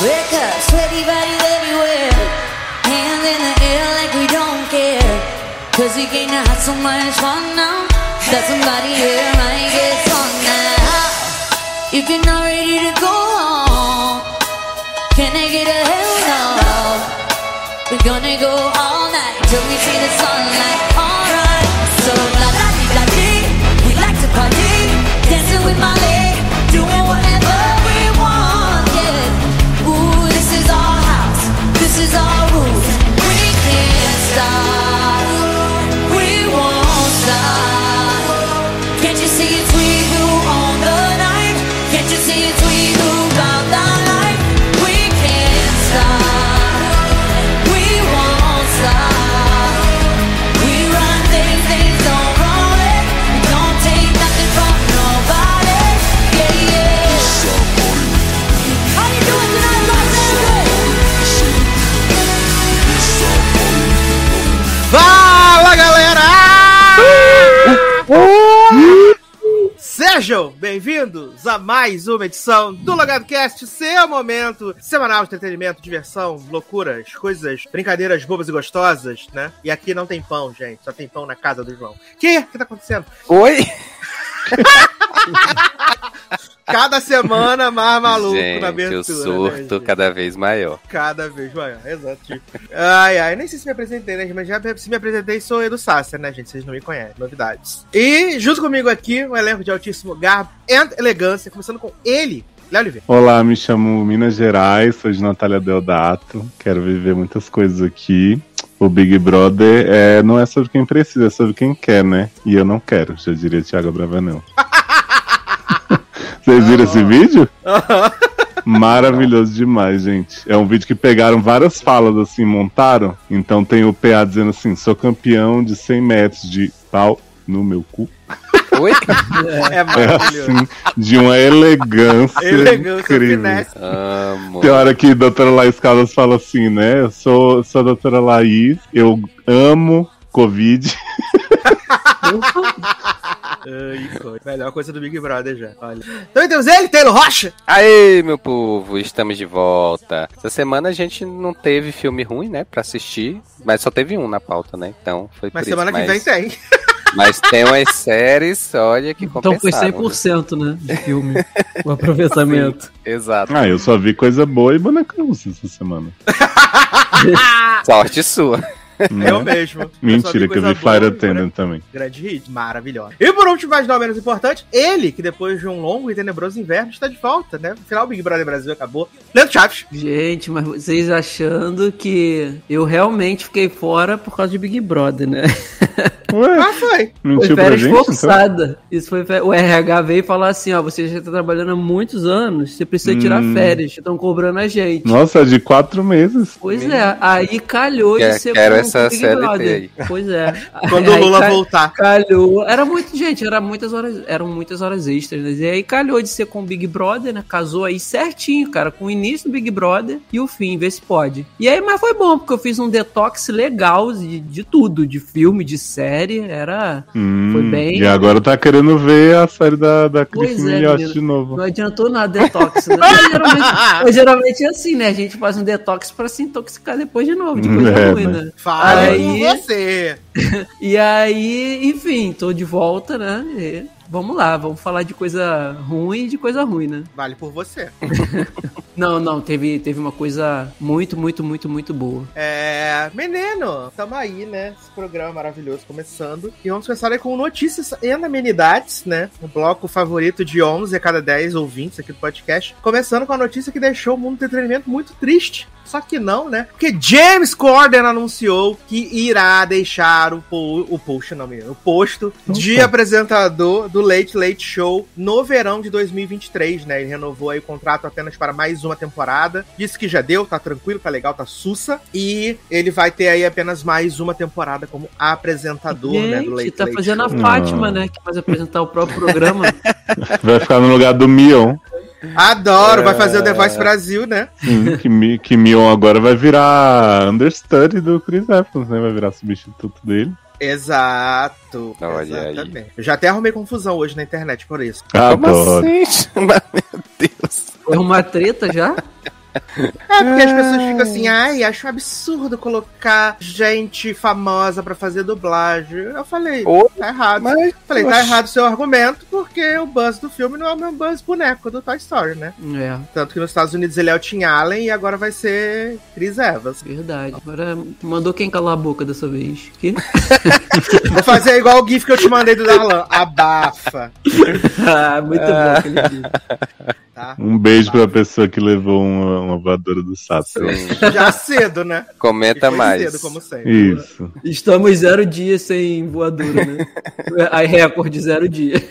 Wake up, sweaty bodies everywhere. Hands in the air like we don't care. Cause we can't have so much fun now. That somebody here might get some now. If you're not ready to go home, can I get a hell no? We're gonna go all night till we see the sunlight. Sejam bem-vindos a mais uma edição do Logado Cast, seu momento semanal de entretenimento, diversão, loucuras, coisas, brincadeiras bobas e gostosas, né? E aqui não tem pão, gente, só tem pão na casa do João. Que? O que tá acontecendo? Oi? Cada semana mais maluco gente, na abertura. o surto né, cada vez maior. Cada vez maior, exato. Ai, ai, nem sei se me apresentei, né? Mas já se me apresentei, sou Edu Sasser, né, gente? Vocês não me conhecem, novidades. E junto comigo aqui, um elenco de altíssimo garbo e elegância, começando com ele, Léo Oliveira. Olá, me chamo Minas Gerais, sou de Natália Deodato, quero viver muitas coisas aqui. O Big Brother é, não é sobre quem precisa, é sobre quem quer, né? E eu não quero, já diria Thiago Bravanel. Vocês viram esse vídeo? Maravilhoso demais, gente. É um vídeo que pegaram várias falas assim, montaram. Então tem o PA dizendo assim: sou campeão de 100 metros de pau no meu cu. Oi? É É maravilhoso. assim, de uma elegância, Elegância, incrível. Amo. Tem hora que a doutora Laís Caldas fala assim, né? Eu sou, sou a doutora Laís, eu amo Covid. Ai, foi. Melhor coisa do Big Brother já. Olha. Também temos ele, Taylor Rocha. Aê, meu povo, estamos de volta. Essa semana a gente não teve filme ruim, né, pra assistir, mas só teve um na pauta, né? Então foi Mas por semana isso. que vem mas, tem. Mas tem umas séries, olha que Então foi compensaram. 100%, né? De filme. o aproveitamento. Exato. Ah, eu só vi coisa boa e boneca russa essa semana. Sorte sua. Né? Eu mesmo. Eu Mentira, que eu vi Fire Attendant também. Grande hit, maravilhosa. E por último, mas não menos importante, ele, que depois de um longo e tenebroso inverno está de volta, né? Afinal, o Big Brother Brasil acabou. Leandro Chaves. Gente, mas vocês achando que eu realmente fiquei fora por causa de Big Brother, né? Ué, Ah, foi. Foi mentiu pra férias gente? Então? forçada. Isso foi O RH veio falar assim, ó, você já tá trabalhando há muitos anos, você precisa tirar Hum. férias, estão cobrando a gente. Nossa, de quatro meses. Pois é, aí calhou de ser quero essa o Big CLT Brother. aí. Pois é. Quando o Aí Lula ca- voltar. Calhou. Era muito, gente, era muitas horas, eram muitas horas extras, né? E aí calhou de ser com o Big Brother, né? Casou aí certinho, cara, com o início do Big Brother e o fim, vê se pode. E aí, mas foi bom, porque eu fiz um detox legal de, de tudo, de filme, de série, era... Hum, Foi bem- E agora tá querendo ver a série da, da Pois Cris é, de novo. Não adiantou nada detox, né? Mas geralmente, mas geralmente é assim, né? A gente faz um detox pra se intoxicar depois de novo, de coisa É, ruim, né? né? Aí- você. E aí, enfim, tô de volta, né? E vamos lá, vamos falar de coisa ruim e de coisa ruim, né? Vale por você. Não, não, teve, teve uma coisa muito, muito, muito, muito boa. É. Menino, tamo aí, né? Esse programa maravilhoso começando. E vamos começar aí com notícias e amenidades, né? O bloco favorito de 11 a cada 10 ouvintes aqui do podcast. Começando com a notícia que deixou o mundo do entretenimento muito triste. Só que não, né? Porque James Corden anunciou que irá deixar o, po o post, não, menino, o posto de Opa. apresentador do Late Late Show no verão de 2023, né? Ele renovou aí o contrato apenas para mais uma temporada. Disse que já deu, tá tranquilo, tá legal, tá sussa. E ele vai ter aí apenas mais uma temporada como apresentador, né? Do Late Gente, tá Late fazendo a Show. Fátima, né? Que faz apresentar o próprio programa. Vai ficar no lugar do Mion. Adoro, vai fazer o The Voice Brasil, né? Sim, que, Mi- que Mion agora vai virar understudy do Chris Evans, né? Vai virar substituto dele. Exato. Olha aí. exatamente. Eu já até arrumei confusão hoje na internet por isso. Como Adoro. assim? Meu Deus. Foi uma treta já? É, porque as pessoas ficam assim, ai, acho um absurdo colocar gente famosa pra fazer dublagem. Eu falei, Ô, tá errado. Mas, falei, tá errado o seu argumento, porque o Buzz do filme não é o mesmo Buzz boneco do Toy Story, né? É, Tanto que nos Estados Unidos ele é o Tim Allen e agora vai ser Chris Evans. verdade. Agora mandou quem calar a boca dessa vez? Que? Vou fazer igual o GIF que eu te mandei do Darlan. Abafa, ah, muito bom aquele vídeo. tá? Um beijo pra pessoa que levou uma, uma voadora do sapo. Já cedo, né? Comenta mais. cedo, como sempre. Isso. Estamos zero dias sem voadora, né? A recorde zero dia.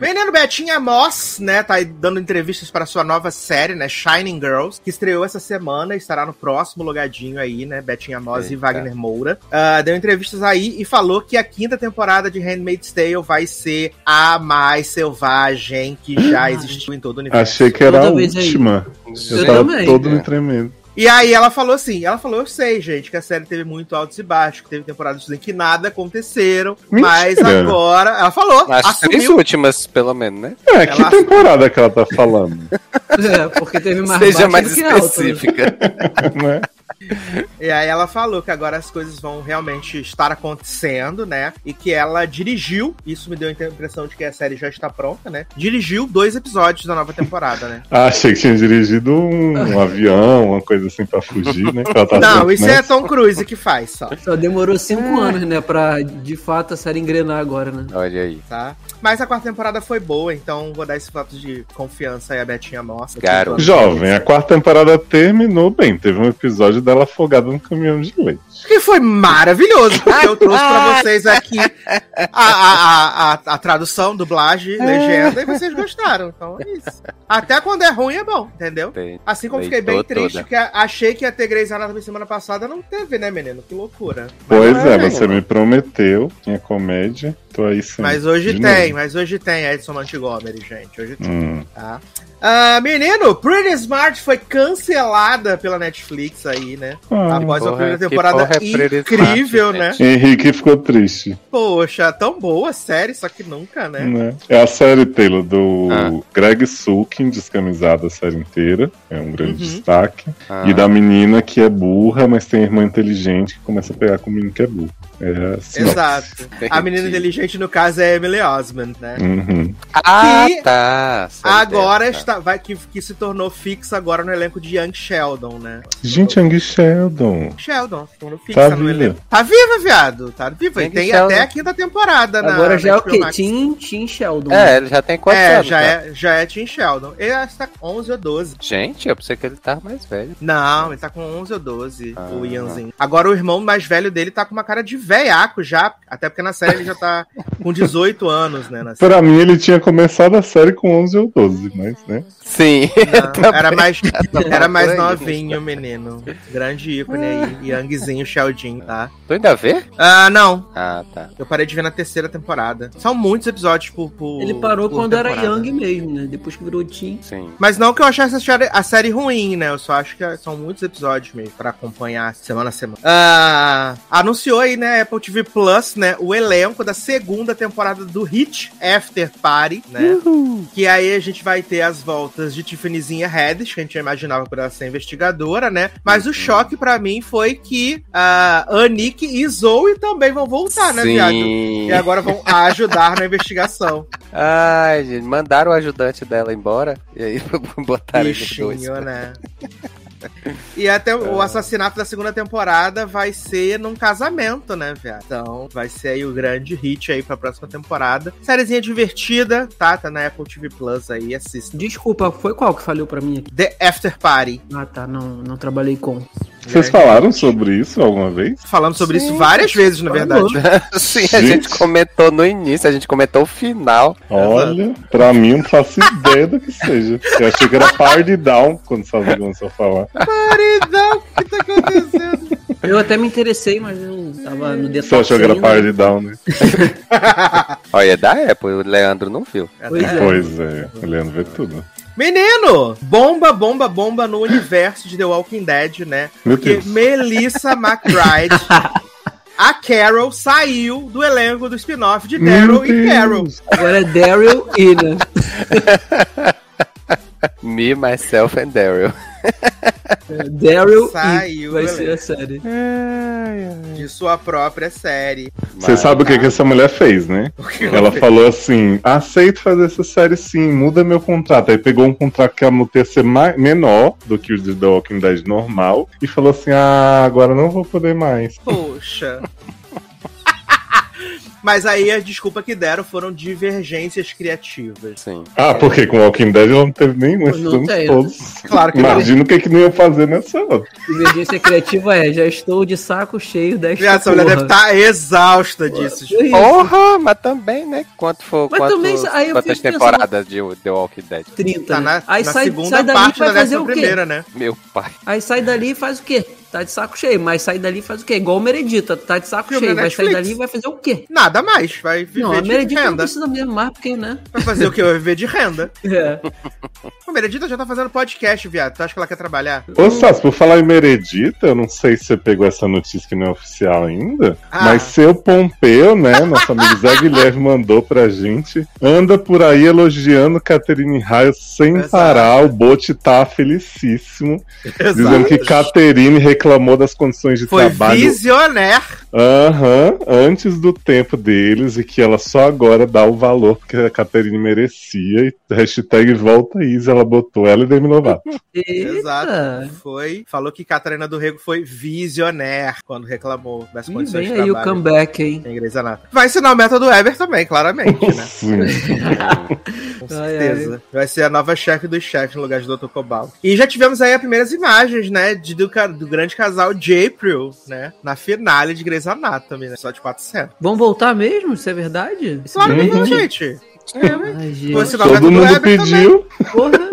Menino Betinha Moss, né, tá aí dando entrevistas para sua nova série, né, Shining Girls, que estreou essa semana e estará no próximo logadinho aí, né, Betinha Moss e Eita. Wagner Moura. Ah, deu entrevistas aí e falou que a quinta temporada de Handmaid's Tale vai ser a mais selvagem que já existiu em todo o universo. Achei que era a Toda vez aí. Eu, Eu tava também. todo É. me tremendo. E aí ela falou assim, ela falou, eu sei, gente, que a série teve muito altos e baixos, que teve temporadas em que nada aconteceram, mas Mentira. agora, ela falou, As três últimas, pelo menos, né? É, que Ela- temporada que ela tá falando? É, porque teve mais Seja mais do que alto, né? Né? E aí ela falou que agora as coisas vão realmente estar acontecendo, né? E que ela dirigiu, isso me deu a impressão de que a série já está pronta, né? Dirigiu dois episódios da nova temporada, né? Ah, achei que tinha dirigido um, um avião, uma coisa assim pra fugir, né? Tá Não, sempre isso é nessa. Tom Cruise que faz, só, Só demorou cinco anos, né? Pra de fato a série engrenar agora, né? Olha aí. tá? Mas a quarta temporada foi boa, então vou dar esse voto de confiança aí a Betinha mostra. Garoto. Jovem, a quarta temporada terminou bem. Teve um episódio dela afogada no caminhão de leite. Que foi maravilhoso, porque eu trouxe pra vocês aqui a, a, a, a, a tradução, dublagem, legenda, e vocês gostaram. Então é isso. Até quando é ruim é bom, entendeu? Assim como fiquei bem triste, que a- achei que ia ter Grey's Anatomy semana passada, não teve, né, menino? Que loucura. Mas Pois é, tem. você me prometeu, tinha comédia, tô aí sim. Mas hoje de tem, novo. mas hoje tem Edson Montgomery, gente. Hoje tem, Hum. tá? Ah, menino, Pretty Smart foi cancelada pela Netflix aí, né? Ah, Após a porra, primeira que temporada é incrível, né? Henrique ficou triste, Poxa, tão boa a série, só que nunca, né? né? É a série, Taylor, do Ah. Greg Sulkin, descamisado a série inteira. É um grande Uhum. destaque. Ah, E da menina que é burra, mas tem irmã inteligente que começa a pegar com o menino que é burro. É assim. Exato. A menina inteligente, no caso, é Emily Osment, né? Uhum. Ah, E tá. Sei Agora dessa. está, vai, que, que se tornou fixa agora no elenco de Young Sheldon, né? Gente, Young Sheldon. Sheldon, se tornou fixa Tá no viva. elenco. Tá viva, viado. Tá viva. E tem Sheldon. até a quinta temporada, na Agora já é o quê? Tim, Tim Sheldon. É, ele já tem quantos É, anos? já né? é, já é Tim Sheldon. Ele acho que tá com 11 ou 12. Gente, eu pensei que ele tava mais velho. Não, ele tá com 11 ou 12, Ah. o Ianzinho. Agora o irmão mais velho dele tá com uma cara de velhaco já, até porque na série ele já tá com 18 anos, né? Na série. Pra mim, ele tinha começado a série com 11 ou 12, mas, né? Sim. Não, era mais, era mais por aí, novinho, menino. Grande ícone aí. Youngzinho Sheldon, tá? Tu ainda vê? Ah, não. Ah, tá. Eu parei de ver na terceira temporada. São muitos episódios por. por Ele parou por quando era temporada. Young mesmo, né? Depois que virou Tim. Sim. Mas não que eu achasse a série, a série ruim, né? Eu só acho que são muitos episódios mesmo pra acompanhar semana a semana. Ah, anunciou aí, né, Apple TV Plus, né, o elenco da segunda temporada do Hit After Party, né? Que aí a gente vai ter as voltas de Tiffanyzinha Haddish, que a gente já imaginava por ela ser investigadora, né? Mas o choque pra mim foi que a Anik e Zoe também vão voltar, né, viado? Sim. E agora vão ajudar na investigação. Ai, gente, mandaram o ajudante dela embora e aí botaram eles dois. Bichinho, né? E até o assassinato da segunda temporada vai ser num casamento, né, viado? Então vai ser aí o grande hit aí pra próxima temporada. Sériezinha divertida, tá? Tá na Apple TV Plus aí, assista. Desculpa, foi qual que falhou pra mim aqui? The After Party. Ah, tá. Não, não trabalhei com. Vocês Grande- falaram sobre isso alguma vez? Falamos sobre Sim, isso várias vezes, na verdade. Sim, a Gente. comentou no início, a gente comentou o final. Olha, pra mim não faço ideia do que seja. Eu achei que era Party Down quando Salve começou a falar. Paridão, o que tá acontecendo? Eu até me interessei, mas eu tava no detalhe. Você achou que era Party Down, né? Olha, é da Apple, o Leandro não viu. Pois é. Pois é, o Leandro vê tudo. Menino! Bomba, bomba, bomba no universo de The Walking Dead, né? Meu Porque Deus. Melissa McBride, a Carol, saiu do elenco do spin-off de Daryl e Carol. Agora é Daryl e, né? Me, Myself and Daryl. Daryl Saiu, vai ser a série. De sua própria série. Você sabe o que, que essa mulher fez, né? Ela falou assim: aceito fazer essa série sim, muda meu contrato. Aí pegou um contrato que ela ia ser mai- menor do que o de The Walking Dead normal e falou assim: ah, agora não vou poder mais. Poxa. Mas aí a desculpa que deram foram divergências criativas. Sim. Ah, porque com Walking Dead ela não teve nenhum Não tem. todos. Claro que não. Imagina o que, que não ia fazer nessa outra. Divergência criativa é, já estou de saco cheio desta Essa mulher porra. deve estar exausta disso. Porra, mas também, né? Quanto for, Mas quanto, também, aí eu quantas fico pensando- temporadas de The Walking Dead? 30. Tá né? na, aí na sai, segunda sai dali parte vai da fazer décima o quê? primeira, né? Meu pai. Aí sai dali e faz o quê? Tá de saco cheio, mas sai dali faz o quê? Igual o Meredita, tá de saco Filme cheio, vai sair dali e vai fazer o quê? Nada mais. Vai viver Não, a de Meredita não renda. precisa mesmo mais, porque, né? Vai fazer o quê? Vai viver de renda. É. A Meredita já tá fazendo podcast, viado. Tu acha que ela quer trabalhar? Ô, Sassi, por falar em Meredita, eu não sei se você pegou essa notícia que não é oficial ainda, Ah. mas seu Pompeu, né, nosso amigo Zé Guilherme mandou pra gente, anda por aí elogiando Catherine Raio sem Exato. parar, o bote tá felicíssimo, dizendo que Catherine reclamou das condições de Foi trabalho visionaire. Aham, antes do tempo deles e que ela só agora dá o valor que a Catherine merecia e hashtag volta Isa, ela botou ela e Demi Lovato. Exato. Foi. Falou que Catarina do Rego foi visionaire quando reclamou das Ih, condições de aí o trabalho. comeback, hein? em Grey's Anatomy. Vai ensinar o método Weber também, claramente, né? Sim. Com Ai, certeza. Vai ser a nova chefe dos chefes no lugar de Dr. Cobal. E já tivemos aí as primeiras imagens, né? De, do, do grande casal Japril, né? Na finale de Grey's Anatomy, né? Só de 400. Vão voltar mesmo? Isso é verdade? Isso Claro que não, Uhum. gente. Ai, gente. Todo mundo Weber também. pediu, Porra.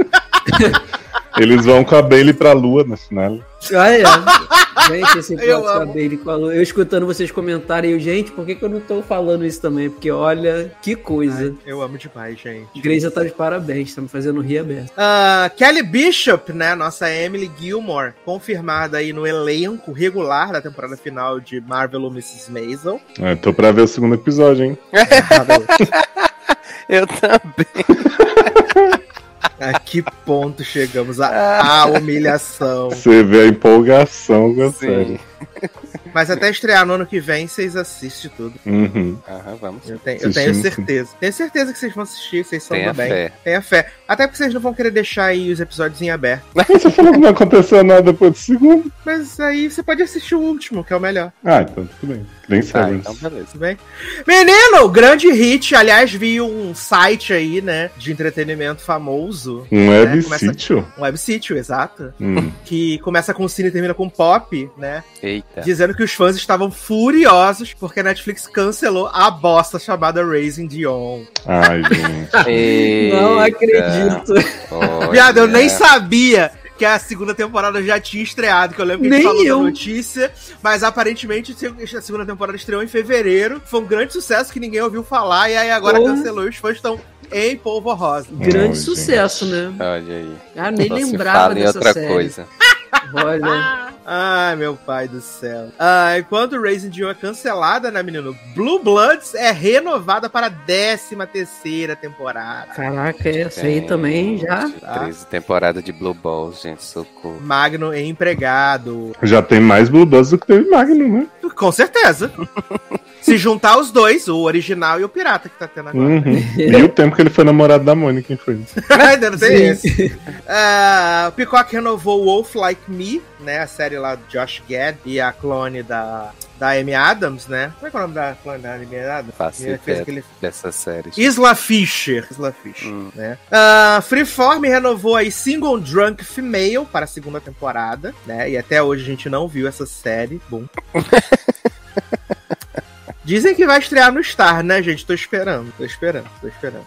eles vão com a Bailey pra lua na final. Ah, é. Gente, esse Eu da amo. Bailey falou. Eu escutando vocês comentarem, eu, gente, por que, que eu não tô falando isso também? Porque olha, que coisa. Eu amo demais, gente. Grace tá de parabéns, tá me fazendo rir aberto. Ah, Kelly Bishop, né? Nossa Emily Gilmore, confirmada aí no elenco regular da temporada final de Marvel ou Mrs. Maisel. É, tô pra ver o segundo episódio, hein? Eu também. A que ponto chegamos? A, a humilhação. Você vê a empolgação com a Sim. série. Mas até estrear no ano que vem, vocês assistem tudo. Uhum. Aham, vamos. Eu tenho, eu tenho certeza. Tenho certeza que vocês vão assistir, vocês são Tenha bem. fé. Tenha fé. Até porque vocês não vão querer deixar aí os episódios em aberto. Você falou que não aconteceu nada depois do segundo? Mas aí você pode assistir o último, que é o melhor. Ah, então tudo bem. Nem Ah, sabe. então beleza. Bem? Menino, grande hit. Aliás, vi um site aí, né? De entretenimento famoso. Um É, web começa- sítio? Um web sítio, exato. Hum. Que começa com cine e termina com pop, né? Eita. Dizendo que os fãs estavam furiosos porque a Netflix cancelou a bosta chamada Raising Dion. Ai, gente. Não acredito. Viado, eu nem sabia que a segunda temporada já tinha estreado, que eu lembro que a gente Nem falou eu. da notícia, mas aparentemente a segunda temporada estreou em fevereiro, foi um grande sucesso que ninguém ouviu falar, e aí agora Porra. cancelou e os fãs estão em polvo rosa. Grande sucesso, né? Olha aí. Ah, nem se lembrava dessa outra série. coisa. Olha. Ai, meu pai do céu. Ah, enquanto Raising Dion é cancelada, né, menino? Blue Bloods é renovada para a 13 terceira temporada. Caraca, essa aí também já. Tá. 13 temporada de Blue Balls, gente, socorro. Magno é empregado. Já tem mais Blue Buzz do que teve Magnum, né? Com certeza. Se juntar os dois, o original e o pirata que tá tendo agora. Uhum. E o tempo que ele foi namorado da Mônica, foi? Ainda não tem Sim. esse. Ah, o Peacock renovou Wolf Like Me, né? A série lá do Josh Gad e a clone da, da Amy Adams, né? Como é que é o nome da clone da Amy Adams? Faço fez aquele- dessa série. Isla Fisher. Isla Fisher, Hum. né? Ah, Freeform renovou aí Single Drunk Female para a segunda temporada, né? E até hoje a gente não viu essa série. Bom. Dizem que vai estrear no Star, né, gente? Tô esperando, tô esperando, tô esperando.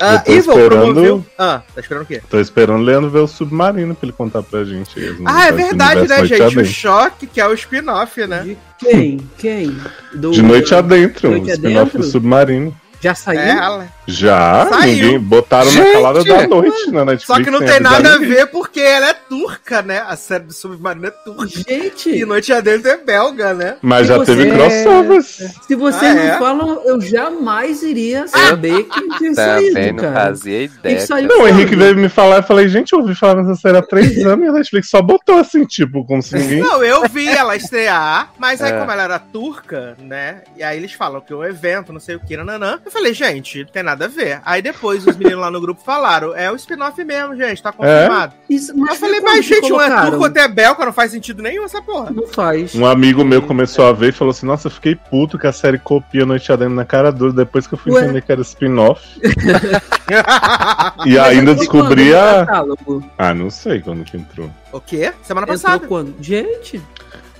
Eu tô Evil esperando- promoveu. Ah, tá esperando o quê? Tô esperando o Leandro ver o Submarino pra ele contar pra gente. Ah, é verdade, né, gente? O. Choque, que é o spin-off, né? De quem? Quem? Do- De Noite Adentro, Noite um spin-off Adentro? do Submarino. Já saiu? É, ela- Já, Saiu. ninguém botaram na Gente! calada da noite na Netflix. Só que não sem tem nada a ver porque ela é turca, né? A série do Submarino é turca. E Gente, Noite Adentro é belga, né? Mas Se já você- teve crossovers. se vocês Ah, não é? falam, eu jamais iria saber que tinha Também saído, não fazia ideia. Isso aí- Não, o Henrique veio me falar, eu falei, gente, eu ouvi falar nessa série há três anos e a Netflix só botou assim, tipo, como se ninguém. Não, eu vi ela estrear, mas aí É. como ela era turca, né? E aí eles falam que é um evento, não sei o que, nananã. Eu falei, gente, não tem nada a ver. Aí depois os meninos lá no grupo falaram, é o spin-off mesmo, gente, tá confirmado. Isso, Eu mas falei, como mas gente, um é turco, outro é belga, não faz sentido nenhum essa porra. Não faz. Um amigo meu começou a ver e falou assim: Nossa, eu fiquei puto que a série copia Noite Adentro na cara dura depois que eu fui Ué? entender que era spin-off. E ainda entrou descobri a. Ah, não sei quando que entrou. o quê? Semana Entrou passada. quando? Gente,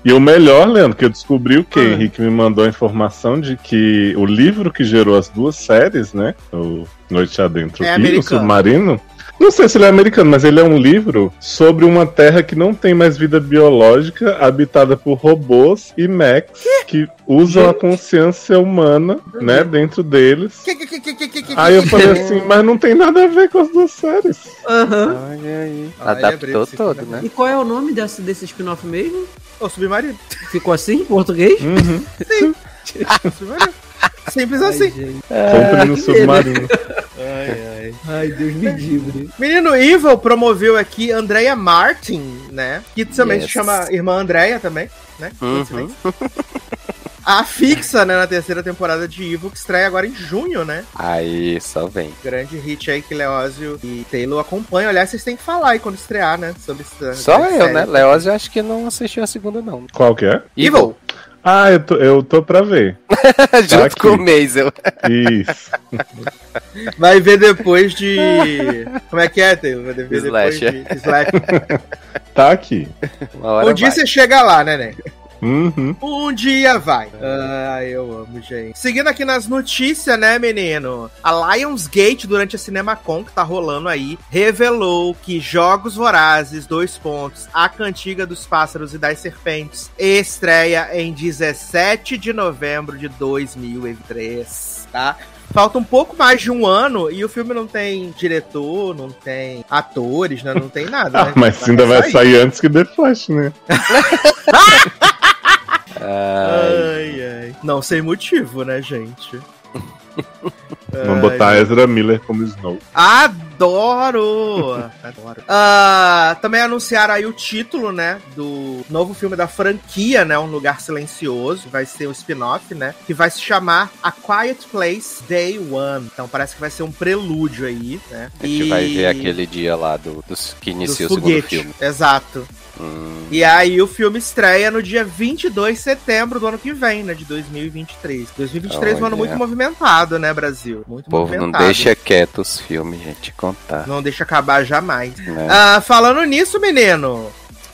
E o melhor, Leandro, que eu descobri o que? Ah. Henrique me mandou a informação de que o livro que gerou as duas séries, né? O Noite Adentro É e o. Submarino. Não sei se ele é americano, mas ele é um livro sobre uma terra que não tem mais vida biológica, habitada por robôs e mechs que usam a consciência humana, né, dentro deles. Que, que, que, que, que, que, que, Aí eu que- falei assim, mas não tem nada a ver com as duas séries. aham. Olha aí. Adaptou esse todo, né? E qual é o nome desse, desse spin-off mesmo? O Submarino. Ficou assim em português? Uhum. O Submarino. Simples assim. gente. Compre no submarino. Ai, ai. Ai, Deus me livre. Menino Evil promoveu aqui Andrea Martin, né? Que também se Yes. chama Irmã Andrea também, né? Uhum. A fixa, né, na terceira temporada de Evil, que estreia agora em junho, né? Aí, só vem. Grande hit aí que Leózio e Taylor acompanham. Aliás, vocês têm que falar aí quando estrear, né? Sobre essa Só eu, série. né? Leoz, eu acho que não assistiu a segunda, não. Qual que é? Evil. Ah, eu tô, eu tô pra ver. Junto aqui. com o Maisel. Isso. Vai ver depois de. Como é que é, Taylor? Vai ver depois Slasher. de Slasher. Tá aqui. Um dia vai. você chega lá, né, né? Uhum. Um dia vai. Ah, eu amo, gente. Seguindo aqui nas notícias, né, menino? A Lionsgate, durante a CinemaCon que tá rolando aí, revelou que Jogos Vorazes, dois pontos, A Cantiga dos Pássaros e das Serpentes, estreia em 17 de novembro de 2003, tá? Falta um pouco mais de um ano e o filme não tem diretor, não tem atores, né? não tem nada. Ah, né? mas ainda vai sair antes que The Flash, né? Ai, ai. Não sem motivo, né, gente? Vamos botar Ezra Miller como Snow. Adoro! Adoro. Ah, também anunciaram aí o título, né? Do novo filme da franquia, né? Um Lugar Silencioso. Vai ser um spin-off, né? Que vai se chamar A Quiet Place Day One. Então parece que vai ser um prelúdio aí, né? A gente vai ver aquele dia lá do, dos, que inicia o segundo foguetes. filme. Exato. Hum, E aí o filme estreia no dia 22 de setembro do ano que vem, né? De 2023. 2023 é um ano Olha. muito movimentado, né, Brasil? Muito o povo não movimentado. deixa quieto os filmes, gente, contar. Não deixa acabar jamais. Né? Ah, falando nisso, menino.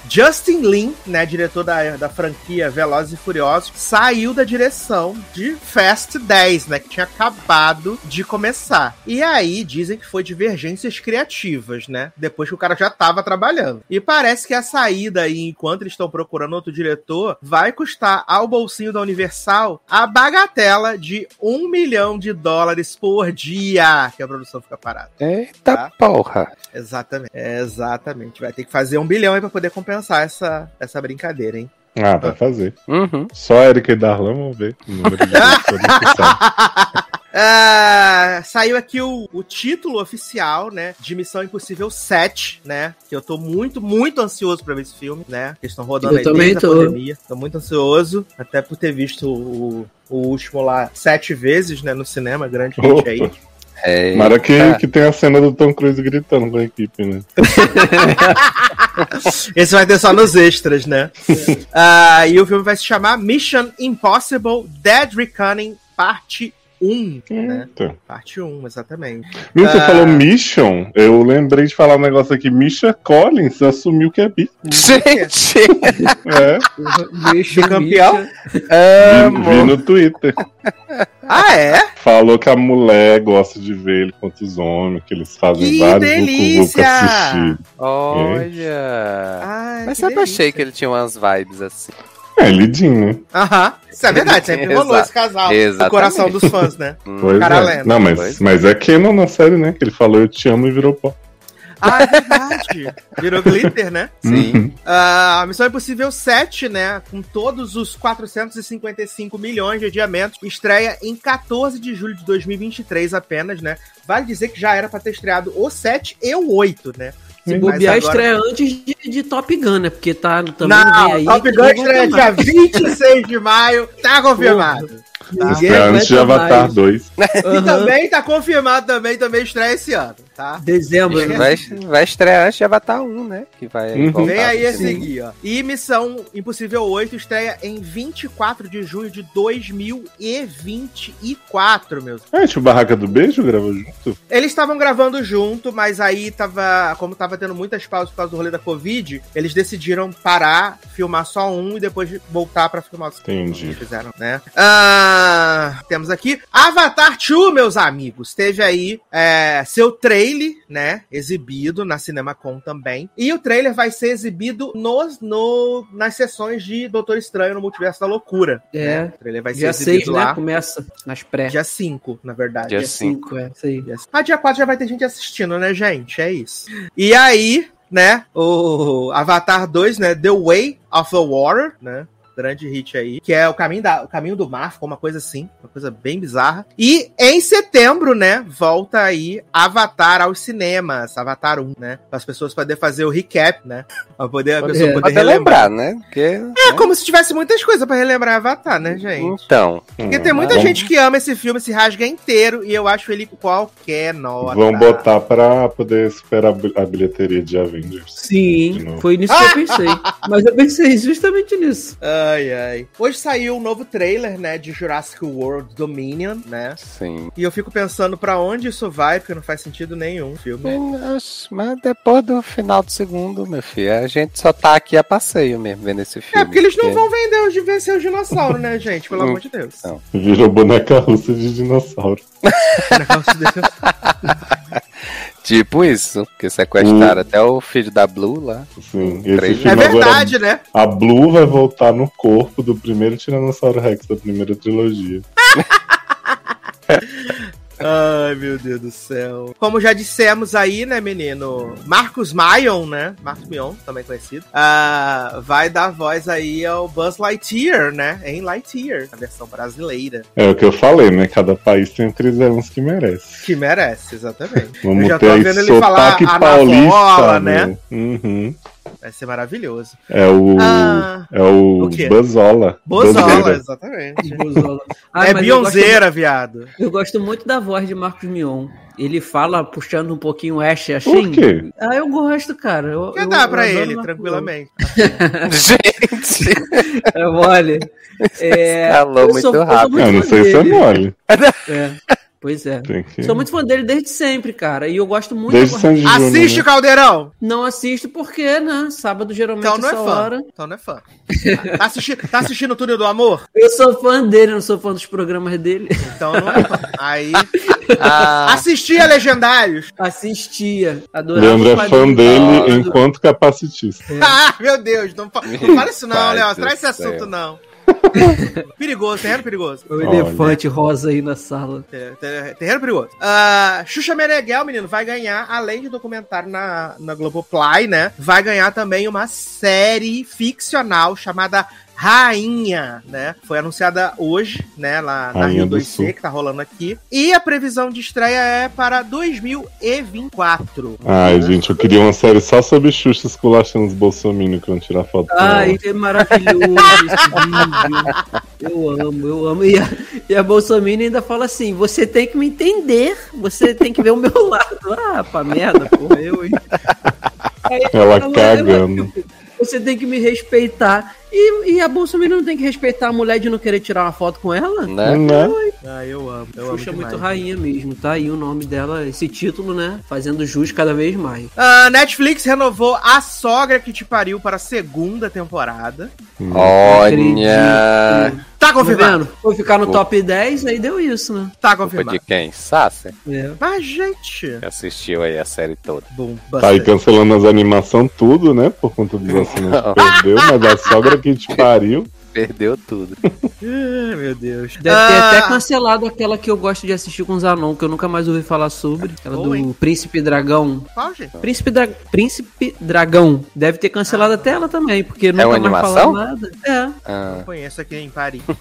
Justin Lin, né, diretor da, da franquia Velozes e Furiosos, saiu da direção de Fast 10, né, que tinha acabado de começar. E aí dizem que foi divergências criativas, né, depois que o cara já tava trabalhando. E parece que a saída aí, enquanto eles estão procurando outro diretor, vai custar ao bolsinho da Universal a bagatela de um milhão de dólares por dia, que a produção fica parada. Eita Tá. porra! Exatamente. Exatamente. Vai ter que fazer um bilhão aí pra poder compensar essa, essa brincadeira, hein? Ah, vai fazer. Uhum. Só a Erika e Darlan vão ver. Ah, saiu aqui o, o título oficial, né? De Missão Impossível 7, né? Que eu tô muito, muito ansioso pra ver esse filme, né? Que estão rodando Eu aí também desde a tô. pandemia. Tô muito ansioso, até por ter visto o, o último lá sete vezes, né? No cinema, grande hit Opa. aí. É, Mara que, que tem a cena do Tom Cruise gritando com a equipe, né? Esse vai ter só nos extras, né? Ah, e o filme vai se chamar Mission Impossible Dead Reckoning Parte 1, né? Então. Parte 1, exatamente. Você Ah. falou Mission? Eu lembrei de falar um negócio aqui. Misha Collins assumiu que é bi. Gente! É, Bicho, campeão? vi, vi no Twitter. Ah, é? Falou que a mulher gosta de ver ele contra os homens, que eles fazem Que vários delícia! vucu assistir. Olha! Ai, Mas sempre achei que ele tinha umas vibes assim. É, lidinho, né? Aham. Isso é verdade, sempre rolou esse casal Exatamente. coração dos fãs, né? Pois Cara é. Não, mas, Pois mas é Canon na série, né? Que ele falou eu te amo e virou pó. Ah, é verdade. Virou glitter, né? Sim. Ah, a Missão Impossível 7, né? Com todos os 455 milhões de adiamentos, estreia em 14 de julho de 2023 apenas, né? Vale dizer que já era pra ter estreado o 7 e o 8, né? Se bobear, agora- estreia antes de, de Top Gun, né? Porque tá também vem Não, aí. Top Gun estreia dia 26 de maio, tá confirmado. Tá? Ninguém É antes de Avatar mais. 2. E Aham. também tá confirmado também, também estreia esse ano, tá? Dezembro, né? Vai, vai estrear antes de Avatar 1, né? Que vai Uhum. Vem aí cinema. aqui, ó. E Missão Impossível 8 estreia em 24 de junho de 2024, meus. Ah, tipo, Barraca do Beijo gravou junto? Eles estavam gravando junto, mas aí tava. Como tava tendo muitas pausas por causa do rolê da Covid, eles decidiram parar, filmar só um e depois voltar pra filmar os Entendi. que fizeram, né? Ah, temos aqui Avatar 2, meus amigos. Teve aí é, seu trailer, né? Exibido na CinemaCon também. E o trailer vai ser exibido nos, no, nas sessões de Doutor Estranho no Multiverso da Loucura. É. né? O trailer vai ser Dia exibido 6, né? lá. Começa nas pré. Dia 5, na verdade. Dia Dia 5, é. Isso aí. Ah, dia 4 já vai ter gente assistindo, né, gente? É isso. E aí, né, o Avatar 2, né, The Way of the Water, né? Grande hit aí, que é o caminho, da, o caminho do mar, ficou uma coisa assim, uma coisa bem bizarra. E em setembro, né, volta aí Avatar aos cinemas, Avatar 1, né? Para as pessoas poderem fazer o recap, né? Pra poder, a pessoa é, poder Pode relembrar. lembrar, né? Porque, É como se tivesse muitas coisas pra relembrar Avatar, né, gente? Então, Porque tem muita Vamos- gente que ama esse filme, se rasga inteiro, e eu acho ele qualquer nota. Vão botar pra poder superar a bil- a bilheteria de Avengers. De Sim, novo. foi nisso que eu pensei. Mas eu pensei justamente nisso. Ai, ai. Hoje saiu um novo trailer, né, de Jurassic World Dominion, né? sim. E eu fico pensando pra onde isso vai, porque não faz sentido nenhum o filme. Mas, mas depois do final do segundo, meu filho, a gente só tá aqui a passeio mesmo, vendo esse filme. É, porque eles não vão vender os de vencer os dinossauros, né, gente? Pelo amor de Deus. Não. Virou boneca russa de dinossauro. Tipo isso, que sequestraram até o filho da Blue lá. Trailer. esse É filme agora. verdade, né? A Blue vai voltar no corpo do primeiro Tiranossauro Rex da primeira trilogia. Ai, meu Deus do céu. Como já dissemos aí, né, menino? Marcos Mion, né? Marcos Mion, também conhecido. ah, vai dar voz aí ao Buzz Lightyear, né? Em Lightyear, a versão brasileira. É o que eu falei, né? Cada país tem três anos que merece. Que merece, exatamente. Vamos Eu já ter tô vendo ele falar a paulista, Navola, né? né? Uhum. Vai ser maravilhoso. É o. Ah, é o, o. Bozola, Buzzeira. exatamente. Ah, é eu Beyoncéra, viado. Eu gosto muito da voz de Marcos Mion. Ele fala puxando um pouquinho o Ash Por assim. quê? Ah, eu gosto, cara. Eu, Quer eu- dar eu pra adoro ele, tranquilamente. Gente. É mole. É, Escalou eu muito sou- eu rápido. muito Eu não sei se é mole. É, pois é. Que... Sou muito fã dele desde sempre, cara. E eu gosto muito Desde Júnior. Assiste né? o Caldeirão! Não assisto porque, né? Sábado geralmente Então não é fã. hora. Então não é fã. Tá assistindo, tá assistindo o Túnel do Amor? Eu sou fã dele, não sou fã dos programas dele. Então não é fã. Aí. ah, Assistia Legendários. Assistia. Adorava Leandro o é fã dele enquanto capacitista. Ah, meu Deus. Não, fa- não fala isso não, Léo. Traz esse assunto, não. Perigoso, terreno perigoso. O elefante rosa aí na sala. Ter- ter- Terreno perigoso. Ah, Xuxa Meneghel, menino, vai ganhar, além de documentário na, na Globoplay, né? Vai ganhar também uma série ficcional chamada Rainha, né? Foi anunciada hoje, né? Lá na Rainha Rio do 2C, Sul. que tá rolando aqui. E a previsão de estreia é para 2024. Ai, gente, eu queria uma série só sobre Xuxa esculachando os bolsominions que vão tirar foto Ai, ela. é maravilhoso esse vídeo. Eu amo, eu amo. E a, e a Bolsonaro ainda fala assim: você tem que me entender, você tem que ver o meu lado. Ah, pra merda, porra, eu. hein? Aí Ela fala, cagando. Você tem que me respeitar. E, e a Bolsonaro não tem que respeitar a mulher de não querer tirar uma foto com ela? né? Né? Ah, eu amo. Eu Xuxa é amo muito demais. rainha mesmo, tá aí o nome dela, esse título, né? Fazendo jus cada vez mais. Ah, Netflix renovou A Sogra que Te Pariu para a segunda temporada. Olha. Acredito. Tá Tá confirmado? Foi ficar no top 10, aí deu isso, né? Tá Culpa confirmado. de quem? Sasser? É. Mas, gente... Assistiu aí a série toda. Bom, Tá aí cancelando as animações tudo, né? Por conta dos assinantes que perdeu, mas a sogra que te pariu. Perdeu tudo. Ai, meu Deus. Deve ter Ah, até cancelado aquela que eu gosto de assistir com os Zanon, que eu nunca mais ouvi falar sobre. Aquela Boa, do hein? Príncipe Dragão. Qual, gente? Príncipe, Dra... Príncipe Dragão. Deve ter cancelado até ela também, porque nunca uma mais animação? falaram nada. É. Ah, Não conheço aqui em Paris.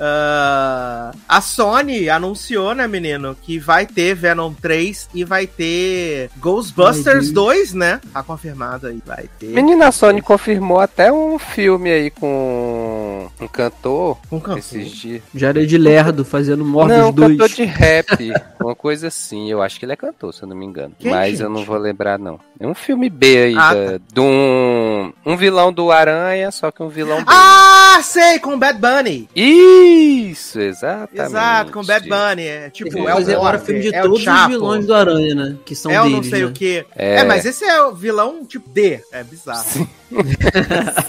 Ah, a Sony anunciou, né, menino, que vai ter Venom 3 e vai ter Ai, Ghostbusters Deus. 2, né? Tá confirmado aí, vai ter. Menina a Sony confirmou até um filme aí com um cantor Com cantor. esses dias. Jared Lerdo fazendo Mordos Não, um 2. cantor de rap. uma coisa assim. Eu acho que ele é cantor, se eu não me engano. Quem, Mas eu gente? não vou lembrar, não. É um filme B aí, Ah, da- de um, um vilão do Aranha, só que um vilão B. Ah, sei, com Bad Bunny. Isso, exatamente. Exato, com Bad Bunny. É tipo, é o fazer agora Morgan, filme de é o todos os vilões do Aranha, né? Que são É o deles, não sei né? o que. É. É. mas esse é o vilão tipo D. É bizarro.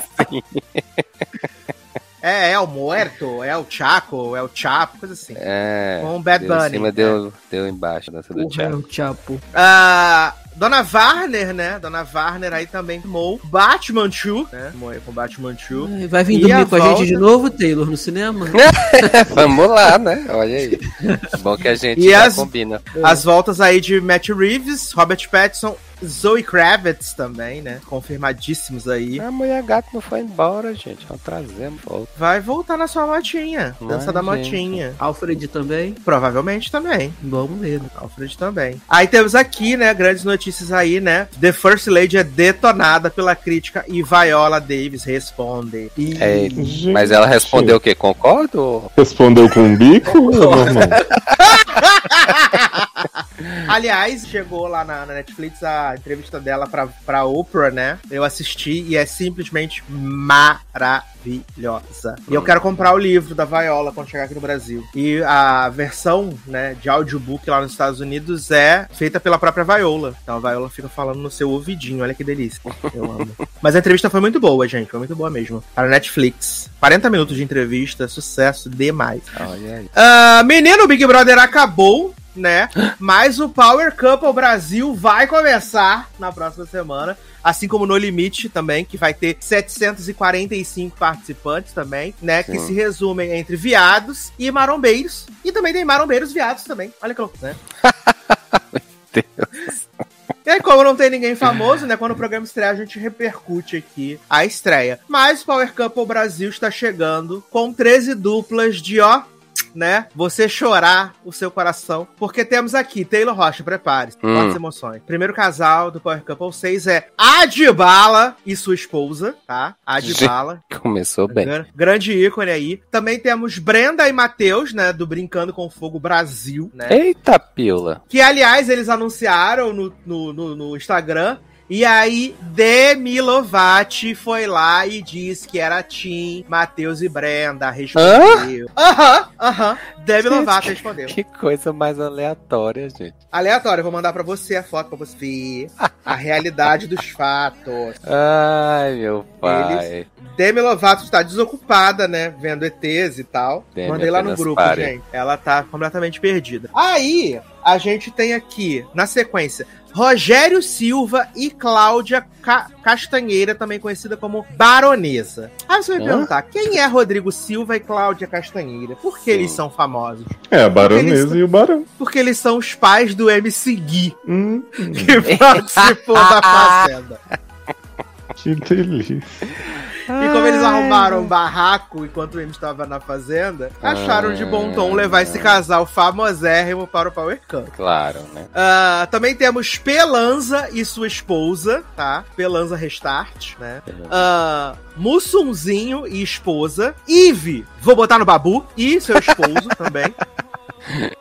é, é o Muerto, é o Chaco, é o Chapo, coisa assim. É. Com o Bad deu em Bunny, cima, é. deu, deu embaixo dessa do Porra, é o Chapo. Ah, Dona Warner, né? Dona Warner aí também tomou Batman 2, né? Tomou aí com Batman 2. Ai, Vai vir E a dormir com a volta? gente de novo, Taylor, no cinema? Vamos lá, né? Olha aí. Bom que a gente E já as- combina. As voltas aí de Matt Reeves, Robert Pattinson, Zoe Kravitz também, né? Confirmadíssimos aí. A mulher gato não foi embora, gente. Trazemos volta. Vai voltar na sua motinha. Dança Vai, da gente. motinha. Alfred também? Provavelmente também. Vamos ver. Alfred também. Aí temos aqui, né, grandes notícias aí, né? The First Lady é detonada pela crítica e Viola Davis responde. E... É, mas ela respondeu o quê? Concordo? Respondeu com um bico ou normal? Aliás, chegou lá na, na Netflix a entrevista dela pra, pra Oprah, né? Eu assisti e é simplesmente maravilhosa. E eu quero comprar o livro da Viola quando chegar aqui no Brasil. E a versão, né, de audiobook lá nos Estados Unidos é feita pela própria Viola. Então a Viola fica falando no seu ouvidinho. Olha que delícia. Eu amo. Mas a entrevista foi muito boa, gente. Foi muito boa mesmo. Para a Netflix. 40 minutos de entrevista, sucesso demais. Olha aí. Ah, menino, o Big Brother acabou, né? Mas o Power Couple Brasil vai começar na próxima semana. Assim como no Limite também, que vai ter 745 participantes também, né? Que Sim. se resumem entre viados e marombeiros. E também tem marombeiros viados também. Olha que louco, né? E aí, como não tem ninguém famoso, né? Quando o programa estreia, a gente repercute aqui a estreia. Mas o Power Couple Brasil está chegando com 13 duplas de, ó, né? Você chorar o seu coração. Porque temos aqui, Taylor Rocha, prepare-se. Hum. Fortes emoções. Primeiro casal do Power Couple 6 é Adibala e sua esposa, tá? Adibala. Começou bem. Gran- Grande ícone aí. Também temos Brenda e Matheus, né? Do Brincando com Fogo Brasil, né? Eita, pila. Que, aliás, eles anunciaram no, no, no- no Instagram. E aí, Demi Lovato foi lá e disse que era Tim, Matheus e Brenda. Respondeu. Aham, aham. Demi Lovato respondeu. Que coisa mais aleatória, gente. Aleatório, eu vou mandar pra você a foto pra você ver a realidade dos fatos. Ai, meu pai. Eles- Demi Lovato está desocupada, né? Vendo ETs e tal. Demi Mandei lá no grupo, pare. gente. Ela tá completamente perdida. Aí, a gente tem aqui, na sequência, Rogério Silva e Cláudia Ca- Castanheira, também conhecida como Baronesa. Aí você vai Hã? perguntar, quem é Rodrigo Silva e Cláudia Castanheira? Por que Sim. eles são famosos? É, a baronesa e o barão. Porque eles são os pais do MC Gui, Hum, que participou da Fazenda. que delícia. E como eles arrumaram um barraco enquanto o M estava na fazenda, acharam de bom tom levar esse casal famosérrimo para o Power Cup. Claro, né? Ah, também temos Pelanza e sua esposa, tá? Pelanza Restart, né? Ah, Mussunzinho e esposa. Ive, vou botar no Babu, e seu esposo também.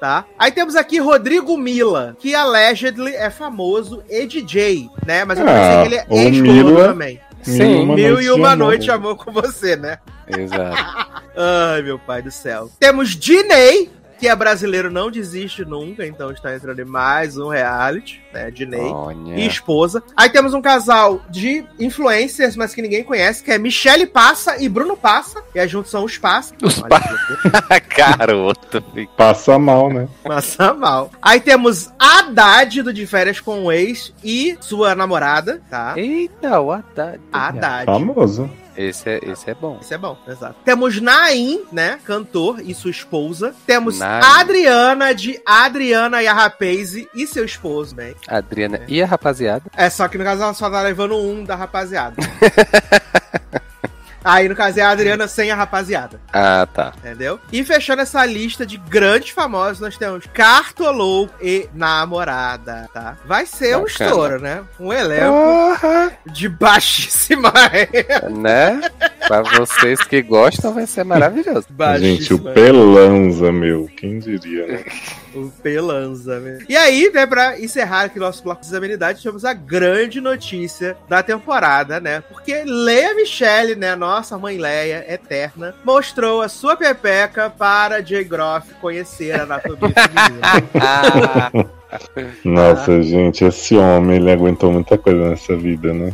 Tá? Aí temos aqui Rodrigo Mila, que allegedly é famoso e DJ, né? Mas eu Ah, pensei que ele é Mila- também. Sim, Mil e uma amor. noite de amor com você, né? Exato. Ai, meu pai do céu. Temos Diney, que é brasileiro, não desiste nunca, então está entrando em mais um reality, né? Diney. Olha. E esposa. Aí temos um casal de influencers, mas que ninguém conhece, que é Michele Passa e Bruno Passa. E aí juntos são os Passa. Os loucura. Garoto. Passa mal, né? Passa mal. Aí temos Haddad do De Férias com o Ex e sua namorada, tá? Eita, o Haddad. Haddad. Famoso. Esse é, esse é bom. Isso é bom, exato. Temos Naim, né? Cantor e sua esposa. Temos Naim. Adriana de Adriana e a Rapaze e seu esposo, né? A Adriana e a rapaziada. É só que no caso ela só tá levando um da rapaziada. Aí, no caso, é a Adriana sem a rapaziada, Ah, tá. entendeu? E fechando essa lista de grandes famosos, nós temos Cartolou e Namorada, tá? Vai ser um Bacana. estouro, né? Um elenco Porra! de baixíssima... né? Pra vocês que gostam, vai ser maravilhoso. Gente, o baixíssima- Pelanza, meu. Quem diria, né? O Pelanza, né? E aí, né, pra encerrar aqui nosso bloco de amenidades, temos a grande notícia da temporada, né? Porque Leia Michele, né, nossa mãe Leia, eterna, mostrou a sua pepeca para Jay Groff conhecer a anatomia feminina. Ah, Nossa, gente, esse homem, ele aguentou muita coisa nessa vida, né?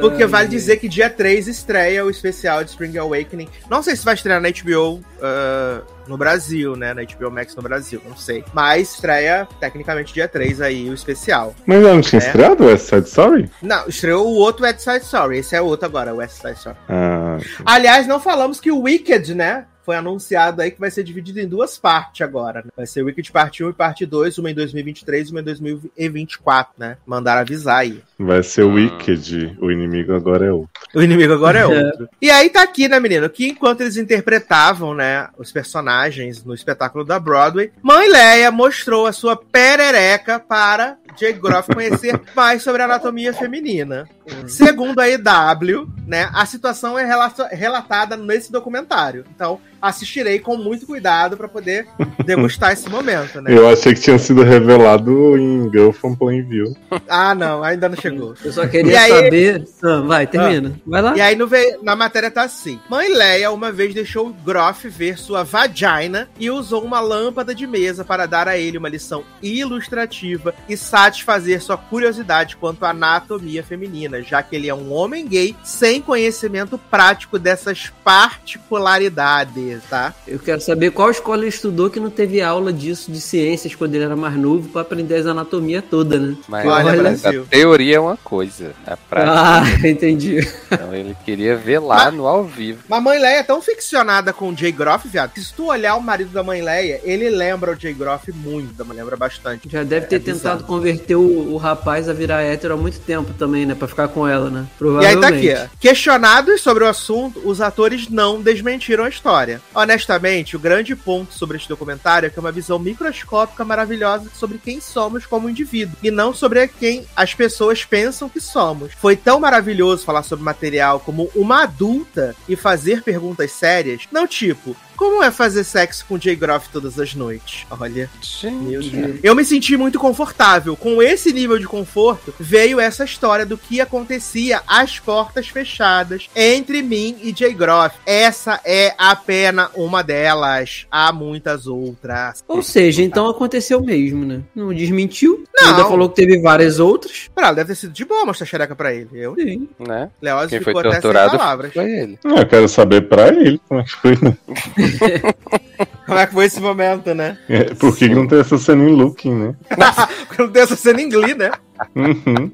Porque vale dizer que dia 3 estreia o especial de Spring Awakening. Não sei se vai estrear na HBO ah, no Brasil, né? Na HBO Max no Brasil, não sei. Mas estreia, tecnicamente, dia 3 aí o especial. Mas ela não tinha É. estreado West Side Story? Não, estreou o outro West Side Story. Esse é o outro agora, o West Side Story. Ah, Aliás, não falamos que o Wicked, né? Foi anunciado aí que vai ser dividido em duas partes agora. Né? Vai ser Wicked parte 1 e parte 2, uma em 2023 e uma em 2024, né? Mandaram avisar aí. vai ser Hum. Wicked. O inimigo agora é outro. O inimigo agora é outro. E aí tá aqui, né, menino? Que enquanto eles interpretavam, né, os personagens no espetáculo da Broadway, Mãe Leia mostrou a sua perereca para Jay Groff conhecer mais sobre a anatomia feminina. Segundo a EW, né, a situação é relata- relatada nesse documentário. Então, assistirei com muito cuidado para poder degustar esse momento, né? Eu achei que tinha sido revelado em Girl from Plainview. Ah, não, ainda não chegou. Eu só queria E aí- saber. Ah, vai, termina. Vai lá. E aí no ve- na matéria tá assim. Mãe Leia uma vez deixou Groff ver sua vagina e usou uma lâmpada de mesa para dar a ele uma lição ilustrativa e satisfazer sua curiosidade quanto à anatomia feminina, já que ele é um homem gay sem conhecimento prático dessas particularidades, tá? Eu quero saber qual escola ele estudou que não teve aula disso de ciências quando ele era mais novo pra aprender as anatomias toda, né? mas Olha, a Brasil. teoria é uma coisa. A prática. Ah, entendi. Então ele queria ver lá no ao vivo. Mas Mãe Leia é tão ficcionada com o Jay Groff, viado, que se tu olhar o marido da Mãe Leia, ele lembra o Jay Groff muito, lembra bastante. Já deve ter É tentado bizarro. converter o, o rapaz a virar hétero há muito tempo também, né? Pra ficar com ela, né? E aí tá Provavelmente. aqui, ó. Questionados sobre o assunto, os atores não desmentiram a história. Honestamente, o grande ponto sobre este documentário é que é uma visão microscópica maravilhosa sobre quem somos como indivíduo, e não sobre quem as pessoas pensam que somos. Foi tão maravilhoso falar sobre material como uma adulta e fazer perguntas sérias, não tipo, como é fazer sexo com Jay Groff todas as noites? Olha. Meu Deus. Eu me senti muito confortável. Com esse nível de conforto, veio essa história do que acontecia às portas fechadas entre mim e Jay Groff. Essa é apenas uma delas. Há muitas outras. Ou seja, então aconteceu mesmo, né? Não desmentiu. Não. Ainda falou que teve várias outras. Pra ela, deve ter sido de boa mostrar xereca pra ele. Eu, Sim. Né? Leoz ficou até sem palavras. foi ele. Ah, Eu quero saber pra ele como é que foi, né? Como é que foi esse momento, né? É, Por que, não tem essa cena em Looking, né? Porque não tem essa cena em Glee, né? Uhum.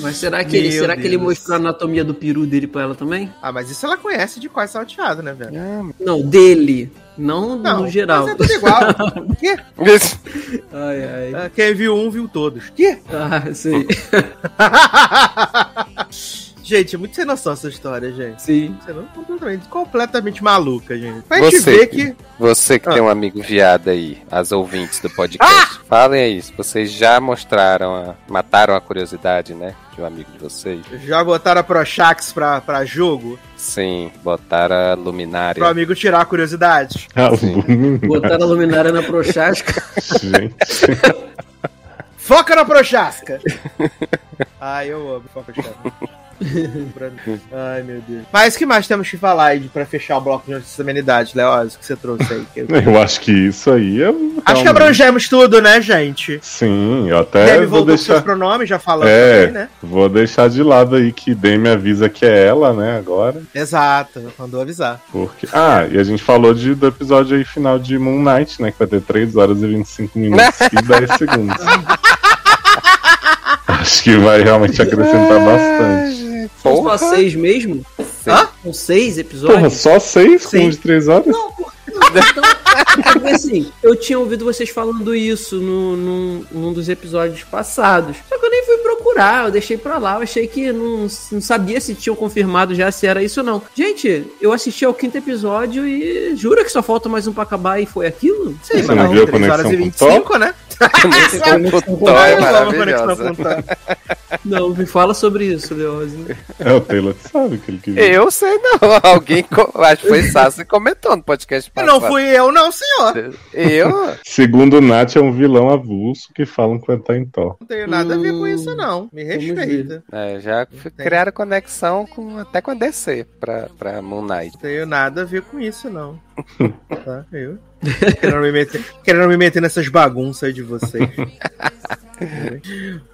Mas será que, ele, será que ele mostrou a anatomia do peru dele pra ela também? Ah, mas isso ela conhece de quase salteado, né, velho? Não, dele. Não, Não, no geral. Mas é tudo igual. Quê? Ai, ai. Ah, Quem viu um, viu todos. Quê? Ah, sei. Gente, é muito sem noção essa história, gente. Sim. Você não completamente, completamente maluca, gente. Pra gente Você, ver que. você que Ah. tem um amigo viado aí, as ouvintes do podcast, falem aí se vocês já mostraram, a- mataram a curiosidade, né, de um amigo de vocês. Já botaram a Prochax pra, pra jogo, Sim, botaram a luminária. pro amigo tirar a curiosidade. Ah, Botaram a luminária na prochasca. gente. Foca na Prochasca! Ai, eu amo Foca de Ai, meu Deus. Mas o que mais temos que falar aí pra fechar o bloco de notícias da amenidade, Leoz, que você trouxe aí? Eu acho que isso aí é. Acho que abrangemos tudo, né, gente? Sim, eu até Demi vou com seus deixar. pronomes, já falamos É. também, né? Vou deixar de lado aí que Demi avisa que é ela, né, agora. Exato, mandou avisar. Porque... Ah, e a gente falou de, do episódio aí final de Moon Knight, né? Que vai ter 3 horas e 25 minutos e 10 segundos. Acho que vai realmente acrescentar bastante. São Porra. só seis mesmo? Hã? São seis Porra, episódios? só seis Sim. com um de três horas? Não, pô. Então, porque assim, eu tinha ouvido vocês falando isso no, num, num dos episódios passados. Só que eu nem fui procurar, eu deixei pra lá. Eu achei que não, não sabia se tinham confirmado já se era isso ou não. Gente, eu assisti ao quinto episódio e jura que só falta mais um pra acabar e foi aquilo? Sim, Você mas não não, viu a 3 horas e conexão com 25, né? É maravilhosa. o Thor. Não, me fala sobre isso, Leozinho. É o Taylor que sabe que ele queria. Eu sei não. Alguém, co- acho que foi Sassi que comentou no podcast passado. Não fui eu, não, senhor. Eu? Segundo o Nath, é um vilão avulso que falam quando tá em Thor. Não tenho nada a ver com Hum, isso, não. Me respeita. É, já criaram conexão com, até com a DC pra, pra Moon Knight. Não tenho nada a ver com isso, não. Tá, eu. Querendo me meter, querendo me meter nessas bagunças de vocês.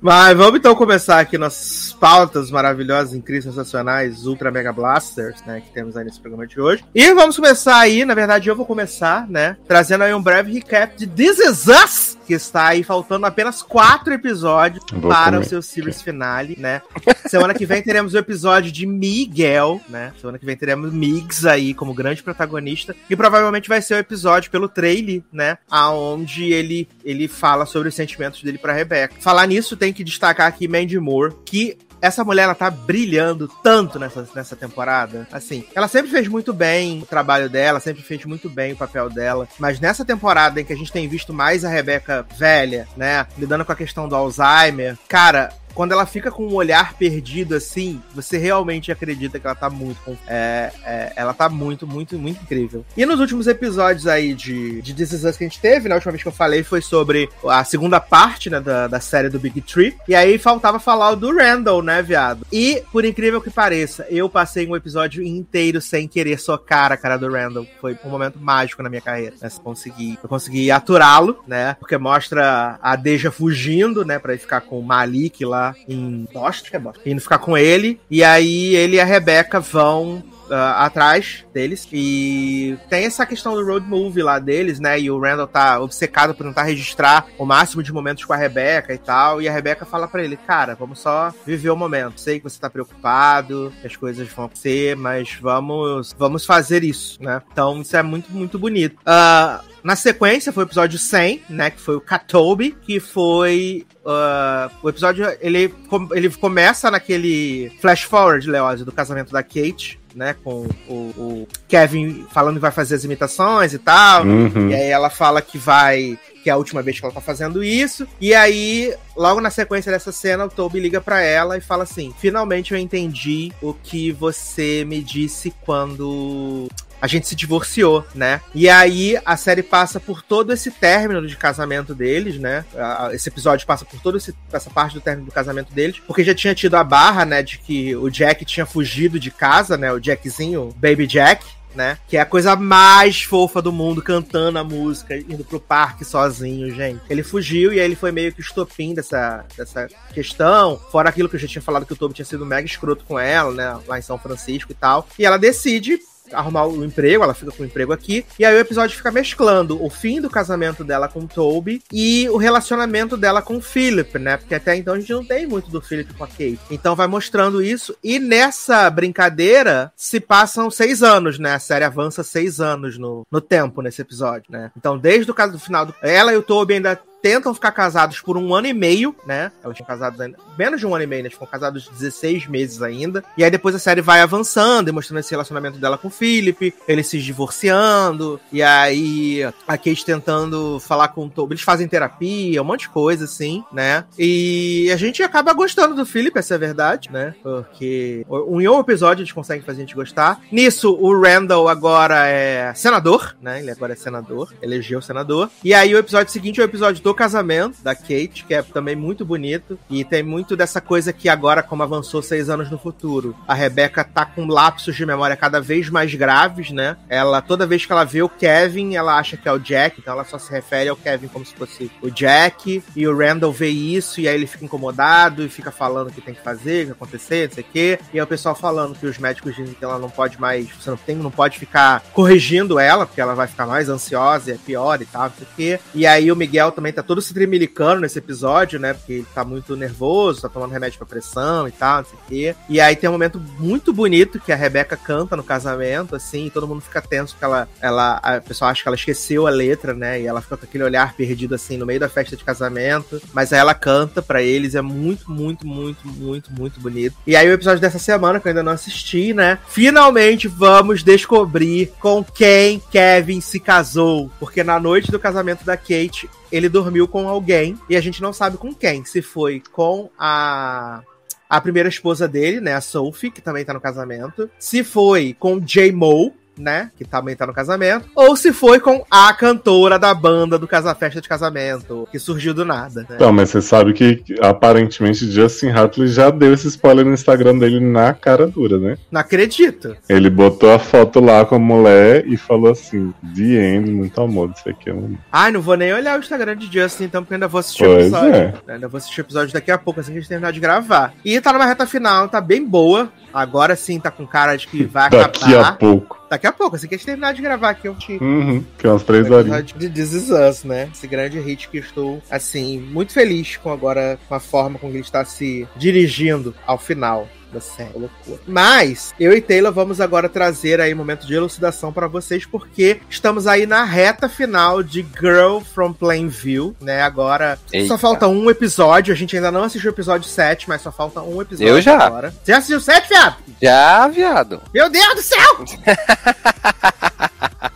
Mas vamos então começar aqui nossas pautas maravilhosas, incríveis, sensacionais, Ultra Mega Blasters, né, que temos aí nesse programa de hoje. E vamos começar aí, na verdade eu vou começar, né, trazendo aí um breve recap de This Is Us, que está aí faltando apenas quatro episódios Vou para comer. o seu series finale, né. Semana que vem teremos o episódio de Miguel, né, semana que vem teremos Migs aí como grande protagonista, e provavelmente vai ser o episódio pelo trailer, né, aonde ele, ele fala sobre os sentimentos dele pra Falar nisso, tem que destacar aqui Mandy Moore, que essa mulher, ela tá brilhando tanto nessa, nessa temporada. Assim, ela sempre fez muito bem o trabalho dela, sempre fez muito bem o papel dela. Mas nessa temporada em que a gente tem visto mais a Rebeca velha, né? Lidando com a questão do Alzheimer, cara. Quando ela fica com um olhar perdido assim, você realmente acredita que ela tá muito. É, é, ela tá muito, muito, muito incrível. E nos últimos episódios aí de, de This Is Us que a gente teve, na última vez que eu falei, foi sobre a segunda parte né, da, da série do Big Tree. E aí faltava falar do Randall, né, viado? E, por incrível que pareça, eu passei um episódio inteiro sem querer socar a cara do Randall. Foi um momento mágico na minha carreira. Né? Eu consegui, eu consegui aturá-lo, né? Porque mostra a Deja fugindo, né? Pra ir ficar com o Malik lá em Boston, acho que é Boston. Indo ficar com ele. E aí ele e a Rebecca vão ah, atrás deles. E tem essa questão do road movie lá deles, né? E o Randall tá obcecado por tentar registrar o máximo de momentos com a Rebecca e tal. E a Rebecca fala pra ele, cara, vamos só viver o momento. Sei que você tá preocupado, que as coisas vão acontecer, mas vamos, vamos fazer isso, né? Então isso é muito, muito bonito. Ah, na sequência foi o episódio 100, né? Que foi o Katobi, que foi. ah, o episódio ele, ele começa naquele flash forward, Leózio, do casamento da Kate, né? Com o, o Kevin falando que vai fazer as imitações e tal. Uhum. E aí ela fala que vai. Que é a última vez que ela tá fazendo isso. E aí, logo na sequência dessa cena, o Toby liga pra ela e fala assim: Finalmente eu entendi o que você me disse quando. A gente se divorciou, né? E aí a série passa por todo esse término de casamento deles, né? Esse episódio passa por toda essa parte do término do casamento deles, porque já tinha tido a barra, né, de que o Jack tinha fugido de casa, né? O Jackzinho, Baby Jack, né? Que é a coisa mais fofa do mundo, cantando a música, indo pro parque sozinho, gente. Ele fugiu e aí ele foi meio que o estopim dessa, dessa questão. Fora aquilo que eu já tinha falado que o Toby tinha sido mega escroto com ela, né? Lá em São Francisco e tal. E ela decide arrumar o emprego, ela fica com o emprego aqui, e aí o episódio fica mesclando o fim do casamento dela com Toby e o relacionamento dela com o Philip, né? Porque até então a gente não tem muito do Philip com a Kate. Então vai mostrando isso, e nessa brincadeira se passam seis anos, né? A série avança seis anos no, no tempo nesse episódio, né? Então, desde o caso do final do. Ela e o Toby ainda tentam ficar casados por um ano e meio, né? Elas tinham casados ainda, menos de um ano e meio, né? Eles ficam casados 16 meses ainda. E aí depois a série vai avançando e mostrando esse relacionamento dela com o Philip, eles se divorciando, e aí a Kate tentando falar com o Toby. Eles fazem terapia, um monte de coisa, assim, né? E a gente acaba gostando do Philip, essa é a verdade, né? Porque um, em um episódio eles conseguem fazer a gente gostar. Nisso, o Randall agora é senador, né? Ele agora é senador, elegeu senador. E aí o episódio seguinte é o episódio do casamento da Kate, que é também muito bonito. E tem muito dessa coisa que agora, como avançou seis anos no futuro, a Rebecca tá com lapsos de memória cada vez mais graves, né? Ela, toda vez que ela vê o Kevin, ela acha que é o Jack, então ela só se refere ao Kevin como se fosse o Jack. E o Randall vê isso e aí ele fica incomodado e fica falando o que tem que fazer, o que acontecer, não sei o quê. E aí o pessoal falando que os médicos dizem que ela não pode mais, você não tem, não pode ficar corrigindo ela, porque ela vai ficar mais ansiosa, é pior e tal, não sei o quê. E aí o Miguel também tá tá todo se tremilicando nesse episódio, né? Porque ele tá muito nervoso, tá tomando remédio pra pressão e tal, não sei o quê. E aí tem um momento muito bonito que a Rebeca canta no casamento, assim, e todo mundo fica tenso porque ela, ela, a pessoa acha que ela esqueceu a letra, né? E ela fica com aquele olhar perdido, assim, no meio da festa de casamento. Mas aí ela canta pra eles, é muito, muito, muito, muito, muito bonito. E aí o episódio dessa semana, que eu ainda não assisti, né? Finalmente vamos descobrir com quem Kevin se casou. Porque na noite do casamento da Kate, ele dormiu com alguém e a gente não sabe com quem. Se foi com a a primeira esposa dele, né, a Sophie, que também tá no casamento. Se foi com J. Mo, né? Que também tá no casamento. Ou se foi com a cantora da banda do casa festa de casamento, que surgiu do nada. Né? Não, mas você sabe que aparentemente Justin Hartley já deu esse spoiler no Instagram dele na cara dura, né? Não acredito. Ele botou a foto lá com a mulher e falou assim: The End, muito amor, isso aqui é um. Ai, não vou nem olhar o Instagram de Justin, então, porque ainda vou assistir o episódio. é. Ainda vou assistir o episódio daqui a pouco, assim que a gente terminar de gravar. E tá numa reta final, tá bem boa. Agora sim tá com cara de que vai Daqui a acabar. pouco. Daqui a pouco, assim que a gente terminar de gravar aqui, eu te Uhum, que é umas três episódio de This Is Us, né? Esse grande hit que eu estou, assim, muito feliz com agora, com a forma com que ele está se dirigindo ao final da série. Loucura. Mas, eu e Taylor vamos agora trazer aí um momento de elucidação para vocês, porque estamos aí na reta final de Girl from Plainview, né? Agora, Eita. só falta um episódio, a gente ainda não assistiu o episódio 7, mas só falta um episódio Eu já. agora. Você já assistiu o 7, viado? Já, viado. Meu Deus do céu!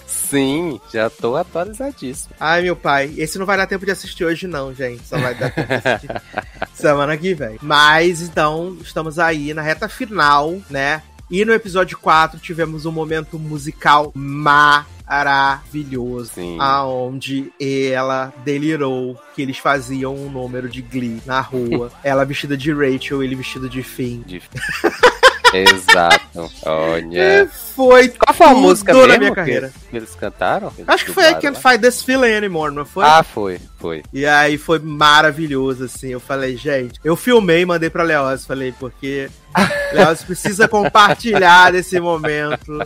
Sim, já tô atualizadíssimo. Ai, meu pai, esse não vai dar tempo de assistir hoje, não, gente. Só vai dar tempo de assistir semana que vem. Mas então, estamos aí na reta final, né? E no episódio 4 tivemos um momento musical maravilhoso. Sim. Aonde ela delirou que eles faziam um número de Glee na rua. ela vestida de Rachel, ele vestido de Finn. De- Exato. E Olha. foi Qual foi a música na mesmo minha que- carreira. Que eles cantaram? Eles Acho que foi I Can't? Fight This Feeling Anymore, não foi? Ah, foi, foi. E aí foi maravilhoso, assim. Eu falei, gente, eu filmei e mandei pra Leoz. Falei, porque Leoz precisa compartilhar desse momento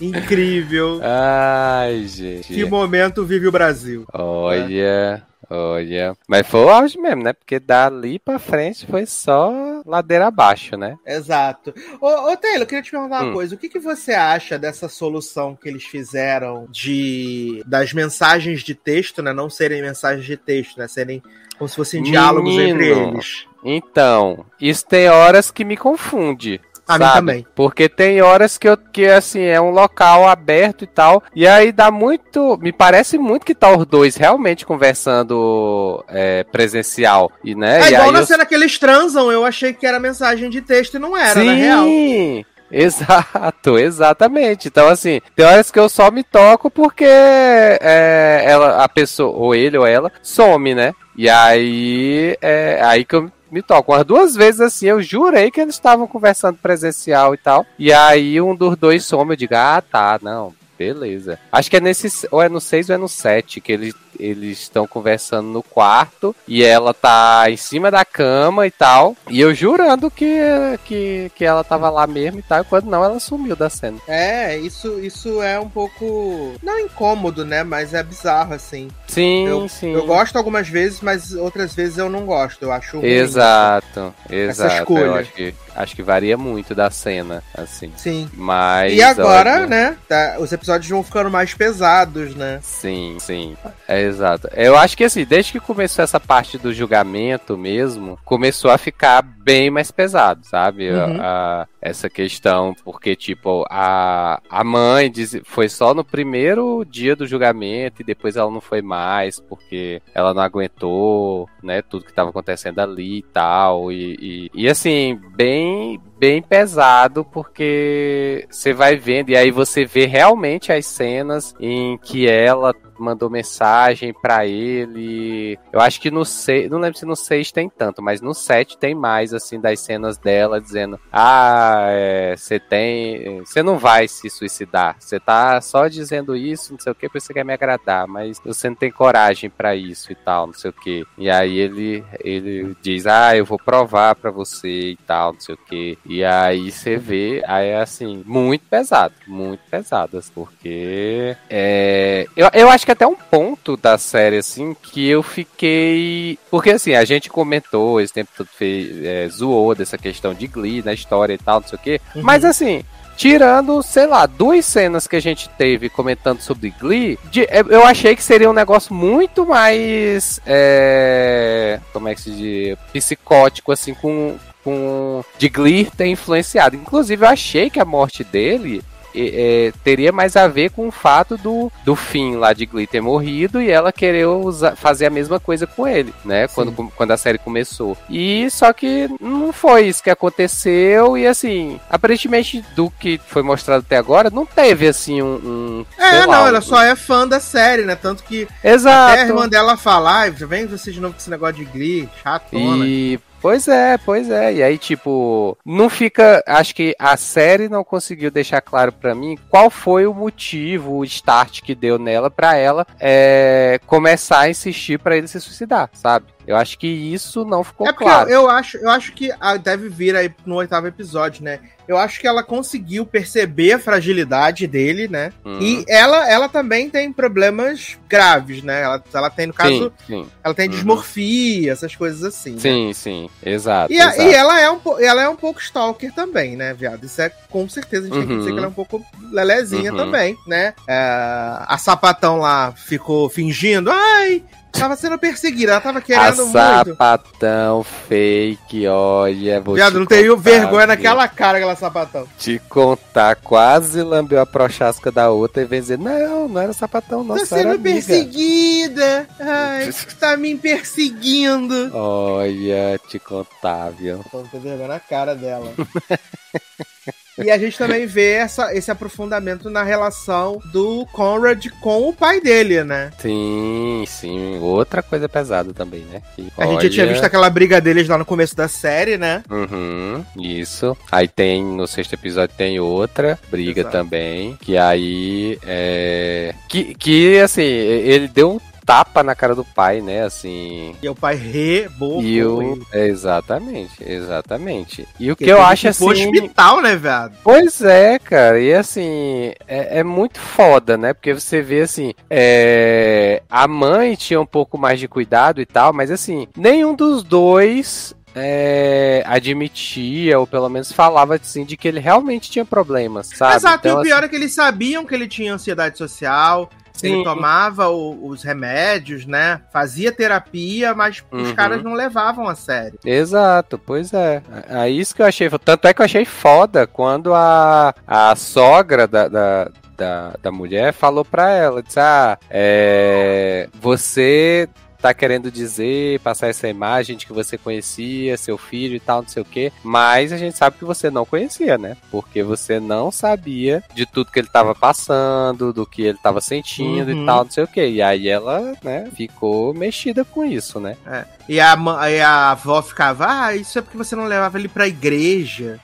incrível. Ai, gente. Que momento vive o Brasil. Olha, olha. Mas foi o auge mesmo, né? Porque dali pra frente foi só ladeira abaixo, né? Exato. Ô, ô Taylor, eu queria te perguntar uma Hum. coisa. O que, que você acha dessa solução que eles fizeram de das mensagens de texto, né? Não serem mensagens de texto, né? Serem como se fossem diálogos Menino. entre eles. Então, isso tem horas que me confunde. A mim sabe? também. Porque tem horas que, eu, que, assim, é um local aberto e tal. E aí dá muito. Me parece muito que tá os dois realmente conversando é, presencial. E, né? É e igual na eu- cena que eles transam, eu achei que era mensagem de texto e não era, na real. Sim! Exato, exatamente. Então, assim, tem horas que eu só me toco porque é, ela, a pessoa, ou ele ou ela, some, né? E aí, é aí que eu me toco. Umas duas vezes assim, eu jurei que eles estavam conversando presencial e tal. E aí um dos dois some, eu digo, ah, tá, não. Beleza. Acho que é nesse. Ou é no 6 ou é no 7 que eles eles estão conversando no quarto e ela tá em cima da cama e tal. E eu jurando que, que, que ela tava lá mesmo e tal. Quando não, ela sumiu da cena. É, isso, isso é um pouco. Não incômodo, né? Mas é bizarro, assim. Sim, Eu, sim. eu gosto algumas vezes, mas outras vezes eu não gosto. Eu acho ruim. Exato, exato. escolha. Eu acho que, acho que varia muito da cena, assim. Sim. Mas. E agora, olha, né? tá, os episódios vão ficando mais pesados, né? Sim, sim. É exato. Eu acho que assim, desde que começou essa parte do julgamento mesmo, começou a ficar bem mais pesado, sabe? A- Uhum. a- essa questão, porque, tipo, a, a mãe diz, foi só no primeiro dia do julgamento e depois ela não foi mais, porque ela não aguentou, né, tudo que tava acontecendo ali e tal. E, e, e, assim, bem, bem pesado, porque você vai vendo, e aí você vê realmente as cenas em que ela mandou mensagem pra ele. Eu acho que no 6, não lembro se no 6 tem tanto, mas no 7 tem mais assim das cenas dela dizendo: "Ah, você tem, você não vai se suicidar. Você tá só dizendo isso, não sei o que, porque você quer me agradar, mas você não tem coragem pra isso e tal, não sei o que". E aí ele ele diz: "Ah, eu vou provar pra você e tal, não sei o que". E aí você vê, aí é assim, muito pesado, muito pesadas, porque é, eu, eu acho que até um ponto da série, assim, que eu fiquei. Porque assim, a gente comentou esse tempo todo, fez, é, zoou dessa questão de Glee na história e tal, não sei o quê. Uhum. Mas assim. Tirando, sei lá, duas cenas que a gente teve comentando sobre Glee, de- é, eu achei que seria um negócio muito mais. é, como é que se diz? Psicótico, assim, com, com. De Glee ter influenciado. Inclusive, eu achei que a morte dele. é, teria mais a ver com o fato do, do fim lá de Glee ter morrido e ela querer usar- fazer a mesma coisa com ele, né? Quando, quando a série começou. E só que não foi isso que aconteceu e assim, aparentemente do que foi mostrado até agora, não teve assim um. um É, lá, não, um- ela só é fã da série, né? Tanto que até a Exato. irmã dela fala, ai, já vem você de novo com esse negócio de Glee, chatona. E. Pois é, pois é. E aí, tipo, não fica. Acho que a série não conseguiu deixar claro pra mim qual foi o motivo, o start que deu nela pra ela é, começar a insistir pra ele se suicidar, sabe? Eu acho que isso não ficou É claro. eu, eu acho, eu acho que ah, deve vir aí no oitavo episódio, né? Eu acho que ela conseguiu perceber a fragilidade dele, né? Hum. E ela, ela também tem problemas graves, né? Ela, ela tem, no caso, sim, sim. ela tem Uhum. dismorfia, essas coisas assim. né? Sim, sim, exato. E, a- exato. e ela, é um, ela é um pouco stalker também, né, viado? Isso é com certeza, a gente tem que Uhum. dizer que ela é um pouco lelezinha Uhum. também, né? É, a sapatão lá ficou fingindo, ai, tava sendo perseguida, ela tava A querendo muito. sapatão fake, olha. Vou Viado, te não tenho vergonha viu? naquela cara, aquela sapatão. Te contar, quase lambeu a prochasca da outra e vem dizer: Não, não era sapatão, não, tá só era sendo amiga." perseguida. Ai, tá me perseguindo. Olha, te contar, viu? Tô com vergonha na cara dela. E a gente também vê essa, esse aprofundamento na relação do Conrad com o pai dele, né? Sim, sim. Outra coisa pesada também, né? Que, A gente já tinha olha- visto aquela briga deles lá no começo da série, né? Uhum, isso. Aí tem, no sexto episódio tem outra briga Exato. também, que aí é... Que, que, assim, ele deu um tapa na cara do pai, né, assim... E o pai rebocou E o... Exatamente, exatamente. E o que Porque eu acho, assim... hospital, né, viado? Pois é, cara, e assim, é, é muito foda, né? Porque você vê assim, é, a mãe tinha um pouco mais de cuidado e tal, mas assim, nenhum dos dois é, admitia, ou pelo menos falava assim, de que ele realmente tinha problemas, sabe? Exato, e Então, o pior é que eles sabiam que ele tinha ansiedade social, ele Sim. tomava o- os remédios, né? Fazia terapia, mas os Uhum. caras não levavam a sério. Exato, pois é. É isso que eu achei. Tanto é que eu achei foda quando a, a sogra da, da, da, da mulher falou pra ela: disse, Ah, é, você tá querendo dizer, passar essa imagem de que você conhecia seu filho e tal, não sei o quê, mas a gente sabe que você não conhecia, né? Porque você não sabia de tudo que ele tava passando, do que ele tava sentindo Uhum. e tal, não sei o quê. E aí ela, né, ficou mexida com isso, né? E a, aí a avó ficava, ah, isso é porque você não levava ele pra igreja.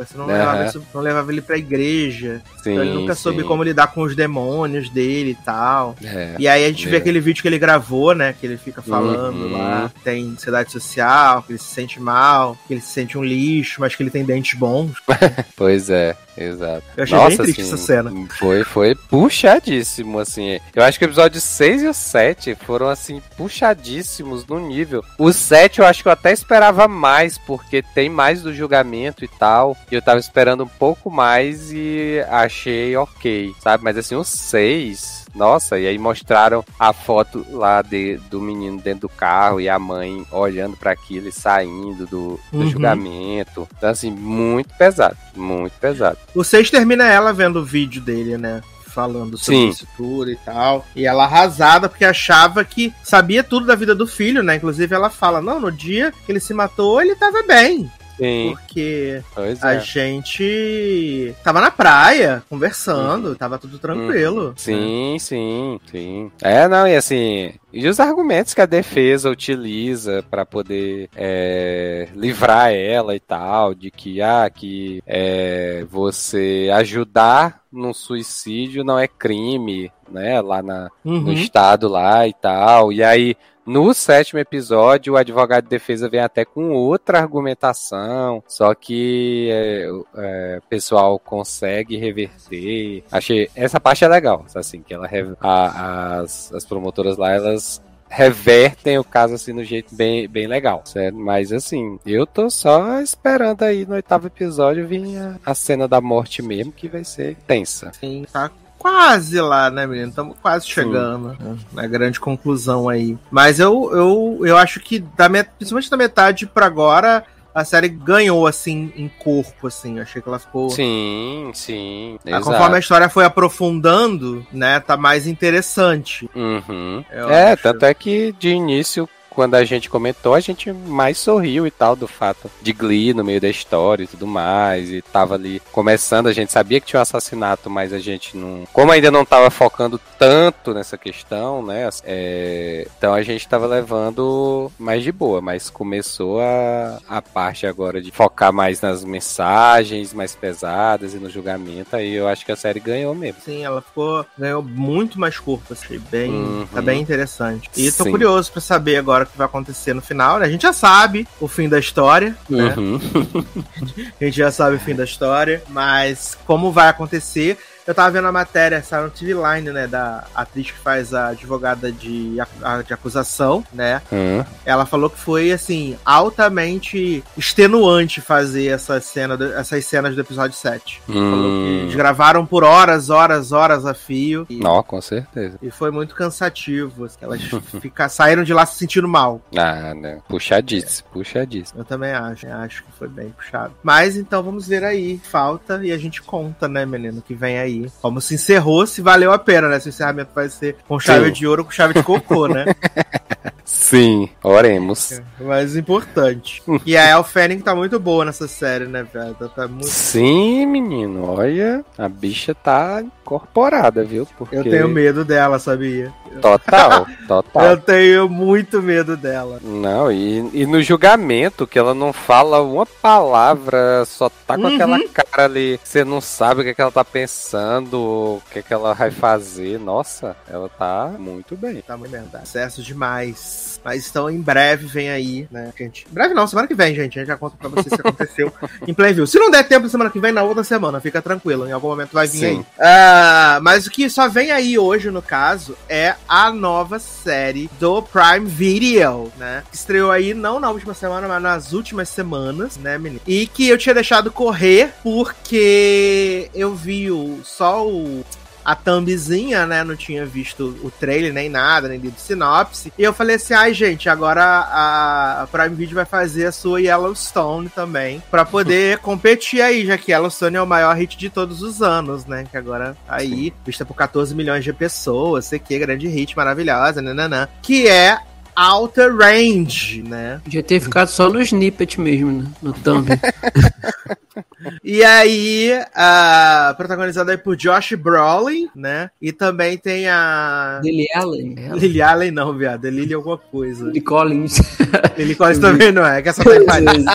É, Você não, Aham. levava, isso- não levava ele pra igreja. sim, então ele nunca soube sim. como lidar com os demônios dele e tal. É. E aí a gente vê É. aquele vídeo que ele gravou, né? Que ele fica falando Uhum. lá. que Tem ansiedade social, que ele se sente mal, que ele se sente um lixo, mas que ele tem dentes bons. Pois é, exato. Eu achei bem triste essa cena. Foi, foi puxadíssimo, assim. Eu acho que o episódio 6 e o 7 foram, assim, puxadíssimos no nível. O 7 eu acho que eu até esperava mais, porque tem mais do julgamento e tal. E eu tava esperando um pouco mais e achei ok, sabe? Mas assim, o 6. Nossa, e aí mostraram a foto lá de, do menino dentro do carro e a mãe olhando pra aquilo e saindo do, do Uhum. julgamento. Então, assim, muito pesado, muito pesado. 6 termina ela vendo o vídeo dele, né? Falando sobre Sim. isso tudo e tal. E ela arrasada porque achava que sabia tudo da vida do filho, né? Inclusive ela fala: Não, no dia que ele se matou, ele tava bem. Sim, Porque pois a é. gente tava na praia, conversando, tava tudo tranquilo. Uhum. Sim, sim, sim. É, não, e assim, e os argumentos que a defesa utiliza pra poder é, livrar ela e tal, de que, ah, que é, você ajudar num suicídio não é crime, né, lá na, Uhum. no estado lá e tal, e aí No sétimo episódio, o advogado de defesa vem até com outra argumentação, só que é, é, o pessoal consegue reverter. Achei essa parte é legal, assim, que ela a, as, as promotoras lá elas revertem o caso assim no jeito bem, bem legal, certo? Mas assim, eu tô só esperando aí no oitavo episódio vir a, a cena da morte mesmo, que vai ser tensa. Sim, tá quase lá, né, menino? Estamos quase chegando né, na grande conclusão aí. Mas eu, eu, eu acho que, da met... principalmente da metade para agora, a série ganhou, assim, em corpo, assim. Eu achei que ela ficou. Sim, sim. Ah, conforme a história foi aprofundando, né, tá mais interessante. Uhum. É, acho. tanto é que de início quando a gente comentou, a gente mais sorriu e tal do fato de Glee no meio da história e tudo mais. E tava ali começando, a gente sabia que tinha um assassinato, mas a gente não. Como ainda não tava focando tanto nessa questão, né? É, então a gente tava levando mais de boa, mas começou a, a parte agora de focar mais nas mensagens mais pesadas e no julgamento. Aí eu acho que a série ganhou mesmo. Sim, ela ficou. ganhou muito mais corpo, achei bem. Uhum. Tá bem interessante. E tô Sim. curioso para saber agora que vai acontecer no final, né? A gente já sabe o fim da história, né? Uhum. a gente já sabe o fim da história, mas como vai acontecer, eu tava vendo a matéria, essa no TV Line, né, da atriz que faz a advogada de, a, de acusação, né? Uhum. Ela falou que foi, assim, altamente extenuante fazer essa cena, essas cenas do episódio 7. Uhum. Falou que hum. eles gravaram por horas, horas, horas a fio. E, Não, com certeza. E foi muito cansativo. Assim, elas fica, saíram de lá se sentindo mal. Ah, né? Puxadíssimo, é. puxadíssimo. Eu também acho, eu acho que foi bem puxado. Mas então vamos ver aí. Falta e a gente conta, né, menino, que vem aí como se encerrou, se valeu a pena, né? Se o encerramento vai ser com chave Sim. de ouro ou com chave de cocô, né? Sim, oremos. É, mais importante. e a El Fanning tá muito boa nessa série, né, velho? Tá muito... Sim, menino. Olha, a bicha tá incorporada, viu? Porque... Eu tenho medo dela, sabia? Total, total. Eu tenho muito medo dela. Não, e, e no julgamento, que ela não fala uma palavra, só tá com uhum. aquela cara ali. Você não sabe o que, é que ela tá pensando, o que, é que ela vai fazer. Nossa, ela tá muito bem. Tá muito bem, tá. Sucesso demais. Mas então, em breve vem aí, né, gente? Em breve não, semana que vem, gente. A gente já conta pra vocês o que aconteceu em Playview. Se não der tempo semana que vem, na outra semana, fica tranquilo. Em algum momento vai vir Sim. aí. Uh, mas o que só vem aí hoje, no caso, é a nova série do Prime Video, né? Estreou aí não na última semana, mas nas últimas semanas, né, menino? E que eu tinha deixado correr porque eu vi o, só o a thumbzinha, né? Não tinha visto o trailer nem nada, nem lido sinopse. E eu falei assim: ai, gente, agora a, Prime Video vai fazer a sua Yellowstone também. para poder competir aí, já que Yellowstone é o maior hit de todos os anos, né? Que agora tá aí, vista por 14 milhões de pessoas, sei que, grande hit, maravilhosa, nananã. Que é Outer Range, né? Podia ter ficado só no snippet mesmo, né? no thumb. e aí, uh, protagonizada aí por Josh Brolin, né? E também tem a... Lily Allen. Lily Allen não, viado. É Lily alguma coisa. Lily Collins. Lily Collins também não é, que essa tá em Paris.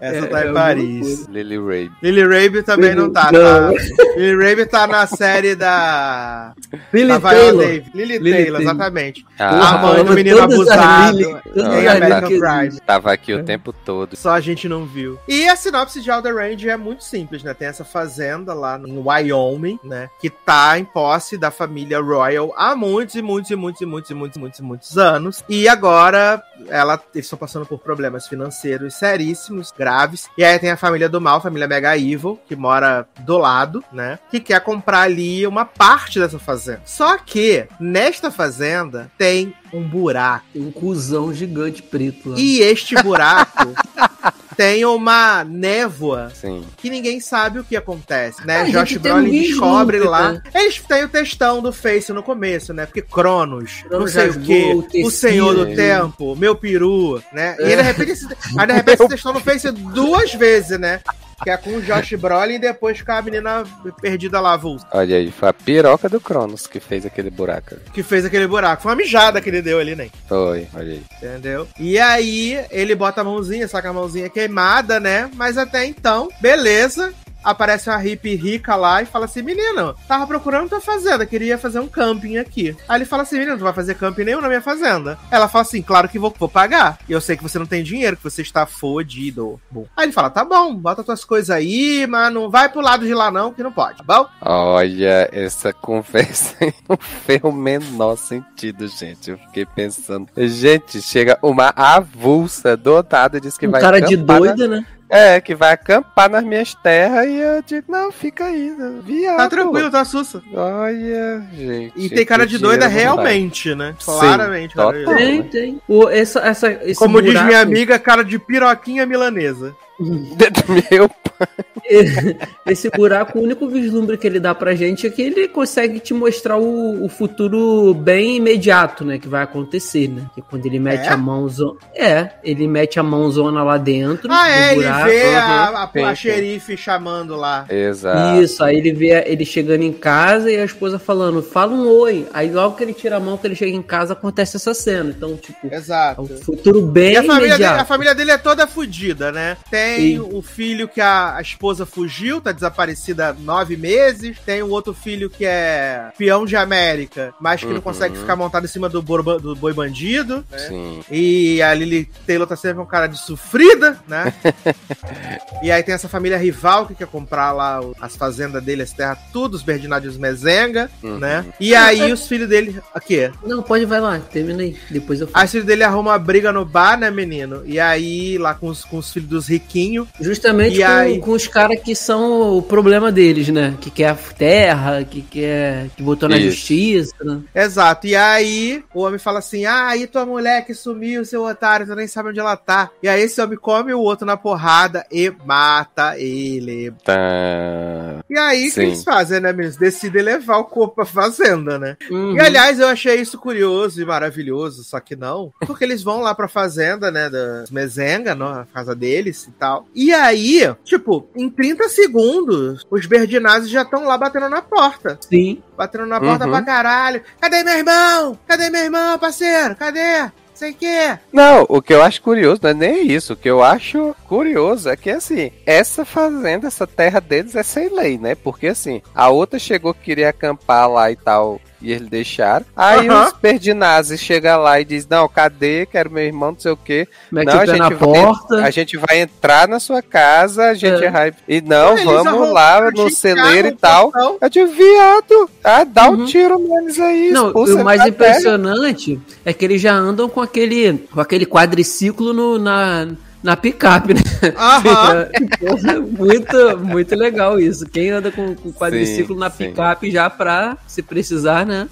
essa tá em é, Paris. Lily Rabe. Lily Rabe também não tá. Não. Tá... Lily Rabe tá na série da... Lily da Taylor. Lily, Lily Taylor, Taylor, exatamente. Ah, a mãe do menino abusado em American Crime. Tava aqui o tempo todo. Só a gente não viu. E a sinopse de Elder Range é muito simples, né? Tem essa fazenda lá em Wyoming, né? Que tá em posse da família Royal há muitos e muitos e muitos e muitos e muitos e muitos, e muitos anos. E agora ela, eles estão passando por problemas financeiros seríssimos, graves. E aí tem a família do mal, a família Mega Evil, que mora do lado, né? Que quer comprar ali uma parte dessa fazenda. Só que nesta fazenda tem um buraco. Tem um cuzão gigante preto lá. E este buraco tem uma névoa Sim. que ninguém sabe o que acontece, né? Ah, Josh Brolin descobre lá. Né? Eles têm o textão do Face no começo, né? Porque Cronos, Cronos não sei o quê, o Senhor do Tempo, meu peru, né? E aí, de repente, esse, aí, de repente esse textão no Face duas vezes, né? Que é com o Josh Brolin e depois com a menina perdida lá, avulsa. Olha aí, foi a piroca do Cronos que fez aquele buraco. Que fez aquele buraco. Foi uma mijada que ele deu ali, né? Foi, olha aí. Entendeu? E aí, ele bota a mãozinha, saca a mãozinha queimada, né? Mas até então, beleza aparece uma hippie rica lá e fala assim: Menino, tava procurando tua fazenda, queria fazer um camping aqui. Aí ele fala assim: Menino, tu vai fazer camping nenhum na minha fazenda. Ela fala assim: Claro que vou, vou pagar. E eu sei que você não tem dinheiro, que você está fodido. Bom. Aí ele fala: Tá bom, bota tuas coisas aí, mas não vai pro lado de lá não, que não pode, tá bom? Olha, essa conversa não fez o menor sentido, gente. Eu fiquei pensando. Gente, chega uma avulsa dotada e diz que Um vai cara de acampar na- doida, né? É, que vai acampar nas minhas terras e eu digo, não, fica aí, né? viado. Tá tranquilo, tá sussa. Olha, gente. E tem cara de doida realmente, né? Sim, Claramente, cara. total. Tem, tem. O, essa, essa, esse Como diz buraco- minha amiga, cara de piroquinha milanesa. Meu Esse buraco, o único vislumbre que ele dá pra gente é que ele consegue te mostrar o, o futuro bem imediato, né? Que vai acontecer, né? Que quando ele mete É? a mãozona. É, ele mete a mãozona lá dentro. Ah, é, do ele buraco. vê uhum. a, a, a xerife chamando lá. Exato. Isso, aí ele vê ele chegando em casa e a esposa falando, fala um oi. Aí logo que ele tira a mão, que ele chega em casa, acontece essa cena. Então, tipo, é Exato. um futuro bem E a família, dele, imediato. a família dele é toda fodida, né? Tem Sim. o filho que a, a esposa fugiu, tá desaparecida há nove meses. Tem o outro filho que é peão de América, mas que não Uhum. consegue ficar montado em cima do, borba- do boi bandido. né? Sim. E a Lily Taylor tá sempre um cara de sofrida, né? e aí tem essa família rival que quer comprar lá o- as fazendas dele, as terras, tudo, os Berdinários Mezenga, Uhum. né? E aí os filhos dele. Aqui. Não, pode, vai lá, termina aí. Depois eu falo. Aí os filhos dele arrumam uma briga no bar, né, menino? E aí, lá com os, com os filhos dos riquinhos. Justamente E com, aí? com os caras que são o problema deles, né? Que quer a terra, que quer. que botou na Isso. justiça, né? Exato. E aí, o homem fala assim: Ah, aí tua mulher que sumiu, seu otário, tu nem sabe onde ela tá. E aí, esse homem come o outro na porrada e mata ele. Tá. E aí, o que eles fazem, né, menino? Decidem levar o corpo pra fazenda, né? Uhum. E aliás, eu achei isso curioso e maravilhoso, só que não. Porque eles vão lá pra fazenda, né, da Mezenga, na casa deles e tal. E aí, tipo, em 30 segundos, os Berdinazes já estão lá batendo na porta. Sim. Batendo na porta Uhum. pra caralho. Cadê meu irmão? Cadê meu irmão, parceiro? Cadê? Sei que. Não, o que eu acho curioso não é nem isso. O que eu acho curioso é que, assim, essa fazenda, essa terra deles é sem lei, né? Porque, assim, a outra chegou que queria acampar lá e tal, e eles deixaram. Aí Aham. os Perdinazes chegam lá e diz não, cadê? Quero meu irmão, não sei o quê. Mete Não, a gente, na vai, porta. a gente vai entrar na sua casa, a gente É. vai... E não, Eles vamos lá no celeiro e tal. portão. Eu digo, viado, ah, dá Uhum. um tiro neles aí, Não, o mais terra. impressionante é que eles já andam com aquele, com aquele quadriciclo no, na, na picape, né? Aham. Porra, muito, muito legal isso. Quem anda com, com quadriciclo Sim, na sim. picape já pra, se precisar, né?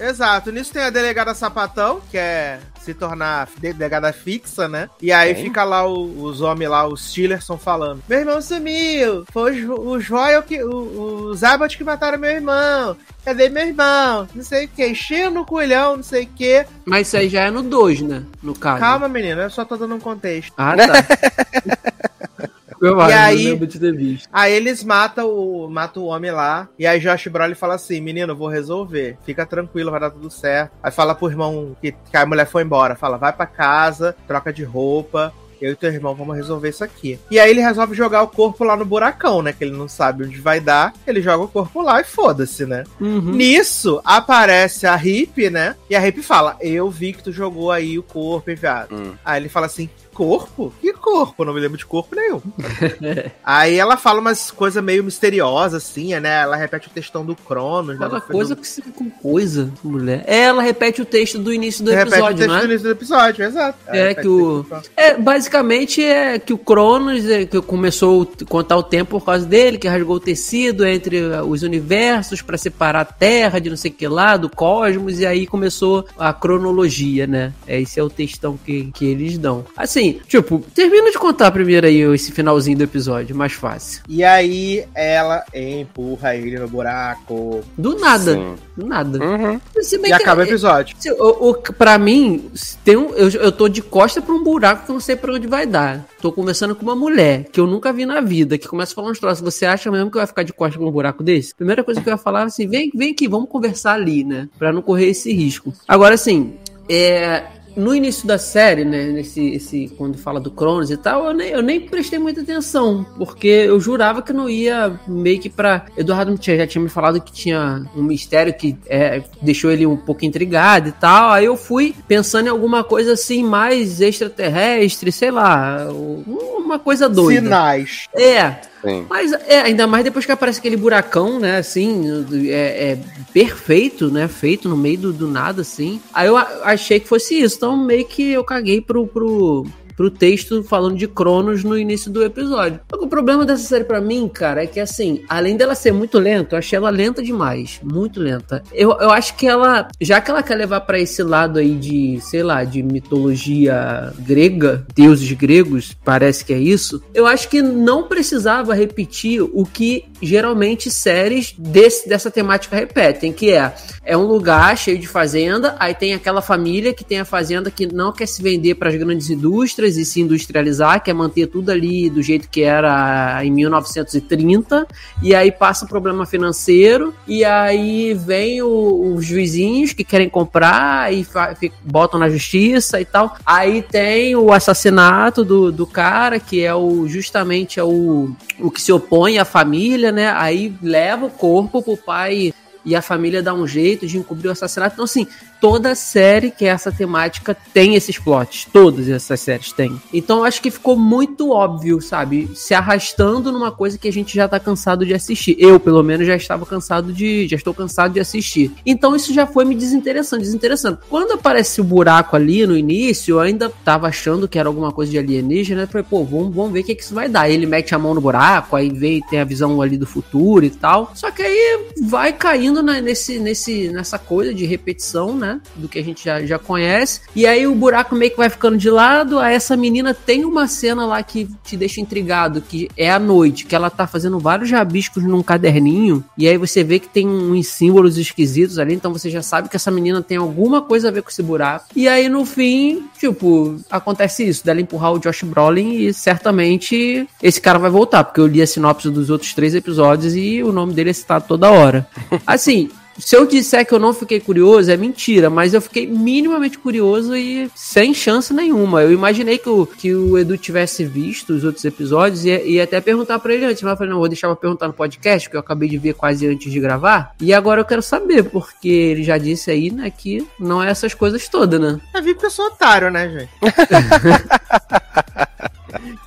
Exato. Nisso tem a delegada Sapatão, que é se tornar de- delegada fixa, né? E aí fica lá o- os homens lá, os Tillerson falando. Meu irmão sumiu. Foi os Royal que. o- Os Abbott que mataram meu irmão. Cadê meu irmão? Não sei o que. Enchendo no culhão, não sei o que. Mas isso aí já é no 2, né? No caso. Calma, menina, eu só tô dando um contexto. Ah, tá. Eu acho, aí- não lembro de ter visto. Aí eles matam o, matam o homem lá. E aí Josh Brolin fala assim: Menino, eu vou resolver. Fica tranquilo, vai dar tudo certo. Aí fala pro irmão que, que a mulher foi embora. Fala, vai pra casa, troca de roupa. Eu e teu irmão vamos resolver isso aqui. E aí ele resolve jogar o corpo lá no buracão, né? Que ele não sabe onde vai dar. Ele joga o corpo lá e foda-se, né? Uhum. Nisso aparece a Hip, né? E a Hip fala: Eu vi que tu jogou aí o corpo, enviado. Hum. Aí ele fala assim: Corpo? Que corpo? Eu não me lembro de corpo nenhum. aí ela fala umas coisas meio misteriosas, assim, né? Ela repete o textão do Cronos. né? Fala coisa do- que se com coisa, mulher. É, ela repete o texto do início do repete o episódio, texto não do é? início do episódio, exato. É que o- episódio. É, basicamente é que o Cronos é, que começou a contar o tempo por causa dele, que rasgou o tecido entre uh, os universos pra separar a Terra de não sei o que lá, do cosmos, e aí começou a cronologia, né? É, esse é o textão que, que eles dão. Assim, tipo, termina de contar primeiro aí esse finalzinho do episódio, mais fácil. E aí ela empurra ele no buraco. Do nada, Sim. do nada. Uhum. Se bem E que- acaba o episódio. Se- O, o, pra mim, tem um, eu, eu tô de costa pra um buraco que eu não sei pra onde vai dar. Tô conversando com uma mulher que eu nunca vi na vida, que começa a falar uns troços. Você acha mesmo que vai ficar de costa pra um buraco desse? Primeira coisa que eu ia falar é assim: vem, vem aqui, vamos conversar ali, né? Pra não correr esse risco. Agora, assim, é. No início da série, né, nesse esse, quando fala do Cronos e tal, eu nem, eu nem prestei muita atenção, porque eu jurava que não ia meio que pra. Eduardo tinha, já tinha me falado que tinha um mistério que é, deixou ele um pouco intrigado e tal. Aí eu fui pensando em alguma coisa assim, mais extraterrestre, sei lá, uma coisa doida. Sinais. É, Mas é, ainda mais depois que aparece aquele buracão, né? Assim, é, é perfeito, né? Feito no meio do, do nada, assim. Aí eu achei que fosse isso. Então meio que eu caguei pro, pro, pro texto falando de Cronos no início do episódio. O problema dessa série pra mim, cara, é que assim, além dela ser muito lenta, eu achei ela lenta demais. Muito lenta. Eu, eu acho que ela, já que ela quer levar pra esse lado aí de, sei lá, de mitologia grega, deuses gregos, parece que é isso, eu acho que não precisava repetir o que geralmente séries desse, dessa temática repetem, que é é um lugar cheio de fazenda, aí tem aquela família que tem a fazenda que não quer se vender para as grandes indústrias e se industrializar, quer manter tudo ali do jeito que era em 1930, e aí passa problema financeiro, e aí vem o- os vizinhos que querem comprar e botam na justiça e tal. Aí tem o assassinato do, do cara, que é o justamente é o, o que se opõe à família, né? Aí leva o corpo pro pai e a família dá um jeito de encobrir o assassinato. Então, assim, toda série que é essa temática tem esses plots. Todas essas séries têm. Então, acho que ficou muito óbvio, sabe? Se arrastando numa coisa que a gente já tá cansado de assistir. Eu, pelo menos, já estava cansado de. Já estou cansado de assistir. Então, isso já foi me desinteressando, desinteressando. Quando aparece o buraco ali no início, eu ainda tava achando que era alguma coisa de alienígena. Eu falei, pô, vamos, vamos ver o que, que isso vai dar. Ele mete a mão no buraco, aí vem, tem a visão ali do futuro e tal. Só que aí vai caindo na- nesse, nesse, nessa coisa de repetição, né? Do que a gente já, já conhece. E aí o buraco meio que vai ficando de lado. Aí essa menina tem uma cena lá que te deixa intrigado, que é à noite, que ela tá fazendo vários rabiscos num caderninho. E aí você vê que tem uns símbolos esquisitos ali. Então você já sabe que essa menina tem alguma coisa a ver com esse buraco. E aí no fim, tipo, acontece isso, dela empurrar o Josh Brolin e certamente esse cara vai voltar, porque eu li a sinopse dos outros três episódios e o nome dele é citado toda hora. Assim, se eu disser que eu não fiquei curioso, é mentira, mas eu fiquei minimamente curioso e sem chance nenhuma. Eu imaginei que o, que o Edu tivesse visto os outros episódios e ia até perguntar pra ele antes, mas eu falei, não, vou deixar pra perguntar no podcast, porque eu acabei de ver quase antes de gravar. E agora eu quero saber, porque ele já disse aí, né, que não é essas coisas todas, né? É vi porque eu sou otário, né, gente?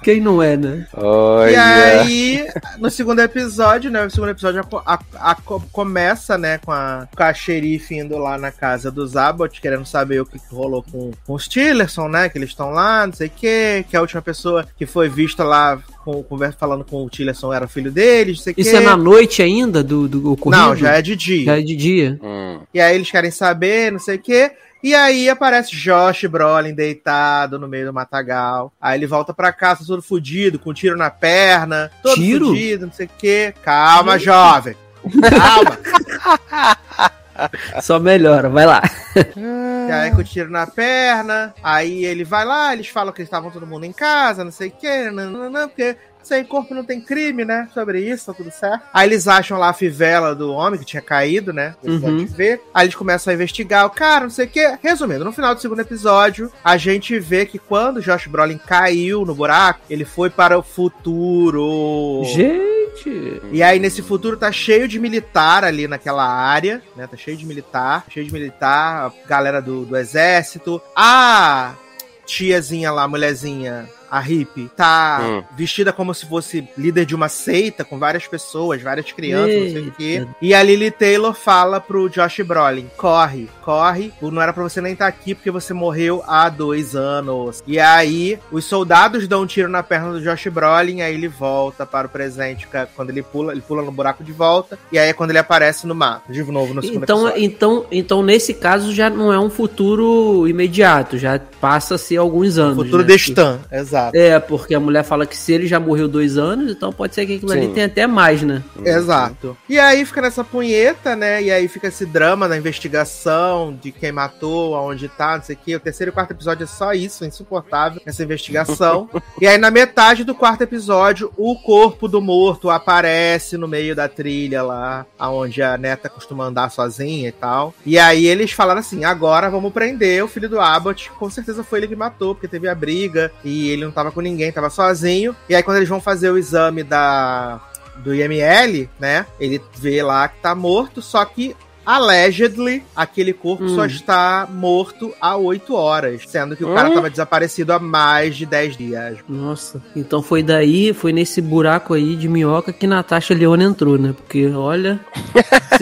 Quem não é, né? E Olha. aí, no segundo episódio, né? O segundo episódio a- a- a- começa, né, com a, com a xerife indo lá na casa do Zabot, querendo saber o que, que rolou com, com os Tillerson, né? Que eles estão lá, não sei o quê, que a última pessoa que foi vista lá com, conversa, falando com o Tillerson era filho deles, não sei o quê. Isso é na noite ainda do, do ocorrido? Não, já é de dia. Já é de dia. Hum. E aí eles querem saber, não sei o quê. E aí aparece Josh Brolin deitado no meio do matagal. Aí ele volta pra casa todo fudido, com um tiro na perna, todo Tiro? fudido, não sei o quê. Calma, jovem. Calma. Só melhora, vai lá. E aí com o tiro na perna. Aí ele vai lá, eles falam que eles estavam todo mundo em casa, não sei o quê. Não, não, não, porque sem corpo não tem crime, né? Sobre isso, tá tudo certo. Aí eles acham lá a fivela do homem que tinha caído, né? Eles Uhum. ver. Aí eles começam a investigar o cara, não sei o quê. Resumindo, no final do segundo episódio, a gente vê que quando o Josh Brolin caiu no buraco, ele foi para o futuro. Gente. E aí, nesse futuro, tá cheio de militar ali naquela área, né? Tá cheio de militar, cheio de militar, a galera do, do exército. A tiazinha lá, mulherzinha, a hippie, tá Hum. vestida como se fosse líder de uma seita, com várias pessoas, várias crianças, não sei o quê. Eita. E a Lily Taylor fala pro Josh Brolin: corre, corre, não era pra você nem estar aqui porque você morreu há dois anos. E aí, os soldados dão um tiro na perna do Josh Brolin, aí ele volta para o presente. Quando ele pula, ele pula no buraco de volta, e aí é quando ele aparece no mato, de novo no segundo Então, episódio. então, então, nesse caso, já não é um futuro imediato, já passa a ser alguns anos. Futuro né? destan, exato. Exato. É, porque a mulher fala que se ele já morreu dois anos, então pode ser que aquilo ali Sim. tenha até mais, né? Exato. E aí fica nessa punheta, né? E aí fica esse drama na investigação de quem matou, aonde tá, não sei o quê. O terceiro e quarto episódio é só isso, é insuportável, essa investigação. e aí na metade do quarto episódio, o corpo do morto aparece no meio da trilha lá, aonde a neta costuma andar sozinha e tal. E aí eles falaram assim: agora vamos prender o filho do Abbott. Com certeza foi ele que matou, porque teve a briga e ele não tava com ninguém, tava sozinho. E aí quando eles vão fazer o exame da do IML, né? Ele vê lá que tá morto, só que allegedly aquele corpo Hum. só está morto há 8 horas, sendo que o cara Hum? tava desaparecido há mais de 10 dias. Nossa, então foi daí, foi nesse buraco aí de minhoca que Natasha Leone entrou, né? Porque, olha.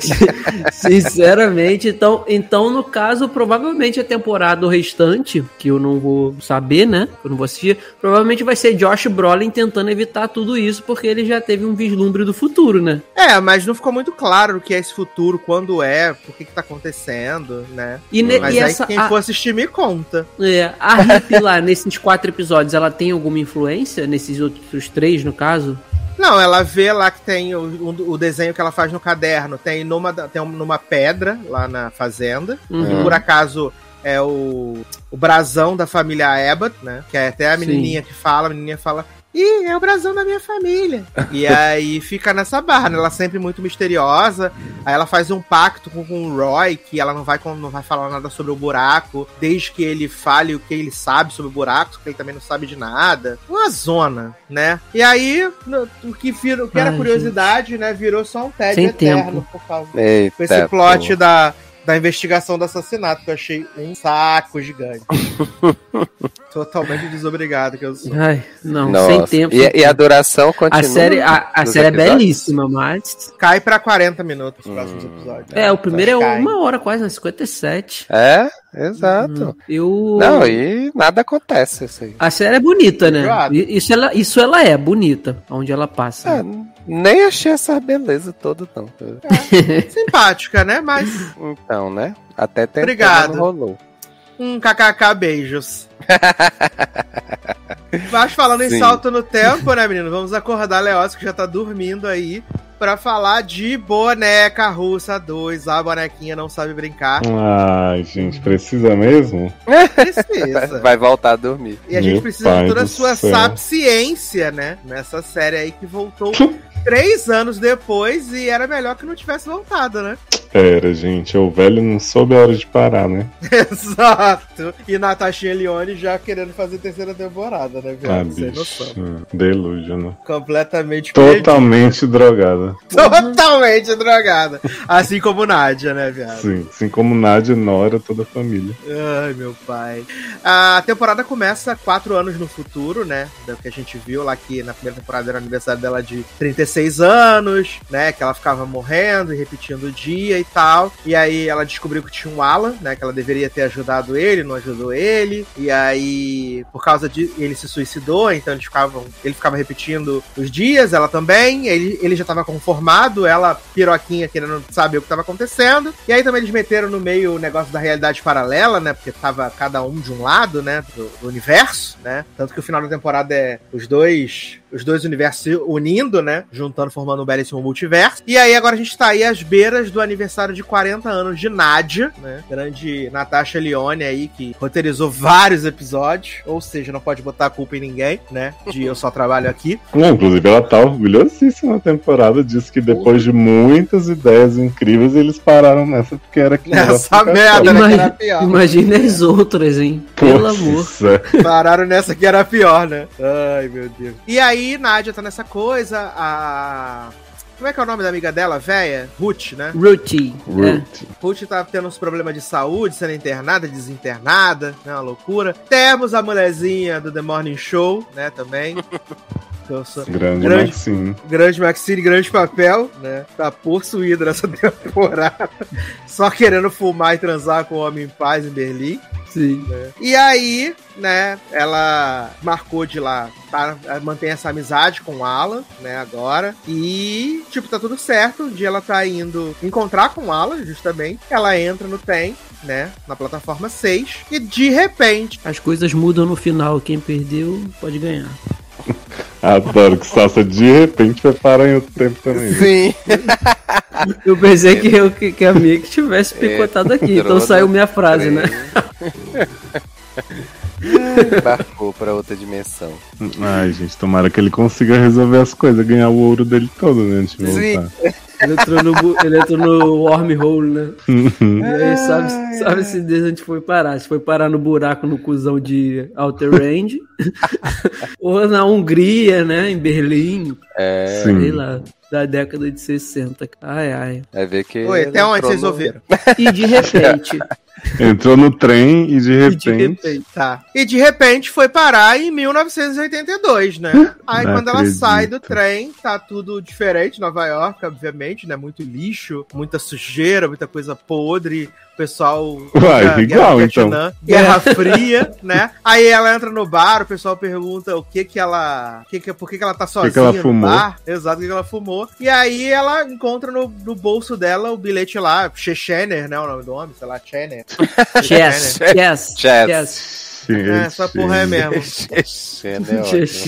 sin- sinceramente, então, então, no caso, provavelmente a temporada restante, que eu não vou saber, né? Eu não vou assistir, provavelmente vai ser Josh Brolin tentando evitar tudo isso, porque ele já teve um vislumbre do futuro, né? É, mas não ficou muito claro o que é esse futuro, quando é, por que que tá acontecendo, né? E, ne- Mas e aí essa. quem a- for assistir me conta. É, a Rip lá, nesses quatro episódios, ela tem alguma influência? Nesses outros três, no caso? Não, ela vê lá que tem o, o- desenho que ela faz no caderno, tem numa, tem um- numa pedra lá na fazenda. Uhum. que por acaso é o, o brasão da família Abbott, né? Que é até a Sim. menininha que fala, a menininha fala, ih, é o brasão da minha família. e aí fica nessa barra, né? Ela sempre muito misteriosa. Aí ela faz um pacto com, com o Roy, que ela não vai, não vai falar nada sobre o buraco, desde que ele fale o que ele sabe sobre o buraco, porque ele também não sabe de nada. Uma zona, né? E aí, no- o que, vira, o que era Ai, curiosidade, né? Virou só um tédio Sem eterno tempo. por causa Eita, com esse plot pô. da, da investigação do assassinato, que eu achei um saco gigante. Totalmente desobrigado que eu sou. Ai, não, Nossa. sem tempo. E, sem e a duração continua. A série, a, a série é belíssima, mas. Cai pra 40 minutos os Hum. próximos episódios. É, o primeiro é Cai. uma hora quase, né? 57. É, exato. Eu. Não, e nada acontece isso aí. A série é bonita, né? Isso ela, isso ela é, bonita, onde ela passa. É, nem achei essa beleza toda, não. Simpática, né? Mas Então, né? Até tem Obrigado. rolou. um kkk beijos. Mas falando em Sim. salto no tempo, né, menino? Vamos acordar Leócio, que já tá dormindo aí, pra falar de Boneca Russa 2. A bonequinha não sabe brincar. Ai, gente, precisa mesmo? Precisa. Vai voltar a dormir. E a gente Meu precisa de toda a sua céu. sapiência, né? Nessa série aí que voltou três anos depois e era melhor que não tivesse voltado, né? Era, gente, o velho não soube a hora de parar, né? Exato. E Natasha Leone já querendo fazer terceira temporada, né, Ah, viado? Sem noção. Delúgio, né? Completamente. Totalmente drogada. Totalmente drogada. Assim como Nádia, né, viado? Sim, assim como Nádia, Nora, toda a família. Ai, meu pai. A temporada começa quatro anos no futuro, né? Do que a gente viu lá que na primeira temporada era o aniversário dela de 36 anos, né? Que ela ficava morrendo e repetindo o dia e tal. E aí ela descobriu que tinha um Alan, né? Que ela deveria ter ajudado ele, não ajudou ele. E aí, por causa de. Ele se suicidou, então eles ficavam. Ele ficava repetindo os dias, ela também. Ele, ele já tava conformado, ela, piroquinha, querendo saber o que tava acontecendo. E aí também eles meteram no meio o negócio da realidade paralela, né? Porque tava cada um de um lado, né? Do, do universo, né? Tanto que o final da temporada é os dois. Os dois universos se unindo, né? Juntando, formando um belíssimo multiverso. E aí agora a gente tá aí às beiras do aniversário de 40 anos de Nádia, né? Grande Natasha Leone aí, que roteirizou vários episódios. Ou seja, não pode botar a culpa em ninguém, né? De eu só trabalho aqui. Não, inclusive, ela tá orgulhosíssima na temporada. Disse que depois de muitas ideias incríveis, eles pararam nessa porque era que Essa merda, né? Pior. Imagina as outras, hein? Pelo amor. Pararam nessa que era pior, né? Ai, meu Deus. E aí, Nádia tá nessa coisa, a. Como é que é o nome da amiga dela, véia? Ruth, né? Ruthie. É. Ruth. Ruth tá tendo uns problemas de saúde, sendo internada, desinternada, né? Uma loucura. Temos a mulherzinha do The Morning Show, né? Também. Sou- Grande, Grande. Maxine. Grande Maxine, grande papel, né? Tá possuído nessa temporada. Só querendo fumar e transar com o homem em paz em Berlim. Sim. E aí, né, ela marcou de lá, tá, mantém essa amizade com o Alan, né, agora. E, tipo, tá tudo certo. Um dia ela tá indo encontrar com o Alan, justamente. Ela entra no trem, né, na plataforma 6. E de repente, As coisas mudam no final. Quem perdeu pode ganhar. Adoro que Sassa de repente vai parar em outro tempo também. Sim. Eu pensei que, eu, que, que a minha que tivesse picotado aqui. Então Entrou saiu minha frase, né? Embarcou pra outra dimensão. Ai, gente, tomara que ele consiga resolver as coisas, ganhar o ouro dele todo, né? Antes de Sim. Ele entrou no, ele entrou no wormhole, né? Uhum. E aí sabe, sabe se Deus a gente foi parar. Se foi parar no buraco no cuzão de Outer Range. ou na Hungria, né? Em Berlim. É, Sei Sim. lá. Da década de 60. Ai, ai. vai ver que. Oi, até onde vocês ouviram? E de repente. Entrou no trem e de e de repente. repente. Tá. E de repente foi parar em 1982, né? Aí Não quando ela acredito. sai do trem, tá tudo diferente. Nova York, obviamente, né? Muito lixo, muita sujeira, muita coisa podre. O pessoal. Uai, guerra- igual, guerra então. Vietnã, Guerra Fria, né? Aí ela entra no bar, o pessoal pergunta o que que ela. Que que, por que, que ela tá sozinha que ela no fumou? bar. Exato, o que, que ela fumou. E aí ela encontra no, no bolso dela o bilhete lá, Chechener, né? O nome do homem, sei lá, Chener. Chess. Chess. Chess. É, essa porra é mesmo. Chechena é ótimo. Chess.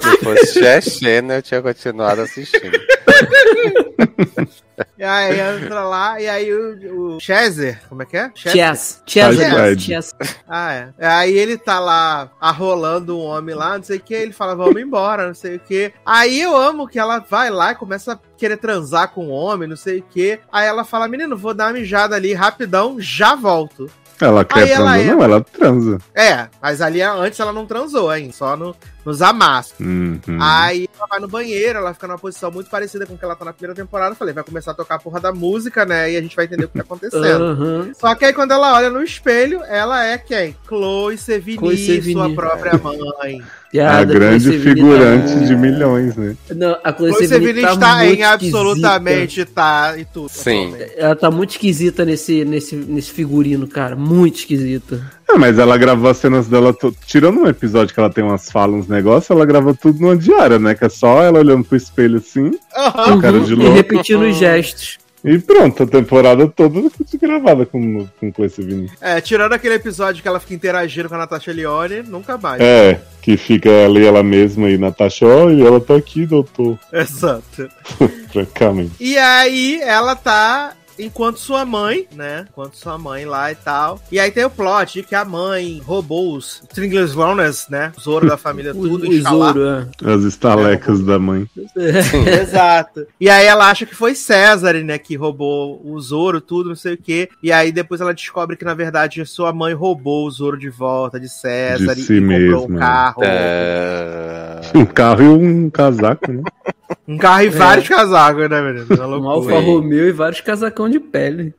Se fosse Chechena, eu tinha continuado assistindo. E aí entra lá, e aí o, o Chezer, como é que é? Chess. Chess. Chess. Ah, é. Aí ele tá lá arrolando um homem lá, não sei o que, ele fala, vamos embora, não sei o que. Aí eu amo que ela vai lá e começa a querer transar com o homem, não sei o que. Aí ela fala, menino, vou dar uma mijada ali rapidão, já volto. Ela quer transar? é- Não, ela transa. É, mas ali antes ela não transou ainda, só no, nos amassos. Uhum. Aí ela vai no banheiro, ela fica numa posição muito parecida com o que ela tá na primeira temporada. Eu falei, vai começar a tocar a porra da música, né? E a gente vai entender o que tá acontecendo. Aham. Só que aí quando ela olha no espelho, ela é quem? Chloe Sevigny, Chloe Sevigny. sua própria mãe. A Piada, grande figurante tá- de milhões, né? Não, a Chloe Chloe Sevigny tá está em absolutamente tá e tudo. Sim. Ela tá muito esquisita nesse, nesse, nesse figurino, cara. Muito esquisita. É, mas ela gravou as cenas dela, to- tirando um episódio que ela tem umas falas, negócios, ela grava tudo numa diária, né? Que é só ela olhando pro espelho assim, Aham. cara de e louco. repetindo os gestos. e pronto, a temporada toda gravada com, com Chloe Sevigny. É, tirando aquele episódio que ela fica interagindo com a Natasha Leone, nunca mais. É, que fica ali ela mesma e Natasha, olha, ela tá aqui, doutor. Exato. Francamente. E aí ela tá enquanto sua mãe, né? Enquanto sua mãe lá e tal. E aí tem o plot de que a mãe roubou os Stringless Runners, né? Os ouro da família, tudo, o escalar. Zoro, As estalecas da mãe. é. Exato. E aí ela acha que foi César, né, que roubou o Zoro, tudo, não sei o quê. E aí depois ela descobre que, na verdade, sua mãe roubou o Zoro de volta de César De e, si e comprou um mesma. carro. É... Um carro e um casaco, né? Um carro e vários casacos, né, menino? Uma Um. Alfa Romeo e vários casacão de pele.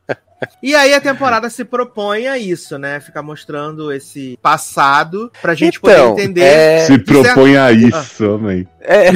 E aí a temporada se propõe a isso, né? Ficar mostrando esse passado pra gente Então, poder entender. é- Se propõe Ah. a isso, amém. É,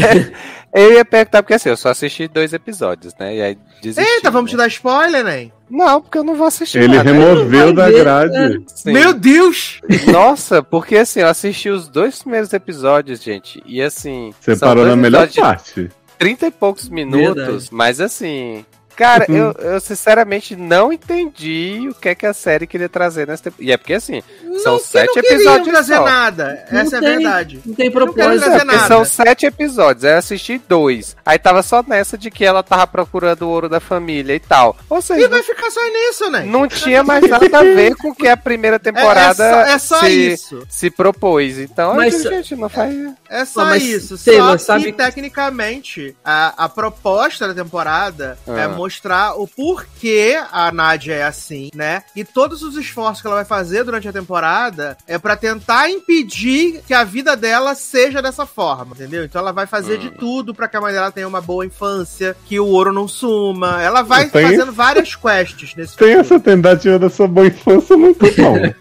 eu ia perguntar, porque assim, eu só assisti dois episódios, né? E aí desisti. Eita, vamos né? te dar spoiler, né? Não, porque eu não vou assistir. Ele nada. removeu da ver, grade. Sim. Meu Deus! Nossa, porque assim, eu assisti os dois primeiros episódios, gente. E assim. Você parou na melhor parte. 30 e poucos minutos, Verdade. mas assim. Cara, eu, eu sinceramente não entendi o que é que a série queria trazer nessa temporada. E é porque assim, são Não, que sete não episódios trazer só. nada. Não Essa é a tem. verdade. Não tem não propósito. trazer É, são sete episódios, aí eu assisti dois. Aí tava só nessa de que ela tava procurando o ouro da família e tal. Ou E seja, vai ficar só nisso, né? não tinha mais nada a ver com o que a primeira temporada é, é só, é só se, isso. se propôs. Então, Mas- eu gente, não faz. É só mas, isso. Taylor, só que, sabe- tecnicamente, a, a proposta da temporada é Ah. Mostrar o porquê a Nadia é assim, né? E todos os esforços que ela vai fazer durante a temporada é pra tentar impedir que a vida dela seja dessa forma, entendeu? Então ela vai fazer Hum. de tudo pra que a mãe dela tenha uma boa infância, que o ouro não suma. Ela vai Tem- fazendo várias quests nesse Tem futuro. essa tentativa dessa boa infância muito bom.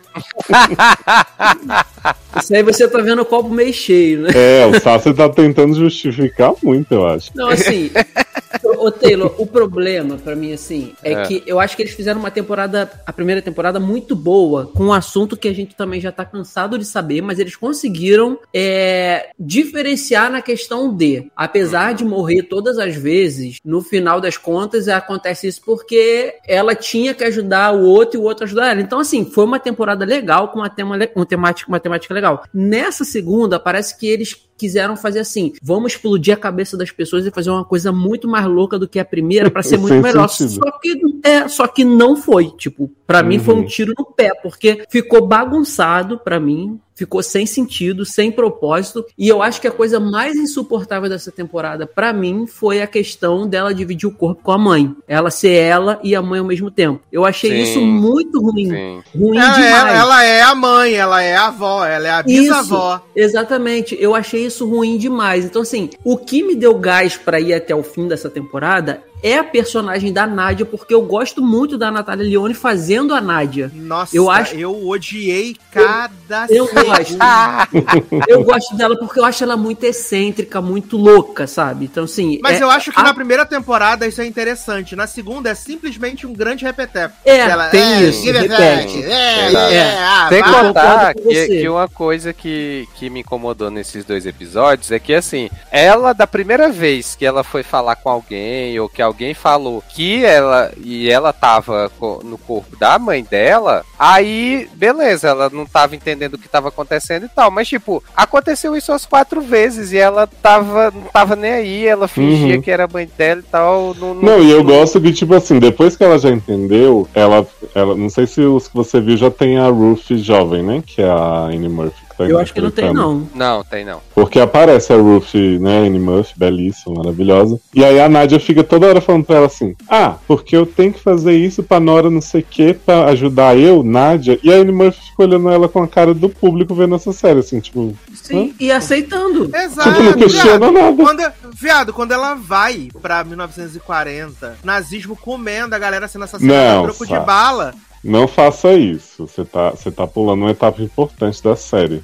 Isso aí você tá vendo o copo meio cheio, né? É, o Sassi tá tentando justificar muito, eu acho. Não, assim. ô, Taylor, o problema pra mim, assim, é, É. que eu acho que eles fizeram uma temporada, a primeira temporada, muito boa, com um assunto que a gente também já tá cansado de saber, mas eles conseguiram é, diferenciar na questão de, apesar de morrer todas as vezes, no final das contas acontece isso porque ela tinha que ajudar o outro e o outro ajudar ela. Então, assim, foi uma temporada legal com uma, tema, uma, temática, uma temática legal. Nessa segunda, parece que eles quiseram fazer assim: vamos explodir a cabeça das pessoas e fazer uma coisa muito mais louca do que a primeira pra ser muito Sem melhor. sentido. Só que, é, só que não foi. Tipo, pra mim foi um Uhum. tiro no pé, porque ficou bagunçado pra mim. Ficou sem sentido, sem propósito. E eu acho que a coisa mais insuportável dessa temporada, pra mim, foi a questão dela dividir o corpo com a mãe. Ela ser ela e a mãe ao mesmo tempo. Eu achei Sim. isso muito ruim. Sim. Ruim Ela demais. é, ela é a mãe, ela é a avó, ela é a bisavó. Exatamente, eu achei isso ruim demais. Então, assim, o que me deu gás pra ir até o fim dessa temporada é a personagem da Nádia, porque eu gosto muito da Natália Leone fazendo a Nádia. Nossa, Eu eu, acho- odiei cada Eu segundo. gosto. eu gosto dela porque eu acho ela muito excêntrica, muito louca, sabe? Então, assim. Mas é- eu acho que a- na primeira temporada isso é interessante. Na segunda é simplesmente um grande repeteco. É, Ela, tem é, isso, repete. É, Verdade. é, ah, Sem contar- que, que uma coisa que, que me incomodou nesses dois episódios é que, assim, ela, da primeira vez que ela foi falar com alguém, ou que alguém falou que ela, e ela tava no corpo da mãe dela, aí, beleza, ela não tava entendendo o que tava acontecendo e tal, mas, tipo, aconteceu isso umas quatro vezes, e ela tava, não tava nem aí, ela fingia Uhum. que era mãe dela e tal. Não, Não, e eu gosto que, tipo assim, depois que ela já entendeu, ela. ela não sei se os que você viu já tem a Ruth jovem, né? Que é a Annie Murphy. Tá Eu acho que não tem, não. Não, tem não. Porque aparece a Ruth, né, Annie Murphy, belíssima, maravilhosa. E aí a Nádia fica toda hora falando pra ela assim: Ah, porque eu tenho que fazer isso pra Nora não sei o que, pra ajudar eu, Nádia. E a Annie Murphy fica olhando ela com a cara do público vendo essa série, assim, tipo, Sim, e aceitando. Exato. tipo, não questiona viado. nada. Quando, viado, quando ela vai pra 1940, nazismo comendo, a galera sendo assassinada troco de bala. Não faça isso. Você tá, você tá pulando uma etapa importante da série.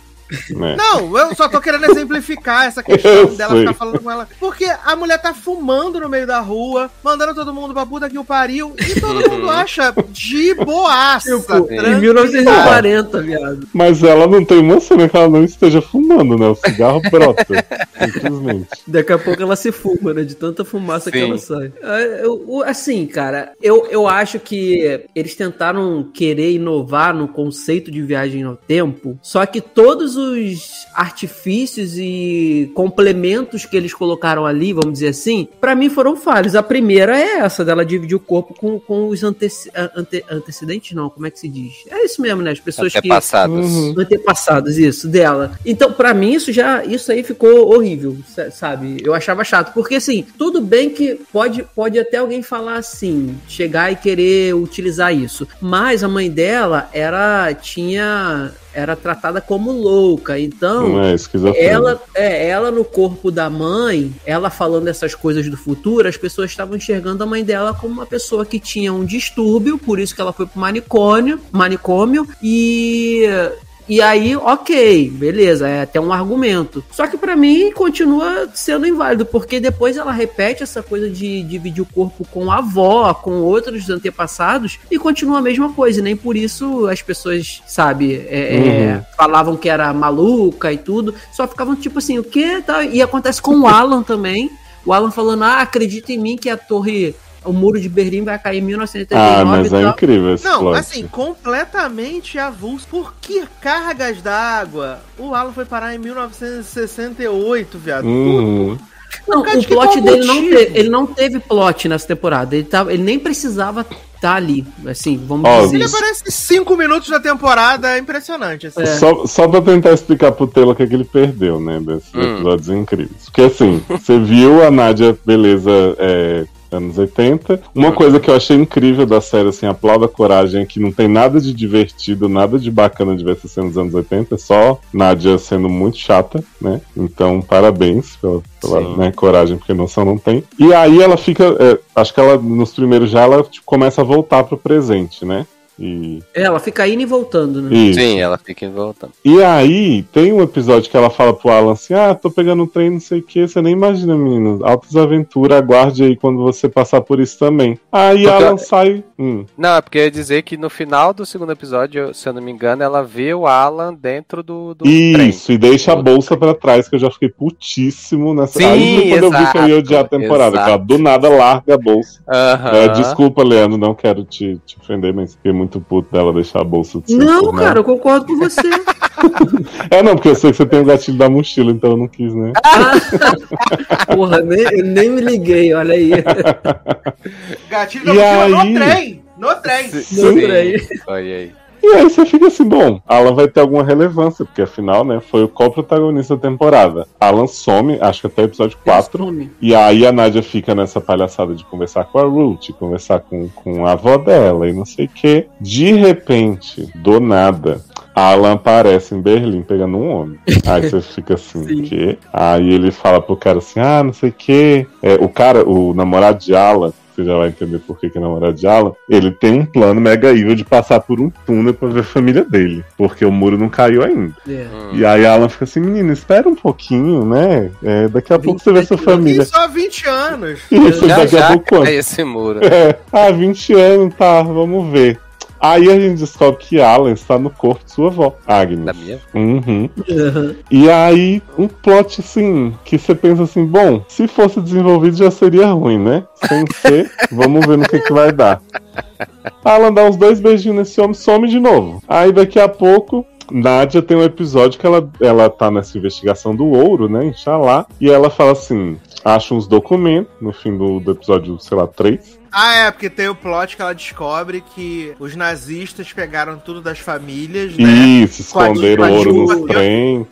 Né? Não, eu só tô querendo exemplificar essa questão Eu dela sei. ficar falando com ela. Porque a mulher tá fumando no meio da rua, mandando todo mundo pra puta que o pariu, e todo mundo acha de boaça. Tipo, em tranquilo. 1940, viado. Mas ela não tem uma cena que ela não esteja fumando, né? O cigarro brota. simplesmente. Daqui a pouco ela se fuma, né? De tanta fumaça que Sim. ela sai. É, eu- assim, cara, eu, eu acho que eles tentaram querer inovar no conceito de viagem no tempo, só que todos os artifícios e complementos que eles colocaram ali, vamos dizer assim, pra mim foram falhos. A primeira é essa, dela dividir o corpo com, com os anteci ante- antecedentes, não, como é que se diz? É isso mesmo, né? As pessoas Até que passados. Uhum. antepassados, isso, dela. Então, pra mim, isso já, isso aí ficou horrível, sa- sabe? Eu achava chato, porque assim, tudo bem que pode, pode até alguém falar assim, chegar e querer utilizar isso, mas a mãe dela era, tinha, era tratada como louca, então... É. Ela, é, ela no corpo da mãe, ela falando essas coisas do futuro, as pessoas estavam enxergando a mãe dela como uma pessoa que tinha um distúrbio, por isso que ela foi pro manicômio, manicômio e e aí, ok, beleza, é até um argumento. Só que pra mim continua sendo inválido, porque depois ela repete essa coisa de dividir o corpo com a avó, com outros antepassados, e continua a mesma coisa. E nem por isso as pessoas, sabe, é, é, Uhum. falavam que era maluca e tudo. Só ficavam tipo assim, o quê? Tá? E acontece com o Alan também. O Alan falando, ah, acredita em mim que a torre, o muro de Berlim vai cair em 1989 Ah, mas é tal. incrível esse Não, plot. assim, completamente avulso. Por que cargas d'água? O Alan foi parar em 1968, viado. Uhum. Não, o plot dele não, teve, ele não teve plot nessa temporada. Ele, tava, ele nem precisava estar ali. Assim, vamos Ó, dizer Ele isso. aparece cinco minutos da temporada, é impressionante. Assim. É. Só, só pra tentar explicar pro Telo o que, é que ele perdeu, né? Desses Hum. episódios incríveis. Porque assim, você viu a Nádia, beleza, é, anos 80. Uma coisa que eu achei incrível da série, assim, aplauda a coragem, é que não tem nada de divertido, nada de bacana de ver essa cena dos anos 80, é só Nádia sendo muito chata, né? Então, parabéns pela, pela né, coragem, porque noção não tem. E aí ela fica, é, acho que ela, nos primeiros já, ela tipo, começa a voltar pro presente, né? E, É, ela fica indo e voltando, né? isso. Sim, ela fica voltando. E aí, tem um episódio que ela fala pro Alan assim: Ah, tô pegando um trem, não sei o que. Você nem imagina, menino. Altas aventuras, aguarde aí quando você passar por isso também. Aí Porque- Alan sai. Hum. Não, é porque eu ia dizer que no final do segundo episódio, se eu não me engano, ela vê o Alan dentro do, do trem. Isso, e deixa a bolsa pra trás, que eu já fiquei putíssimo nessa. Sim, aí quando eu vi que eu ia odiar a exato, temporada, que ela exato. do nada larga a bolsa. Aham. É, desculpa, Leandro, não quero te, te ofender, mas fiquei muito puto dela deixar a bolsa de Não, censura, cara, eu concordo com você. É, não, porque eu sei que você tem o gatilho da mochila, então eu não quis, né? Porra, nem, eu nem me liguei, olha aí. Gatilho E da mochila aí? no trem! No trem! Sim. peraí. Olha aí. E aí você fica assim, bom, Alan vai ter alguma relevância, porque afinal, né, foi o co-protagonista da temporada. Alan some, acho que até o episódio 4. Some. E aí a Nádia fica nessa palhaçada de conversar com a Ruth, conversar com, com a avó dela e não sei o quê. De repente, do nada, Alan aparece em Berlim pegando um homem. Aí você fica assim, Sim. o quê? Aí ele fala pro cara assim, ah, não sei o quê. É, o cara, o namorado de Alan, você já vai entender por que, que é namorado de Alan, ele tem um plano mega evil de passar por um túnel pra ver a família dele. Porque o muro não caiu ainda. É. E aí Alan fica assim, menino, espera um pouquinho, né? É, daqui a pouco você vê sua família. Só 20 anos. Isso, Já daqui a já pouco quanto? cai esse muro. É, ah, 20 anos, tá, vamos ver. Aí a gente descobre que Alan está no corpo de sua avó, Agnes. Da minha. Uhum. Aham. E aí, um plot assim, que você pensa assim, bom, se fosse desenvolvido já seria ruim, né? Sem ser, vamos ver no que, que vai dar. Alan dá uns dois beijinhos nesse homem, some de novo. Aí daqui a pouco, Nádia tem um episódio que ela, ela tá nessa investigação do ouro, né? Inxalá. E ela fala assim: acha uns documentos no fim do, do episódio, sei lá, 3. Ah, é, porque tem o plot que ela descobre que os nazistas pegaram tudo das famílias, né? Isso, esconderam ouro nos trem.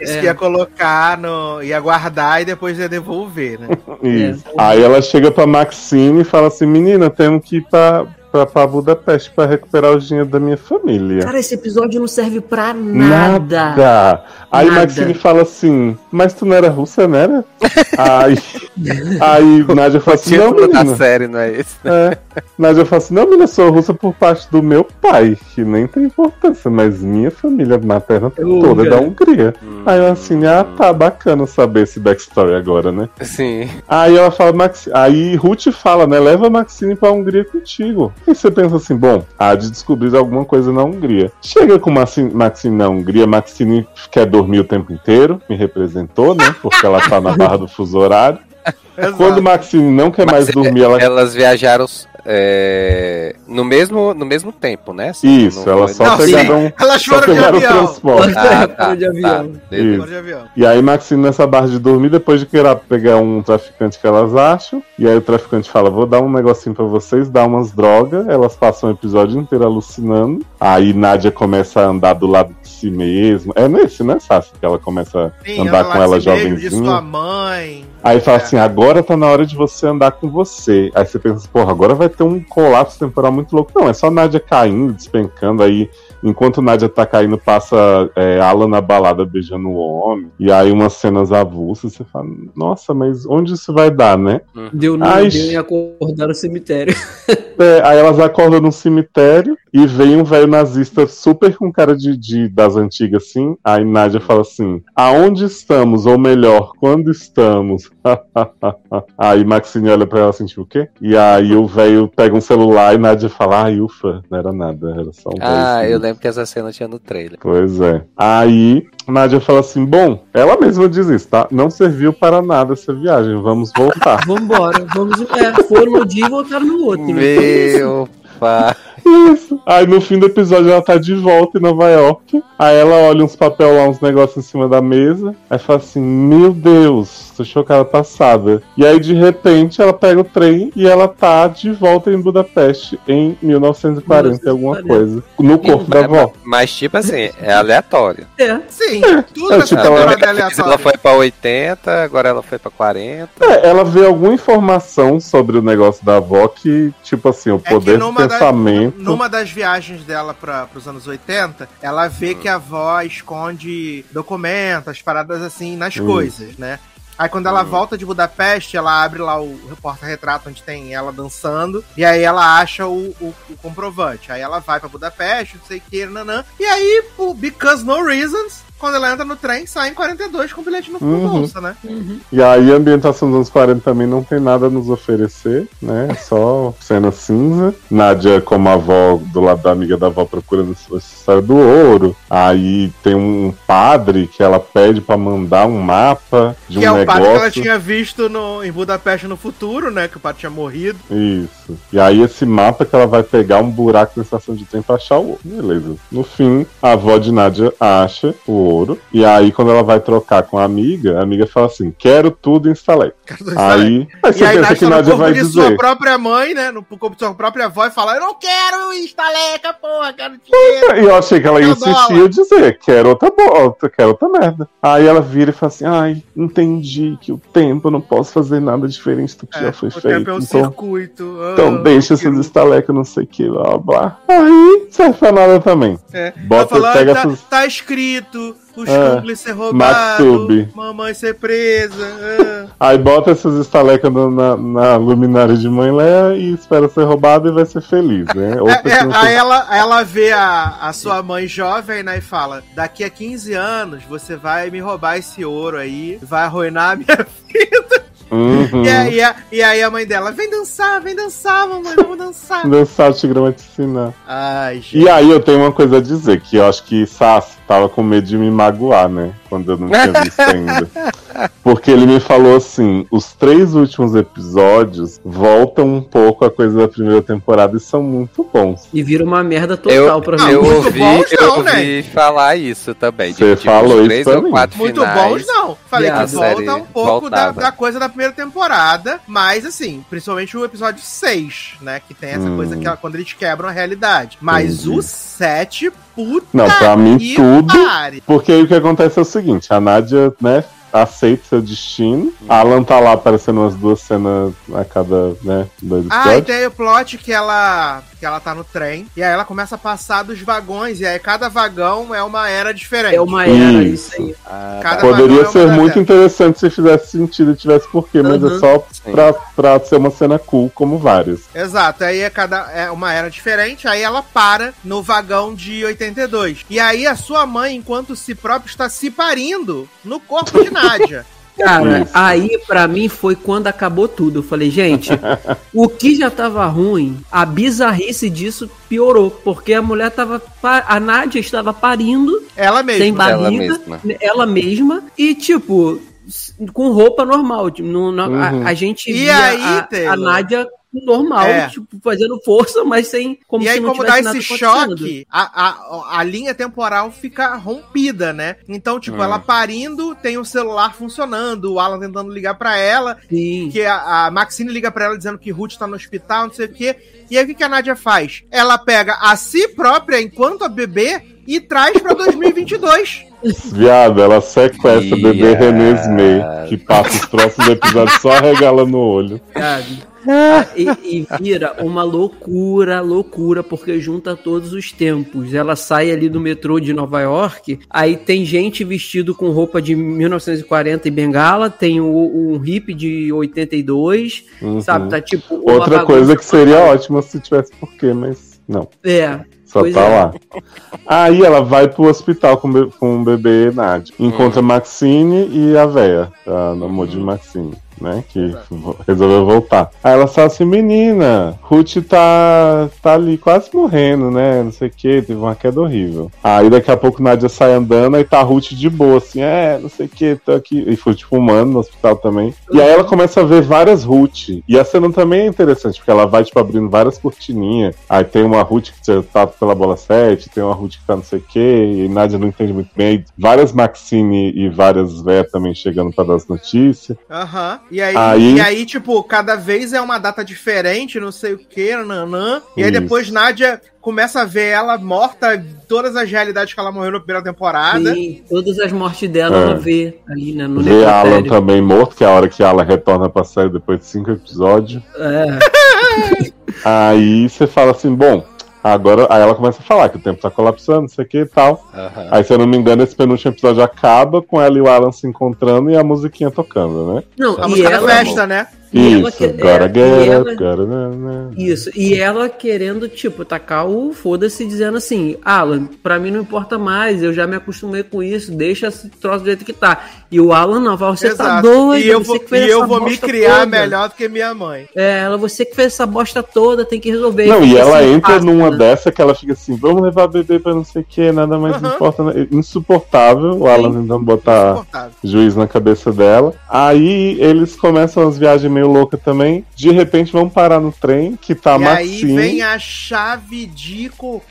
Isso É. ia colocar no. ia guardar e depois ia devolver, né? Isso. É. Aí ela chega pra Maxine e fala assim: Menina, temos que ir pra, pra, pra Budapeste pra recuperar o dinheiro da minha família. Cara, esse episódio não serve pra nada. Nada. Aí Nada. Maxine fala assim: Mas tu não era russa, não era? aí, aí Nádia fala assim: Não, título da menina. série não é esse? É. Nádia fala assim: Não, menina, eu sou russa por parte do meu pai, que nem tem importância, mas minha família materna toda é da Hungria. Aí eu assim: Ah, tá, bacana saber esse backstory agora, né? Sim. Aí ela fala, Maxi... aí Ruth fala, né? Leva a Maxine pra Hungria contigo. E você pensa assim, bom, há de descobrir alguma coisa na Hungria. Chega com Maxine, Maxine na Hungria, Maxine quer dormir o tempo inteiro, me representou, né? Porque ela tá na barra do fuso horário. Quando Maxine não quer mais Mas dormir, ela. Elas viajaram é, no, mesmo, no mesmo tempo, né? Assim, Isso, não elas só Não, sim. pegaram. Elas Só foram de avião. Ah, tá, de avião. tá, de avião. E aí Maxine nessa barra de dormir, depois de querer pegar um traficante que elas acham, e aí o traficante fala, vou dar um negocinho pra vocês, dá umas drogas, elas passam o episódio inteiro alucinando, aí Nádia começa a andar do lado de si mesma, é nesse, né, Sassi, que ela começa Sim, a andar ela com ela se mesmo, de sua jovenzinha. mãe. Aí fala É. assim, agora tá na hora de você andar com você. Aí você pensa, porra, agora vai ter um colapso temporal muito louco. Não, é só Nádia caindo, despencando, aí enquanto Nádia tá caindo, passa é, Alan na balada beijando o homem, e aí umas cenas avulsas, você fala, nossa, mas onde isso vai dar, né? Deu no deu em acordar no cemitério. É, aí elas acordam num cemitério e vem um velho nazista super com cara de, de- das antigas, assim. Aí Nádia fala assim: Aonde estamos? Ou melhor, quando estamos? aí Maxine olha pra ela assim, tipo, o quê? E aí o velho pega um celular e Nádia fala: Ai, ufa, não era nada, era só um Ah, velho eu lembro que essa cena tinha no trailer. Pois é. Aí Nádia fala assim: Bom, ela mesma diz isso, tá? Não serviu para nada essa viagem, vamos voltar. Vambora, vamos. É, foram no dia e voltaram no outro. né? Meu pai. Isso. Aí no fim do episódio ela tá de volta em Nova York. Aí ela olha uns papel lá, uns negócios em cima da mesa. Aí fala assim: Meu Deus, tô chocada passada. E aí de repente ela pega o trem e ela tá de volta em Budapeste em 1940 e alguma 1940. coisa. No corpo da avó. Mas, tipo assim, é aleatório. É. Sim, tudo É, tipo, ela- é vez ela aleatório. foi pra 80, agora ela foi pra 40. É, ela vê alguma informação sobre o negócio da avó que, tipo assim, o É poder do numa, da- pensamento. Numa das viagens dela para os anos 80, ela vê que a avó esconde documentos, paradas assim, nas Hum. coisas, né? Aí quando ela volta de Budapeste, ela abre lá o porta-retrato onde tem ela dançando. E aí ela acha o, o, o comprovante. Aí ela vai pra Budapeste, não sei o que, nanã. E aí, por Because No Reasons, quando ela entra no trem, sai em 42 com bilhete no Uhum. bolsa, né? E aí a ambientação dos anos 40 também não tem nada a nos oferecer, né? É Só cena cinza. Nádia, como avó, do lado da amiga da avó, procurando essa história do ouro. Aí tem um padre que ela pede pra mandar um mapa de que um é o padre que ela negócio. tinha visto no, em Budapeste no futuro, né? Que o padre tinha morrido. Isso. E aí esse mapa que ela vai pegar um buraco na estação de trem pra achar o ouro. Beleza. No fim, a avó de Nádia acha o E aí, quando ela vai trocar com a amiga, a amiga fala assim: quero tudo em estaleca. Aí, aí você E aí pensa que Nádia corpo vai de dizer. sua própria mãe, né? No corpo de sua própria avó e fala: Eu não quero estaleca, porra, quero dinheiro. E eu achei que ela e dizer, quero outra bosta, quero outra merda. Aí ela vira e fala assim, ai, entendi que o tempo eu não posso fazer nada diferente do que já foi o tempo feito. é um então, circuito. ah, então deixa que- essas estalecas, não sei o que, blá blá. Aí, serve pra nada também. É. Bota- falou, pega "Ah, tá, essas- tá escrito, os É. cúmplices ser Maktub. roubados, mamãe ser presa. ah." Aí bota essas estalecas na, na luminária de mãe Léa e espera ser roubada e vai ser feliz, né? É, é, aí ela, ela vê a, a sua mãe jovem, né, e fala: daqui a 15 anos você vai me roubar esse ouro aí, vai arruinar a minha Uhum. E aí, a- e aí a mãe dela, vem dançar, vem dançar, mamãe, vamos dançar. Dançar o Tigrão vai te ensinar. Ai, gente. E aí eu tenho uma coisa a dizer, que eu acho que Sassi tava com medo de me magoar, né? Quando eu não tinha visto ainda. Porque ele me falou assim, os três últimos episódios voltam um pouco a coisa da primeira temporada e são muito bons. E vira uma merda total Eu, pra mim. eu muito ouvi, bons eu não, ouvi falar isso também. Você tipo, falou isso três pra ou mim. quatro Muito finais. bons, não. Falei que volta um pouco da, da coisa da primeira temporada, mas assim, principalmente o episódio 6, né? Que tem essa Hum. coisa que ela- quando eles quebram a realidade. Mas Entendi. o 7, puta Não, pra mim tudo. pare. Porque aí o que acontece é o seguinte, a Nádia, né, aceita seu destino. A Alan tá lá aparecendo umas duas cenas a cada, né, dois Ah, e episódios. tem o plot que ela que ela tá no trem, e aí ela começa a passar dos vagões, e aí cada vagão é uma era diferente. É uma era, Isso. isso aí. Ah, Cada. Poderia vagão é ser uma muito dessas. interessante se fizesse sentido e tivesse porquê, mas é Uhum. só Sim. pra, pra ser uma cena cool, como várias. Exato, aí é, cada, é uma era diferente, aí ela para no vagão de 82. E aí a sua mãe, enquanto si própria, está se parindo no corpo de Nádia. Cara, Isso. aí pra mim foi quando acabou tudo. Eu falei, gente, o que já tava ruim, a bizarrice disso piorou. Porque a mulher tava. A Nádia estava parindo, Ela mesma. sem Ela barriga, mesma. ela mesma, e tipo, com roupa normal. tipo, não- não- Uhum. a, a gente E via aí, a, a Nádia normal, É. tipo, fazendo força, mas sem. Como e se aí, não como tivesse dá esse choque, a, a, a linha temporal fica rompida, né? Então, tipo, Hum. ela parindo, tem o celular funcionando, o Alan tentando ligar pra ela, Sim. que a, a Maxine liga pra ela dizendo que Ruth tá no hospital, não sei o quê. E aí, o que, que a Nádia faz? Ela pega a si própria, enquanto a bebê, e traz pra 2022. Viado, ela sequestra o bebê Viado. René Smay, que passa os próximos episódios só regalando o olho. sabe? E, e vira uma loucura, loucura, porque junta todos os tempos. Ela sai ali do metrô de Nova York, aí tem gente vestido com roupa de 1940 e bengala, tem o, um hippie de 82, Uhum. sabe? Tá tipo. Outra coisa que seria ótima se tivesse porquê, mas não. É. Só Pois tá é. lá. Aí ela vai pro hospital com, com o bebê Nádia. Encontra Maxine e a véia, a namor de Maxine, né? Que vo- resolveu voltar. Aí ela fala assim: menina, Ruth tá, tá ali quase morrendo, né? Não sei o que, teve uma queda horrível. Aí daqui a pouco Nádia sai andando e tá a Ruth de boa, assim, é, não sei o que, tô aqui. E foi tipo fumando no hospital também. E aí ela começa a ver várias Ruth. E a cena também é interessante, porque ela vai, tipo, abrindo várias cortininhas. Aí tem uma Ruth que tá pela bola 7, tem uma Ruth que tá não sei o que, e Nádia não entende muito bem. Várias Maxine e várias Vé também chegando pra dar as notícias. Aham. E aí, Aí- e aí, tipo, cada vez é uma data diferente, não sei o que, nanã. E aí depois Nádia começa a ver ela morta, todas as realidades que ela morreu na primeira temporada. Sim, todas as mortes dela É. ela vê ali, né? No Vê Alan também morto, que é a hora que Alan retorna pra série depois de cinco episódios. É. Aí você fala assim, bom, agora. Aí ela começa a falar que o tempo tá colapsando, não sei o que e tal. Aham. Aí, se eu não me engano, esse penúltimo episódio acaba com ela e o Alan se encontrando e a musiquinha tocando, né? Não, A e música da festa, né? E ela Isso, agora é, e na, na. Isso, e ela querendo, tipo, tacar o foda-se, dizendo assim: Alan, pra mim não importa mais, eu já me acostumei com isso, deixa esse troço do jeito que tá. E o Alan não, fala, você tá doido, e eu vou, que fez e eu vou me criar toda. melhor do que minha mãe. É, ela, você que fez essa bosta toda, tem que resolver. Não, e ela assim, entra fácil, numa né? dessa que ela fica assim, vamos levar bebê pra não sei o que, nada mais importa. né? Insuportável, o Alan tentando botar juiz na cabeça dela. Aí eles começam as viagens meio loucas também. De repente vão parar no trem, que tá a e aí Maxine. vem a chave de cocô.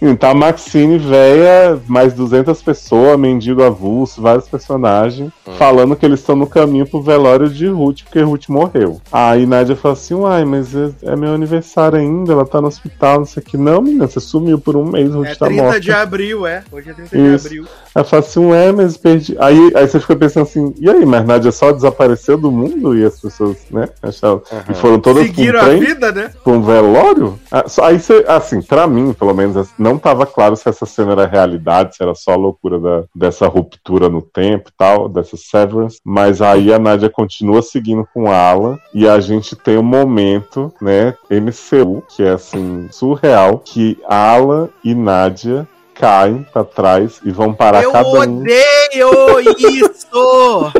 Hum, Tá a Maxine, véia, mais 200 pessoas, mendigo avulso, vários personagens, falando que eles estão no caminho pro velório de Ruth, porque Ruth morreu. Aí Nádia fala assim, uai, mas é, é meu aniversário ainda, ela tá no hospital, não sei o que. Não, menina, você sumiu por um mês, Ruth É tá 30 morta. de abril, é. Hoje é 30 Isso. de abril. Ela fala assim, ué, mas perdi. Aí, aí você fica pensando assim, e aí, mas Nádia só desapareceu do mundo e as pessoas, né, acharam. E foram todas com Seguiram um a trem? vida, né? pra um velório? Ah, Aí você, assim, pra mim, pelo menos, não tava claro se essa cena era realidade, se era só a loucura da, dessa ruptura no tempo e tal, dessa severance. Mas aí a Nádia continua seguindo com Alan e a gente tem um momento, né, MCU, que é assim, surreal, que Alan e Nádia caem pra trás e vão parar Eu cada um. odeio isso!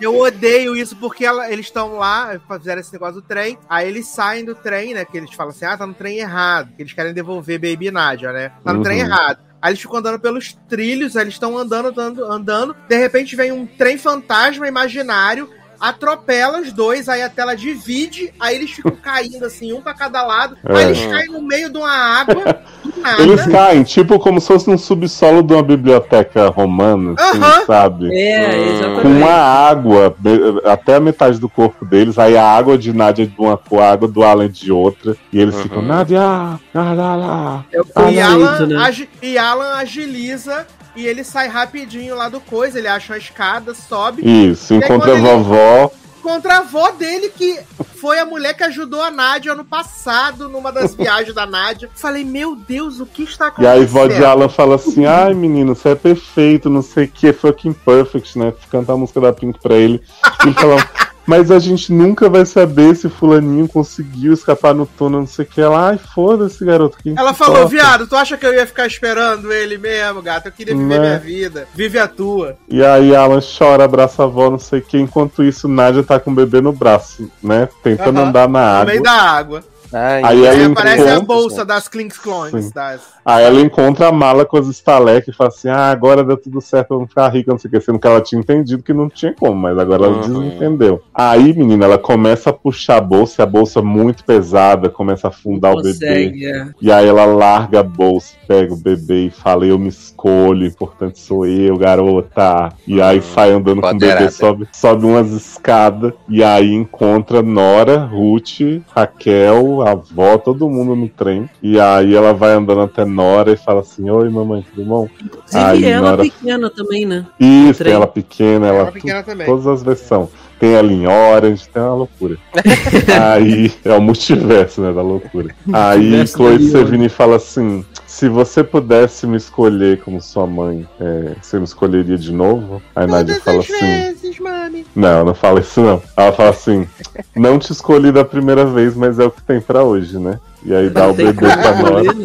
Eu odeio isso porque ela- eles estão lá, fizeram esse negócio do trem, aí eles saem do trem, né? Que eles falam assim: ah, tá no trem errado. Que eles querem devolver Baby Nadia, né? Tá no Uhum. trem errado. Aí eles ficam andando pelos trilhos, eles estão andando, andando, andando. De repente vem um trem fantasma imaginário, atropela os dois, aí a tela divide, aí eles ficam caindo assim, um pra cada lado. Aí É. eles caem no meio de uma água, do nada. Eles caem, tipo, como se fosse um subsolo de uma biblioteca romana, assim, Aham. sabe? É, exatamente. com a água até a metade do corpo deles, aí a água de Nádia é de uma cor, a água do Alan é de outra, e eles Uhum. ficam, Nádia, ah, lá, lá. É E conceito, Alan, né? e Alan agiliza e ele sai rapidinho lá do coisa, ele acha uma escada, sobe, Isso, aí encontra a vovó, contra a avó dele, que foi a mulher que ajudou a Nádia ano passado, numa das viagens da Nádia. Falei, meu Deus, o que está e acontecendo? aí a vó de Alan fala assim, ai menino, você é perfeito, não sei o que, fucking perfect, né? Canta a música da Pink pra ele. E ele fala, mas a gente nunca vai saber se fulaninho conseguiu escapar no túnel, não sei o que. Ela, ai, foda-se, garoto. quem Ela falou, importa?" viado, tu acha que eu ia ficar esperando ele mesmo, gato? Eu queria viver Né? minha vida. Vive a tua. E aí Alan chora, abraça a avó, não sei o que. Enquanto isso, Nádia tá com o bebê no braço, né? Tentando Aham, andar na No água. meio da água. Ai, Aí Aí aparece a bolsa das Clinks Clones. Das... Aí ela encontra a mala com as estalecas e fala assim: Ah, agora deu tudo certo, vamos ficar rica, não sei o que, sendo que ela tinha entendido que não tinha como, mas agora ela Uhum. desentendeu. Aí, menina, ela começa a puxar a bolsa, e a bolsa é muito pesada, começa a afundar o bebê. É. E aí ela larga a bolsa, pega o bebê e fala, eu me escolho, o importante sou eu, garota. E aí Hum, sai andando com o bebê, sobe, sobe umas escadas, e aí encontra Nora, Ruth, Raquel, a avó, todo mundo no trem. E aí ela vai andando até Nora e fala assim, oi mamãe, tudo bom? Inclusive Aí, ela Nora- pequena também, né? Isso, ela pequena, ela, Ela pequena também. todas as versões. Tem ela em Orange, tem uma loucura. aí é o multiverso, né, da loucura. Aí Chloe. Sevigny fala assim: se você pudesse me escolher como sua mãe, é, você me escolheria de novo? Aí Nadia Todas fala as assim: vezes, mami. não, não fala isso não. Ela fala assim: não te escolhi da primeira vez, mas é o que tem pra hoje, né? E aí dá o bebê pra Nora. né?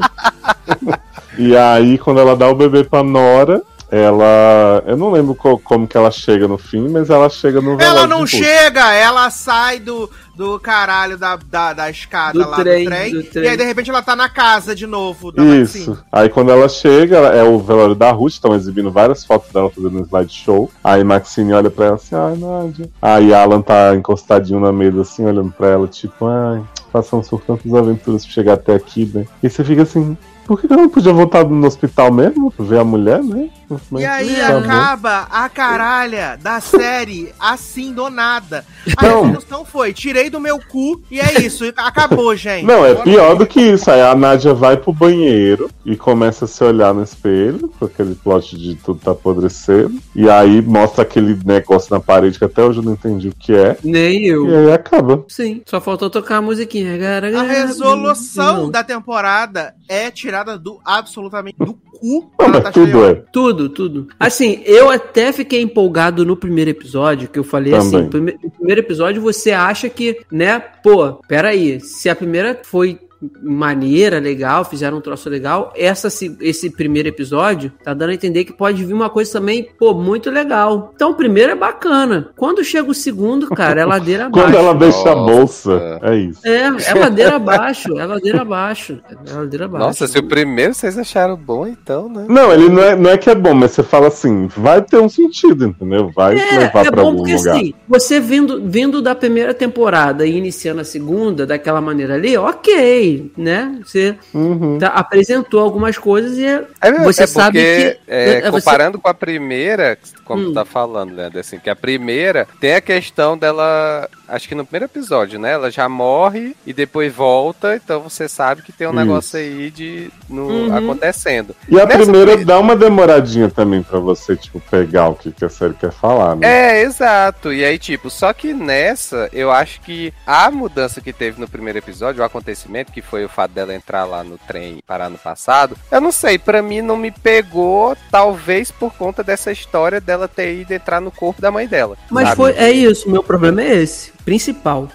E aí, quando ela dá o bebê pra Nora, ela. Eu não lembro co- como que ela chega no fim, mas ela chega no Ela não chega, ela sai do, do caralho da, da, da escada Do lá trem, do trem. do E trem. aí, de repente, ela tá na casa de novo da Isso. Maxine. Aí quando ela chega, ela- é o velório da Ruth, estão exibindo várias fotos dela fazendo um slideshow. Aí Maxine olha pra ela assim, ai, Nádia. Aí Alan tá encostadinho na mesa, assim, olhando pra ela, tipo, ai, passamos por tantas aventuras pra chegar até aqui, né? E você fica assim, Por que ela não podia voltar no hospital mesmo? Ver a mulher, né? Mas E aí tá bom. acaba a caralha da série assim do nada. A Não. resolução foi: tirei do meu cu e é isso. Acabou, gente. Não, é pior do que isso. Aí a Nádia vai pro banheiro e começa a se olhar no espelho, com aquele plot de tudo tá apodrecendo. E aí mostra aquele negócio na parede que até hoje eu não entendi o que é. Nem eu. E aí acaba. Sim, só faltou tocar a musiquinha. A resolução da temporada é tirada do absolutamente do cu Não, da mas Natasha tudo é. Tudo, tudo. Assim, eu até fiquei empolgado no primeiro episódio, que eu falei Também. assim, prime- no primeiro episódio você acha que, né, pô, peraí, se a primeira foi maneira, legal, fizeram um troço legal, essa, se- esse primeiro episódio tá dando a entender que pode vir uma coisa também, pô, muito legal. Então o primeiro é bacana. Quando chega o segundo, cara, é ladeira abaixo. Quando ela deixa a bolsa, é isso. É, é ladeira abaixo, é ladeira abaixo, é ladeira abaixo. Nossa, se o primeiro vocês acharam bom, então, né? Não, ele não é, não é que é bom, mas você fala assim, vai ter um sentido, entendeu? Vai levar É, é pra bom algum porque lugar. assim, você vindo, vindo da primeira temporada e iniciando a segunda daquela maneira ali, ok, né? Você Uhum. tá- apresentou algumas coisas e é- Você é sabe porque, que- é, é, você- comparando com a primeira, como Hum. tu tá falando, né, assim, que a primeira tem a questão dela, acho que no primeiro episódio, né, ela já morre e depois volta, então você sabe que tem um Isso. negócio aí de no, Uhum. acontecendo. E a Nessa primeira dá uma demoradinha também pra você, tipo, pegar o que, que a série quer falar, né? É, exato. E aí, tipo, só que nessa, eu acho que a mudança que teve no primeiro episódio, o acontecimento, que foi o fato dela entrar lá no trem e parar no passado, eu não sei, pra mim não me pegou, talvez por conta dessa história dela ter ido entrar no corpo da mãe dela. Mas sabe? foi, é isso, o meu problema é esse, principal.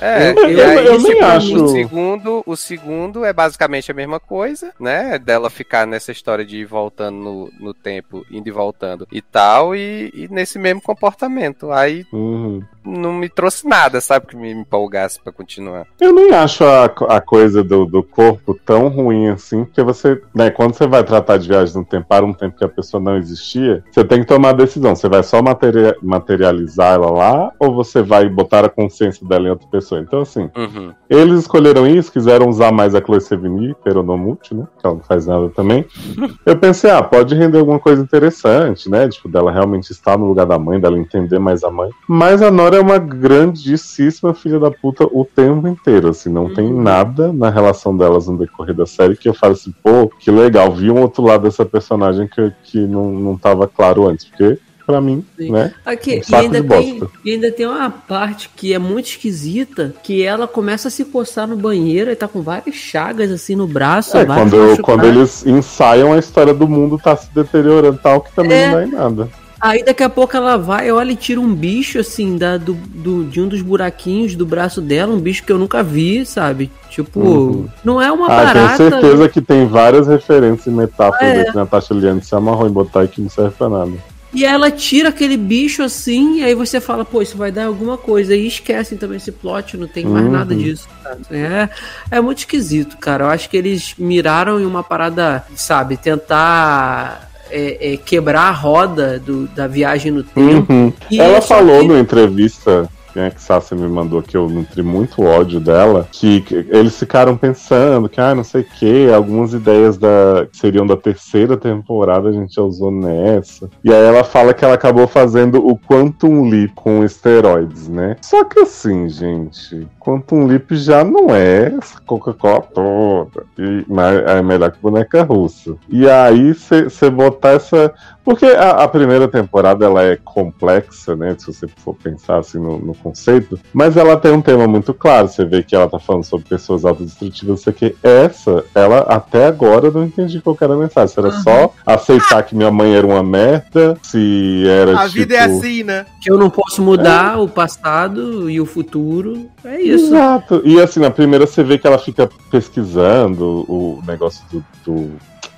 É, Eu- e eu- aí, eu nem acho- O segundo, o segundo é basicamente a mesma coisa, né? Dela ficar nessa história de ir voltando no, no tempo, indo e voltando e tal, e, e nesse mesmo comportamento. Aí Uhum. Não me trouxe nada, sabe? Que me empolgasse pra continuar. Eu nem acho a, a coisa do, do corpo tão ruim assim, porque você, né, quando você vai tratar de viagem no tempo para um tempo que a pessoa não existia, você tem que tomar a decisão. Você vai só materia- materializar ela lá ou você vai botar a consciência dela em outra pessoa? Então, assim, Uhum. eles escolheram isso, quiseram usar mais a Chloe Sevigny, peronomute, né? Que ela não faz nada também. Eu pensei, ah, pode render alguma coisa interessante, né? Tipo, dela realmente estar no lugar da mãe, dela entender mais a mãe. Mas a Nora é uma grandíssima filha da puta o tempo inteiro, assim. Não tem nada na relação delas no decorrer da série que eu falo assim, pô, que legal, vi um outro lado dessa personagem que, que não, não tava claro antes. Porque, pra mim, Sim. né? Aqui, Um e, ainda de tem, e ainda tem uma parte que é muito esquisita, que ela começa a se coçar no banheiro e tá com várias chagas assim no braço. É, quando, quando eles ensaiam a história do mundo tá se deteriorando tal, que também É. não dá em nada. Aí daqui a pouco ela vai, olha e tira um bicho assim da, do, do- de um dos buraquinhos do braço dela, um bicho que eu nunca vi, sabe? Tipo, Uhum. não é uma Ah, barata. tenho certeza que tem várias referências e metáforas É. que Natasha Liane se amarrou em botar e que não serve pra nada. E ela tira aquele bicho assim, e aí você fala, pô, isso vai dar alguma coisa. E esquecem também esse plot, não tem mais Uhum. nada disso. É, é muito esquisito, cara. Eu acho que eles miraram em uma parada, sabe, tentar é, é, quebrar a roda do- da viagem no tempo. Uhum. E Ela falou numa entrevista, quem é que Sassi me mandou que eu nutri muito ódio dela, que, que eles ficaram pensando que, ah, não sei o que, algumas ideias da, que seriam da terceira temporada a gente já usou nessa. E aí ela fala que ela acabou fazendo o Quantum Leap com esteroides, né? Só que assim, gente, Quantum Leap já não é essa Coca-Cola toda. E, mas é melhor que boneca russa. E aí você botar essa. Porque a, a primeira temporada ela é complexa, né? Se você for pensar assim no, no conceito, mas ela tem um tema muito claro. Você vê que ela tá falando sobre pessoas autodestrutivas, isso aqui. Essa, ela até agora eu não entendi qual que era a mensagem. Se era só aceitar que minha mãe era uma merda, se era A tipo. vida é assim, né? Que eu não posso mudar o passado e o futuro. É isso. Exato. E assim, na primeira você vê que ela fica pesquisando o negócio do, do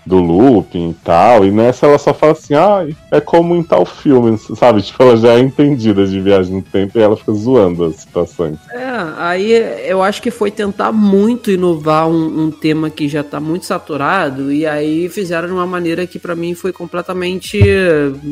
do looping e tal. E nessa ela só fala assim, ah, é como em tal filme, sabe? Tipo, ela já é entendida de viagem no tempo e ela fica zoando as situações. É, aí eu acho que foi tentar muito inovar um, um tema que já tá muito saturado, e aí fizeram de uma maneira que para mim foi completamente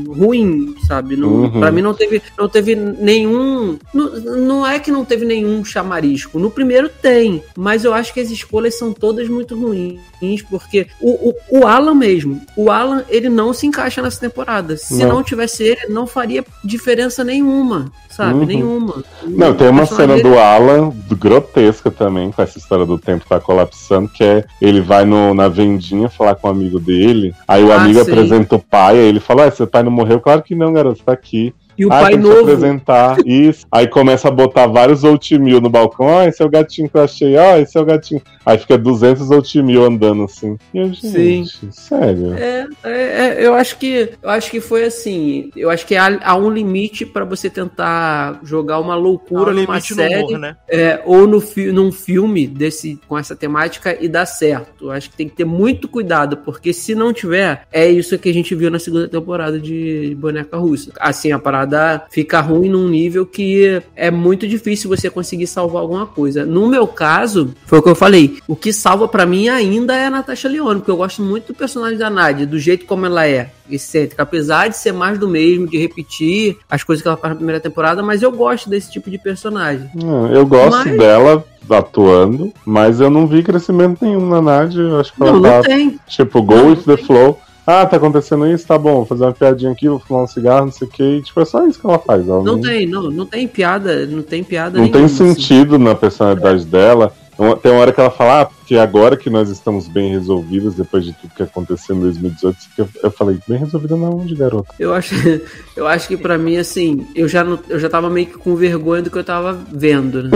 ruim, sabe? Não, Uhum. Pra mim não teve, não teve nenhum. Não, não é que não teve nenhum chamarisco. No primeiro tem, mas eu acho que as escolhas são todas muito ruins, porque o, o, o Alan mesmo, o Alan, ele não se encaixa nessa temporada. Se Não. não, tivesse ele, não faria diferença nenhuma, sabe? Uhum. Nenhuma. Não, tem uma cena personagem do Alan grotesca também, com essa história do tempo tá colapsando, que é ele vai no, na vendinha falar com o amigo dele, aí o Ah, amigo sim. apresenta o pai, aí ele fala, ah, seu pai não morreu? Claro que não, garoto, tá aqui. E o ah, pai novo. apresentar. Isso. Aí começa a botar vários oatmeal no balcão. Ó, esse é o gatinho que eu achei. Ó, esse é o gatinho. Aí fica 200 oatmeal andando assim. E eu, gente, sério. É, é, é, eu acho que eu acho que foi assim. Eu acho que há, há um limite pra você tentar jogar uma loucura um numa limite no série humor, né? é, ou no fi num filme desse com essa temática e dar certo. Eu acho que tem que ter muito cuidado porque se não tiver é isso que a gente viu na segunda temporada de Boneca Russa. Assim a parada fica ruim num nível que é muito difícil você conseguir salvar alguma coisa. No meu caso foi o que eu falei. O que salva pra mim ainda é a Natasha Lyonne, porque eu gosto muito do personagem da Nadia, do jeito como ela é, excêntrica. Apesar de ser mais do mesmo, de repetir as coisas que ela faz na primeira temporada, mas eu gosto desse tipo de personagem. Eu gosto Mas- dela atuando, mas eu não vi crescimento nenhum na Nádia. Eu acho que Não, ela não tá, tem. tipo, go Não, with the flow. Ah, tá acontecendo isso, tá bom, vou fazer uma piadinha aqui, vou fumar um cigarro, não sei o que. E, tipo, é só isso que ela faz. Ela Não tem, não, não tem piada, não tem piada Não tem nenhuma, assim. sentido na personalidade dela. Uma- Tem uma hora que ela fala, ah, porque agora que nós estamos bem resolvidas, depois de tudo que aconteceu em 2018, que eu, eu falei, bem resolvida na onde, garota? Eu acho, eu acho que pra mim, assim, eu já, não, eu já tava meio que com vergonha do que eu tava vendo, né?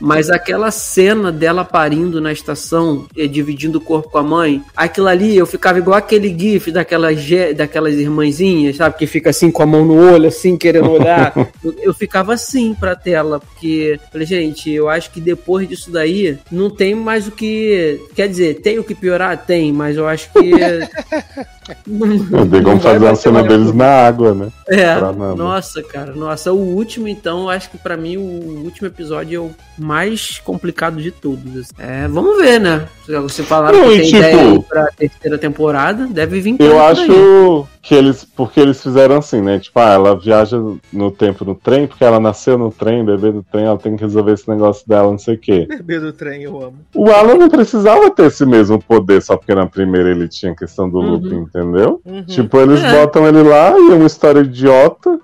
Mas aquela cena dela parindo na estação, dividindo o corpo com a mãe, aquilo ali, eu ficava igual aquele gif daquelas, daquelas irmãzinhas, sabe? Que fica assim com a mão no olho, assim, querendo olhar. eu, eu ficava assim pra tela, porque, falei, gente, eu acho que depois disso daí, não tem mais o que. Quer dizer, tem o que piorar? Tem, mas eu acho que. não- não como fazer uma bater cena deles na água, né? é, nossa, cara, nossa, o último, então, acho que pra mim o último episódio é o mais complicado de todos. assim. É, vamos ver, né? Você falaram Não, que e tem tipo- ideia pra terceira temporada, deve vir Eu por aí. acho que eles, porque eles fizeram assim, né? Tipo, ah, ela viaja no tempo no trem, porque ela nasceu no trem, bebê do trem, ela tem que resolver esse negócio dela, não sei o quê. Bebê do trem, eu amo. O Alan não precisava ter esse mesmo poder, só porque na primeira ele tinha a questão do Uhum. loop, entendeu? Uhum. Tipo, eles É. botam ele lá e é uma história idiota.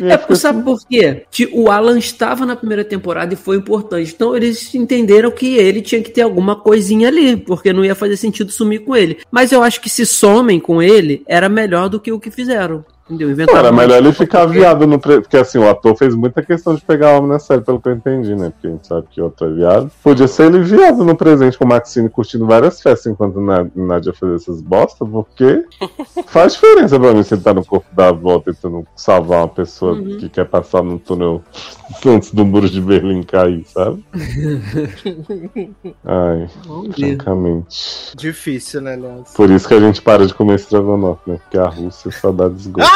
É porque sabe por quê? Ti- O Alan estava na primeira temporada e foi importante. Então eles entenderam que ele tinha que ter alguma coisinha ali, porque não ia fazer sentido sumir com ele. Mas eu acho que se somem com ele, era melhor do que o que fizeram. Entendeu? Pô, Era melhor ele ficar porque- viado no pre... Porque assim, o ator fez muita questão de pegar homem na série, pelo que eu entendi, né? Porque a gente sabe que o outro é viado. Podia ser ele viado no presente com o Maxine curtindo várias festas enquanto Na- Nádia fazia essas bosta, porque faz diferença pra mim você tá no corpo da avó tentando salvar uma pessoa Uhum. que quer passar no túnel antes do muro de Berlim cair, sabe? Ai, francamente. Difícil, né, aliás? Por isso que a gente para de comer estrogonofe, né? Porque a Rússia só dá desgosto.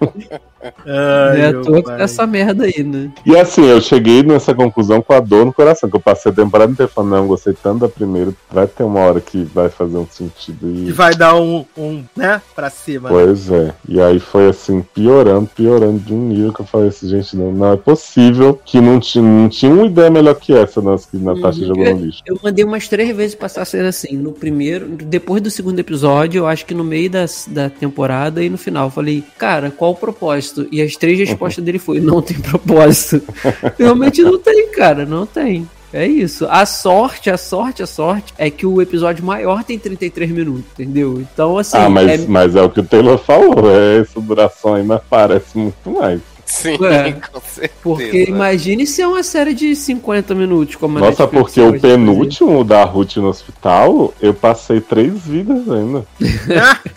Ai, é à toa pai. essa merda aí, né? E assim, eu cheguei nessa conclusão com a dor no coração, que eu passei a temporada inteira falando, não, gostei tanto da primeira, vai ter uma hora que vai fazer um sentido E e. vai dar um, um, né, pra cima. né? Pois é. E aí foi assim, piorando, piorando de um nível que eu falei assim, gente, não, não é possível que não tinha, não tinha uma ideia melhor que essa, nossa, que Natasha Uhum. jogou no lixo. Eu mandei umas três vezes passar a ser assim. No primeiro, depois do segundo episódio, eu acho que no meio das, da temporada e no final. Eu falei, cara, qual o propósito? E as três respostas dele foi: não tem propósito. Realmente não tem, cara, não tem. É isso. A sorte, a sorte, a sorte é que o episódio maior tem 33 minutos, entendeu? Então, assim. ah, mas é- é... mas é o que o Taylor falou, é essa duração aí, mas parece muito mais. Sim, É. com certeza. Porque imagine se é uma série de 50 minutos, como Nossa, Netflix porque o penúltimo da Ruth no hospital, eu passei três vidas ainda.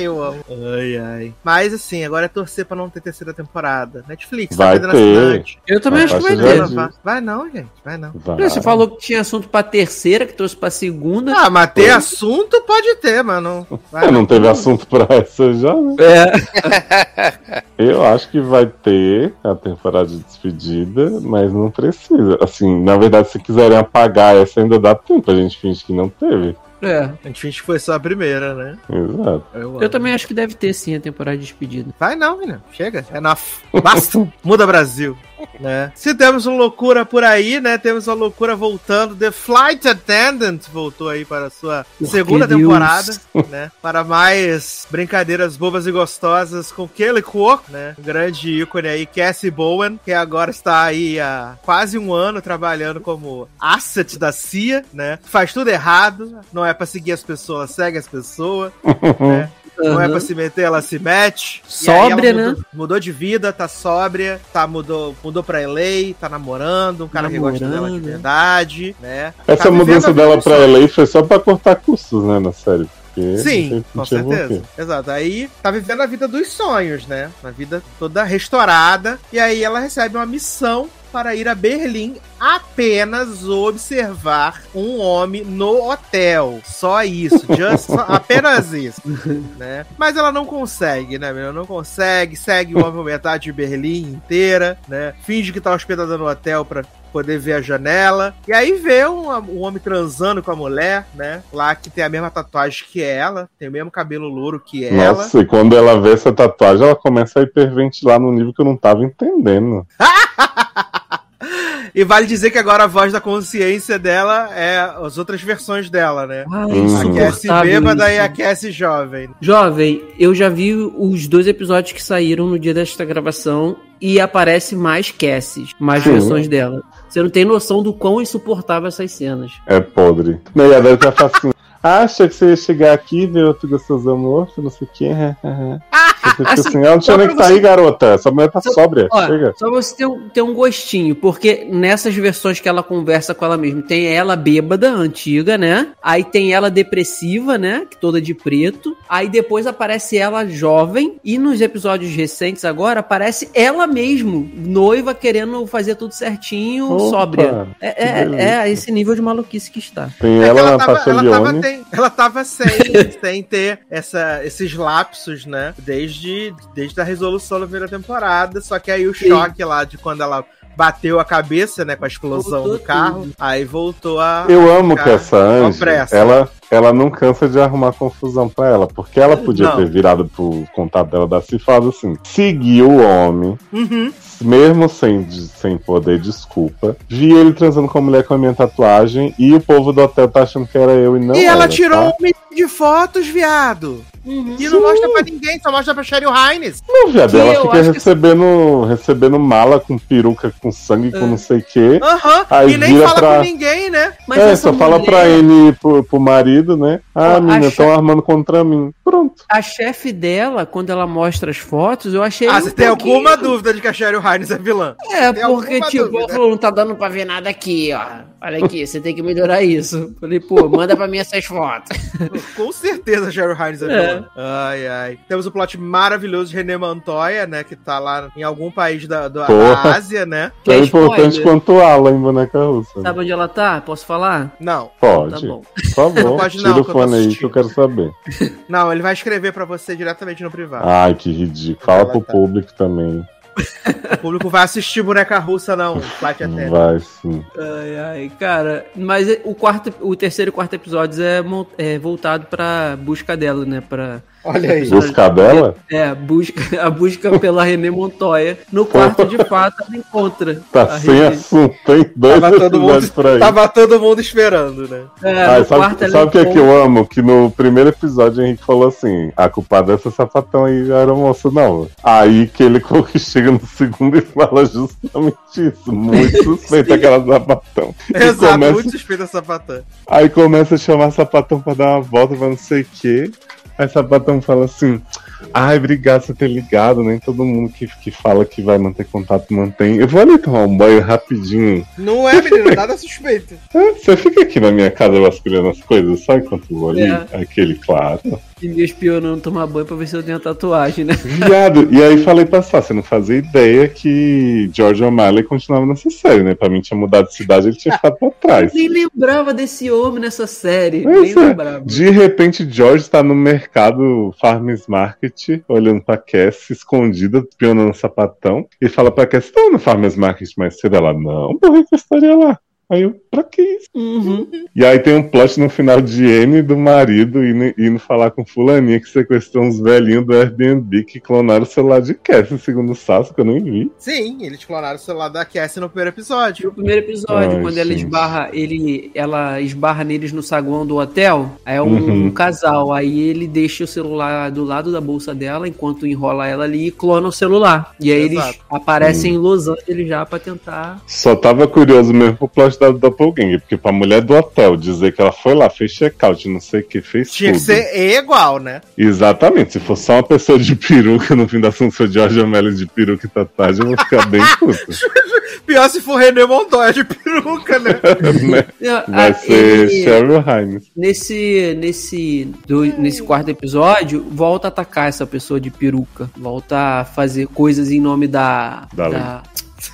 eu amo. Ai, ai. Mas assim, agora é torcer pra não ter terceira temporada. Netflix, Vai tá ter. Eu também Mas acho que vai ter. Vai, vai não, gente. Vai não. Vai. Você falou que tinha assunto pra terceira, que trouxe pra segunda. Ah, mas ter Foi. assunto pode ter, mas não. Vai É, não teve assunto pra essa já, né? É. Eu acho que vai ter a temporada de despedida, mas não precisa. Assim, na verdade, se quiserem apagar essa, ainda dá tempo. A gente finge que não teve. É. A gente finge que foi só a primeira, né? Exato. Eu, Eu também acho que deve ter sim a temporada de despedida. Vai não, menino. Chega. É na. Basta. Muda Brasil. Né? Se temos uma loucura por aí, né? Temos uma loucura voltando. The Flight Attendant voltou aí para a sua segunda temporada, né? Para mais brincadeiras bobas e gostosas com Kelly Cuoco, né? Um grande ícone aí, Cassie Bowen, que agora está aí há quase um ano trabalhando como asset da CIA, né? Faz tudo errado, não é para seguir as pessoas, segue as pessoas, né? Não é pra se meter, ela se mete. Sóbria, né? mudou, Mudou de vida, tá sóbria, tá, mudou, mudou pra LA, tá namorando, um cara que gosta dela de Namorando. verdade, né? Essa Tá mudança dela pra. LA foi só pra cortar custos, né, na série. Porque Sim, com certeza. Exato. Aí tá vivendo a vida dos sonhos, né? Uma vida toda restaurada. E aí ela recebe uma missão para ir a Berlim apenas observar um homem no hotel. Só isso. Just, só- apenas isso. né? Mas ela não consegue, né, meu? Não consegue. Segue o homem metade de Berlim inteira, né? Finge que tá hospedada no hotel pra poder ver a janela. E aí vê um, um homem transando com a mulher, né? Lá que tem a mesma tatuagem que ela, tem o mesmo cabelo louro que ela. Nossa, e quando ela vê essa tatuagem, ela começa a hiperventilar no nível que eu não tava entendendo. E vale dizer que agora a voz da consciência dela é as outras versões dela, né? Ai, Hum. A Cassie bêbada e isso. a Cassie jovem. Jovem, eu já vi os dois episódios que saíram no dia desta gravação e aparece mais Cassis, mais Sim. versões dela. Você não tem noção do quão insuportável essas cenas. É podre. Não, e a Dani tá assim. Acha que você ia chegar aqui e ver outro gostoso morto, não sei o quê. Você fica Assim, assim, ela não tinha só nem que tá você- aí, garota. Essa mulher tá Só- sóbria. Ó, Chega. só você ter um, ter um gostinho, porque nessas versões que ela conversa com ela mesma, tem ela bêbada, antiga, né? Aí tem ela depressiva, né? Toda de preto. Aí depois aparece ela jovem. E nos episódios recentes agora, aparece ela mesmo, noiva, querendo fazer tudo certinho, Opa, sóbria. É, é, é esse nível de maluquice que está. Tem É que ela, ela, tava, ela, tava, tem- ela tava sem, sem ter essa, esses lapsos, né? Desde, desde a resolução da primeira temporada. Só que aí o Sim. choque lá de quando ela bateu a cabeça, né? Com a explosão Voltou do carro. tudo. Aí voltou a. Eu amo que essa pressa. ela, ela não cansa de arrumar confusão pra ela, porque ela podia Não. ter virado pro contato dela da Cif falado assim: seguiu o homem, Uhum. Mesmo sem, sem poder desculpa, vi ele transando com a mulher com a minha tatuagem e o povo do hotel tá achando que era eu e não e ela era, tirou tá? um milhão de fotos, viado. E não mostra pra ninguém, só mostra pra Cheryl Hines. Não, viado, ela fica acho que- recebendo, recebendo mala com peruca, com sangue, com É. não sei o quê. Aham. Aí E nem fala pra- com ninguém, né? Mas é, só fala mulher- pra ele pro, pro marido, né? Ah, menina, estão armando contra mim. Pronto. A chefe dela, quando ela mostra as fotos, eu achei. Ah, um você tem alguma dúvida de que a Cheryl Hines é vilã? É, Tem porque, tipo, dúvida? ela falou, não tá dando pra ver nada aqui, ó. Olha aqui, você tem que melhorar isso. Falei, pô, manda pra mim essas fotos. Com certeza Cheryl Hines é, É. vilã. Ai, ai. Temos o plot maravilhoso de René Montoya, né? Que tá lá em algum país da, da, Ásia, né? Tão Quer importante quanto o Alan em boneca russa. Sabe onde ela tá? Posso falar? Não, Tá Pode. bom. Por favor, Não pode tira não, o que eu tô fone aí que eu quero saber. não, ele vai escrever pra você diretamente no privado. Ai, que ridículo. Fala pro tá. público também. O público vai assistir boneca russa, não. Flight. Vai sim. Ai, ai, cara. Mas o quarto, o terceiro e quarto episódios é, é voltado pra busca dela, né? Pra. Olha aí. Buscar dela? É, busca, a busca pela René Montoya. No quarto, de fato, ela encontra. Tá a sem René. assunto, tem dois Tava todo, mundo, por aí. tava todo mundo esperando, né? É, Ai, quarto sabe o que é que eu amo? Que no primeiro episódio o Henrique falou assim: a culpada dessa sapatão aí era moça, não. Aí que ele chega no segundo e fala justamente isso. Muito suspeito aquela sapatão. Exato, começa- muito suspeita sapatã. Aí começa a chamar sapatão pra dar uma volta pra não sei o quê. Aí sapatão fala assim: Ai, obrigado por você ter ligado. Nem todo mundo que, que fala que vai manter contato mantém. Eu vou ali tomar um banho rapidinho. Não é, menino, nada suspeito. Ah, Você fica aqui na minha casa vasculhando as coisas, só enquanto eu vou ali? É. Aquele, claro. E me espionando tomar banho pra ver se eu tenho a tatuagem, né? Viado. E aí falei pra Sá, você não fazia ideia que George O'Malley continuava nessa série, né? Pra mim tinha mudado de cidade, ele tinha ficado pra trás. Nem lembrava desse homem nessa série. Pois nem é. lembrava. De repente, George tá no mercado Farmers Market, olhando pra Cass, escondida, pionando sapatão, e fala pra Cass, tá no Farmers Market mais cedo? Ela, não, por que que eu estaria lá? Aí eu, pra que isso? Uhum. E aí tem um plot no final de N do marido indo, indo falar com fulaninha que sequestrou uns velhinhos do Airbnb que clonaram o celular de Cass, segundo o Sasso, que eu nem vi. Sim, eles clonaram o celular da Cassie no primeiro episódio. No primeiro episódio, Ai, quando ela gente. esbarra, ele, ela esbarra neles no saguão do hotel, aí é um, Uhum. um casal, aí ele deixa o celular do lado da bolsa dela, enquanto enrola ela ali e clona o celular. E aí Exato. eles aparecem em Los Angeles já pra tentar. Só tava curioso mesmo pro plot da Doppelganger, porque pra mulher do hotel dizer que ela foi lá, fez check-out, não sei o que, fez Tinha que tudo. ser igual, né? Exatamente, se for só uma pessoa de peruca, no fim da assunto, se for George O'Malley de peruca e tatuagem, eu vou ficar bem puto. Pior se for René Montoya de peruca, né? né? Vai Ah, ser ele- Cheryl Hines. Nesse, nesse, do- nesse quarto episódio, volta a atacar essa pessoa de peruca. Volta a fazer coisas em nome da. Da Da,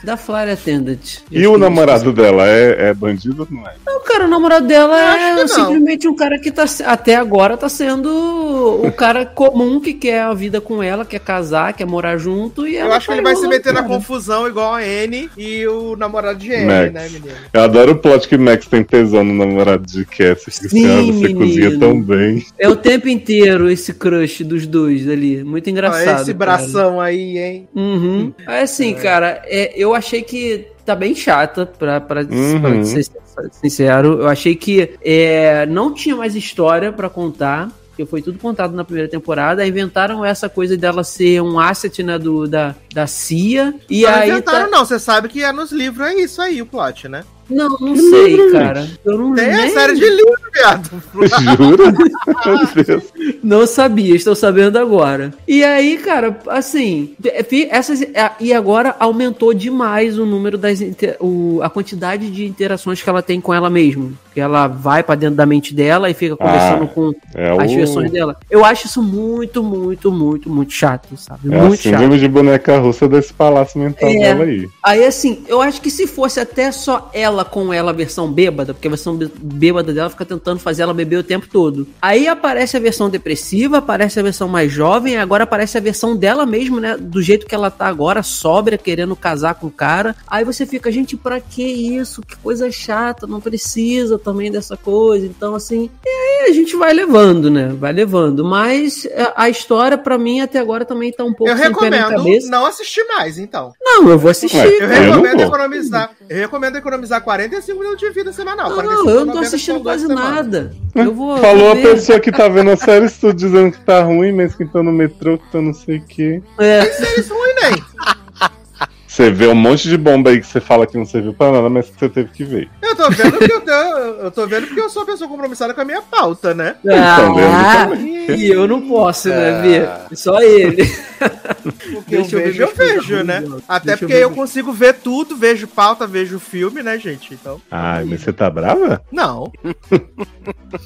da Flight Attendant. E o namorado dela é, é bandido ou não é? Não, cara, o namorado dela é que simplesmente um cara que tá, até agora tá sendo o cara comum que quer a vida com ela, quer casar, quer morar junto. E Eu acho que tá ele vai se meter na cara. confusão igual a Anne e o namorado de Anne, Max. né, menino? Eu adoro o plot que Max tem tesão no namorado de Cass. Fica assim, Sim, ah, você menino. cozinha tão bem. É o tempo inteiro esse crush dos dois ali. Muito engraçado. Esse cara. bração aí, hein? Uhum. É assim, cara, é, eu achei que tá bem chata, pra, pra, Uhum. pra ser sincero. Eu achei que é, não tinha mais história pra contar. Porque foi tudo contado na primeira temporada. Inventaram essa coisa dela ser um asset né, do, da, da CIA. E não aí. inventaram, tá- não. Você sabe que é nos livros, é isso aí, o plot, né? Não, não sei, livro, cara. Eu não, Tem a nem- série de livro, viado. Jura? Meu Deus. Não sabia, estou sabendo agora. E aí, cara, assim, fi- essas a- e agora aumentou demais o número das inter- o, a quantidade de interações que ela tem com ela mesma. Que ela vai pra dentro da mente dela e fica conversando Ah, com É as o, versões dela. Eu acho isso muito, muito, muito, muito chato, sabe? é a muito chato. síndrome de boneca russa desse palácio mental É. dela aí. Aí, assim, eu acho que se fosse até só ela com ela, a versão bêbada, porque a versão bê- bêbada dela fica tentando fazer ela beber o tempo todo. Aí aparece a versão depressiva, aparece a versão mais jovem, agora aparece a versão dela mesmo, né? Do jeito que ela tá agora, sóbria, querendo casar com o cara. Aí você fica, gente, pra que isso? Que coisa chata, não precisa também dessa coisa. Então, assim, e aí a gente vai levando, né? Vai levando. Mas é, a história, pra mim, até agora também tá um pouco Eu recomendo cabeça. não assistir mais, então. Não, eu vou assistir. Ué, Eu Eu recomendo economizar. Eu recomendo economizar 45 minutos de vida semanal. Não, 45 eu não tô 90 assistindo quase nada. Eu vou. Falou a vou pessoa que tá vendo a série tudo dizendo que tá ruim, mas que tá no metrô, que tá não sei o quê. É, Séries ruim, nem. Você vê um monte de bomba aí que você fala que não serviu pra nada, mas que você teve que ver. Eu tô vendo que eu, eu tô vendo porque eu sou uma pessoa compromissada com a minha pauta, né? Então, ah, vendo e eu não posso, né, Ah. ver? Só ele. Porque eu Deixa eu ver vejo, eu minhas coisas vejo, né? Até Deixa eu porque eu minhas- consigo ver tudo, vejo pauta, vejo filme, né, gente? Então, Ai, mas você tá brava? não.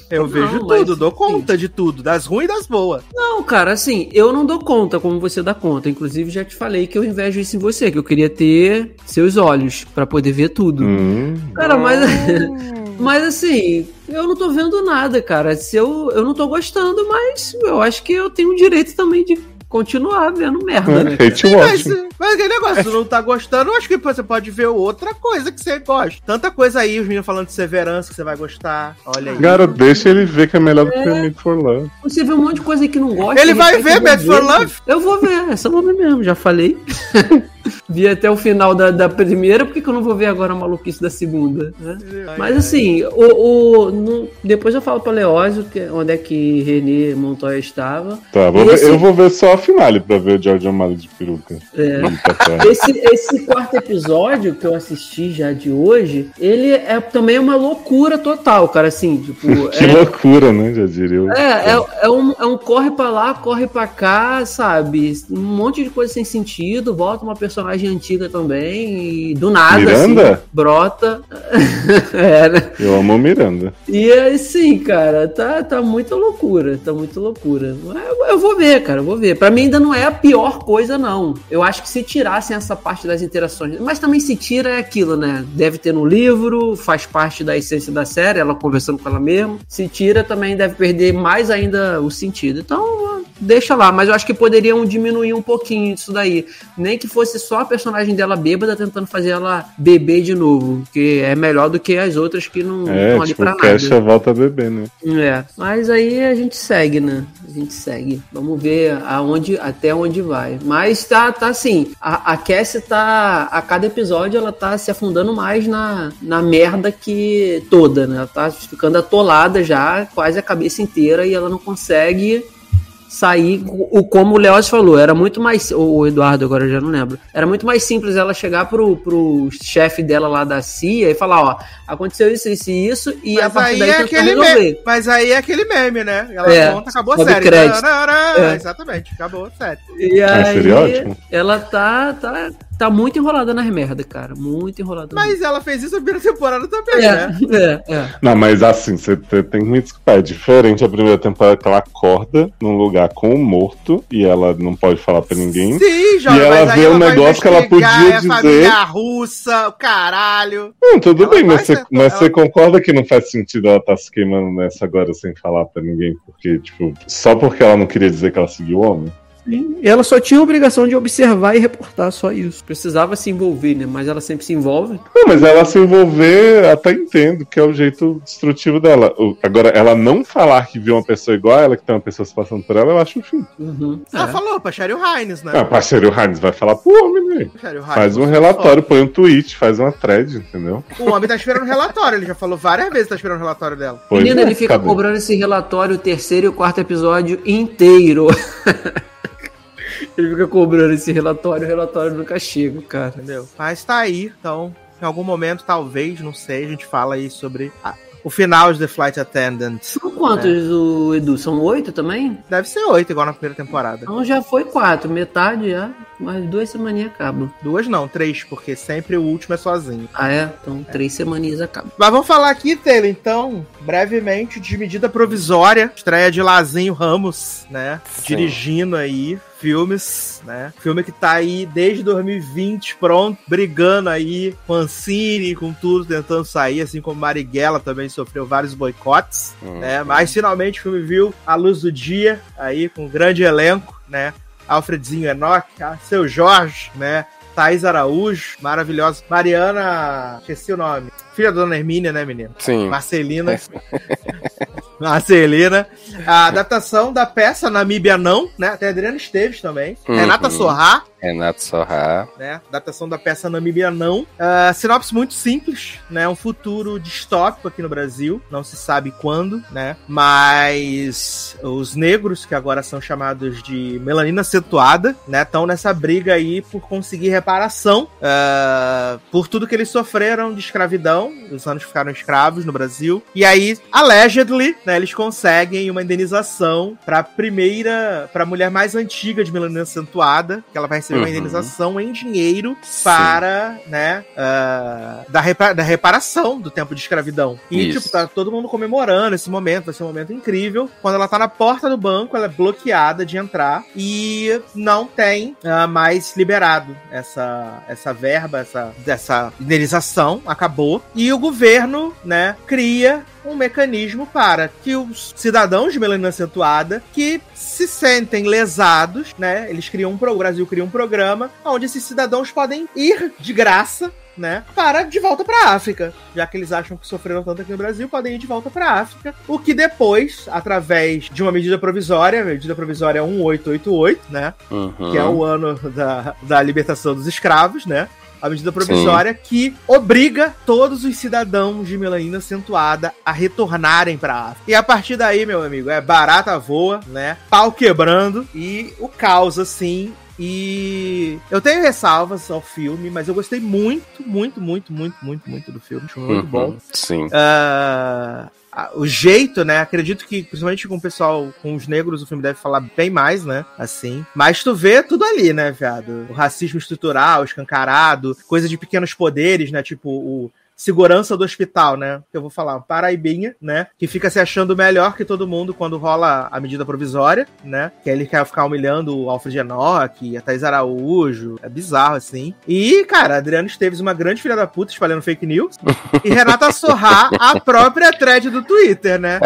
Eu vejo Não, mas, tudo, dou sim. conta de tudo, das ruins e das boas. Não, cara, assim, eu não dou conta como você dá conta. Inclusive, já te falei que eu invejo isso em você, que eu queria ter seus olhos pra poder ver tudo. Hum. Cara, mas. Mas assim, eu não tô vendo nada, cara. Se eu, eu não tô gostando, mas eu acho que eu tenho o direito também de continuar vendo merda, né? Hate Mas, mas aquele negócio, se não tá gostando, eu acho que você pode ver outra coisa que você gosta. Tanta coisa aí, os meninos falando de Severance que você vai gostar. Olha aí. Cara, deixa ele ver que é melhor do que o Made for Love. Você vê um monte de coisa aí que não gosta. Ele vai ver eu Mad vou for ver. Love? Eu vou ver, essa eu vou ver mesmo, já falei. Vi até o final da, da primeira, por que, que eu não vou ver agora a maluquice da segunda? né? Mas assim, o, o- no- depois eu falo pra Leózio que, onde é que Renê Montoya estava. Tá, vou ver- esse- eu vou ver só a finale pra ver o George O'Malley de peruca. É. Tá. Esse, esse quarto episódio que eu assisti já de hoje, ele é também uma loucura total, cara. Assim, tipo. Que é- loucura, né? Já diria o. É, é, é um, é um corre pra lá, corre pra cá, sabe? Um monte de coisa sem sentido. Volta uma personagem antiga também. E do nada, Miranda? assim, brota. Eu amo Miranda. E assim, cara, tá, tá muita loucura. Tá muita loucura. Eu, eu vou ver, cara, eu vou ver. Pra mim ainda não é a pior coisa, não. Eu acho que se tirassem essa parte das interações. Mas também se tira é aquilo, né? Deve ter no livro, faz parte da essência da série, ela conversando com ela mesma. Se tira, também deve perder mais ainda o sentido. Então, deixa lá. Mas eu acho que poderiam diminuir um pouquinho isso daí. Nem que fosse só a personagem dela bêbada tentando fazer ela beber de novo. Que é melhor do que as outras que não É, estão ali tipo, pra nada. volta a beber, né? É, mas aí a gente segue, né? A gente segue. Vamos ver aonde, até onde vai. Mas tá, tá assim, a, a Cassie tá, a cada episódio ela tá se afundando mais na, na merda que toda, né? Ela tá ficando atolada já, quase a cabeça inteira, e ela não consegue sair, o como o Leoz falou, era muito mais, ou o Eduardo agora eu já não lembro, era muito mais simples ela chegar pro, pro chefe dela lá da CIA e falar, ó, aconteceu isso, isso e isso, e a Mas partir aí, daí é tentar aquele meme, mas aí é aquele meme, né? Ela É, conta, acabou a série. É. Exatamente, acabou a série. E aí, seria ótimo. ela tá, tá, tá muito enrolada nas merda, cara. Muito enrolada. Mas ela fez isso na primeira temporada também, é, né? é, é. Não, mas assim, você te- tem que me desculpar. É diferente a primeira temporada que ela acorda num lugar com o morto e ela não pode falar pra ninguém. Sim, Jovem, E ela mas aí vê um negócio que ela podia é dizer. família russa, o caralho. Não, tudo Ela bem, mas, você, mas ela- você concorda que não faz sentido ela estar se queimando nessa agora sem falar pra ninguém? Porque, tipo, só porque ela não queria dizer que ela seguiu o homem? Sim, Ela só tinha a obrigação de observar e reportar, só isso. Precisava se envolver, né? Mas ela sempre se envolve. Não, mas ela se envolver, até entendo que é o jeito destrutivo dela. Agora, ela não falar que viu uma pessoa igual a ela, que tem uma pessoa se passando por ela, eu acho o fim. Uhum. Ela É. falou pra Cheryl Hines, né? Ah, parceiro, o Heinz vai falar pro homem, né? Hines, Faz um relatório, põe um tweet, faz uma thread, entendeu? O homem tá esperando o relatório, ele já falou várias vezes que tá esperando o relatório dela. Pois Menina, é, ele fica cadê? cobrando esse relatório, o terceiro e o quarto episódio inteiro. ele fica cobrando esse relatório, o relatório nunca chega, cara. Entendeu? Mas tá aí, então, em algum momento, talvez, não sei, a gente fala aí sobre a- o final de The Flight Attendant. São quantos, o Edu? São oito também? Deve ser oito, igual na primeira temporada. Então já foi quatro, metade já. Mais duas semaninhas acabam. Duas não, três, porque sempre o último é sozinho. Ah, é? Então três semaninhas acabam. Mas vamos falar aqui, Taylor, então, brevemente, de medida provisória. Estreia de Lazinho Ramos, né? Sim. Dirigindo aí filmes, né? Filme que tá aí desde 2020, pronto, brigando aí com Ancine, com tudo, tentando sair, assim como Marighella também sofreu vários boicotes, Uhum. né? Mas finalmente o filme viu a luz do dia, aí com um grande elenco, né? Alfredzinho Enoch, ah, seu Jorge, né? Thaís Araújo, maravilhosa. Mariana, esqueci o nome. Filha da Dona Hermínia, né, menina? Sim. Marcelina. Marcelina. A adaptação da peça Namíbia Não, né? Tem a Adriana Esteves também. Uhum. Renata Sorrá, Renato Sorra. né? Adaptação da peça Namíbia Não. Ah, sinopse muito simples, né? Um futuro distópico aqui no Brasil. Não se sabe quando, né? Mas os negros, que agora são chamados de melanina acentuada, né? Estão nessa briga aí por conseguir reparação ah, por tudo que eles sofreram de escravidão. Os anos ficaram escravos no Brasil. E aí, allegedly, né? Eles conseguem uma indenização pra primeira, pra mulher mais antiga de melanina acentuada, que ela vai receber uma Uhum. indenização em dinheiro Sim. para, né, ah, da, repa- da reparação do tempo de escravidão. E, Isso. tipo, tá todo mundo comemorando esse momento, vai ser um momento incrível. Quando ela tá na porta do banco, ela é bloqueada de entrar e não tem ah, mais liberado essa, essa verba, essa, essa indenização, acabou. E o governo, né, cria um mecanismo para que os cidadãos de melanina acentuada que se sentem lesados, né? Eles criam um pro- o Brasil cria um programa onde esses cidadãos podem ir de graça né, para de volta para África, já que eles acham que sofreram tanto aqui no Brasil, podem ir de volta para África, o que depois, através de uma medida provisória, medida provisória 1888, né, Uhum. que é o ano da, da libertação dos escravos, né? A medida provisória que obriga todos os cidadãos de melanina acentuada a retornarem pra África. E a partir daí, meu amigo, é barata voa, né? Pau quebrando e o caos, assim, e eu tenho ressalvas ao filme, mas eu gostei muito, muito, muito, muito, muito, muito do filme. Muito Uhum, bom. Sim. Ah, a- o jeito, né? Acredito que, principalmente com o pessoal, com os negros, o filme deve falar bem mais, né? Assim. Mas tu vê tudo ali, né, viado? O racismo estrutural, escancarado, coisa de pequenos poderes, né? Tipo, o segurança do hospital, né? Que eu vou falar, paraibinha, né? Que fica se achando melhor que todo mundo quando rola a medida provisória, né? Que ele quer ficar humilhando o Alfred Enoch, a Thais Araújo. É bizarro, assim. E, cara, Adriano Esteves, uma grande filha da puta, espalhando fake news. E Renata Sorrar, a própria thread do Twitter, né?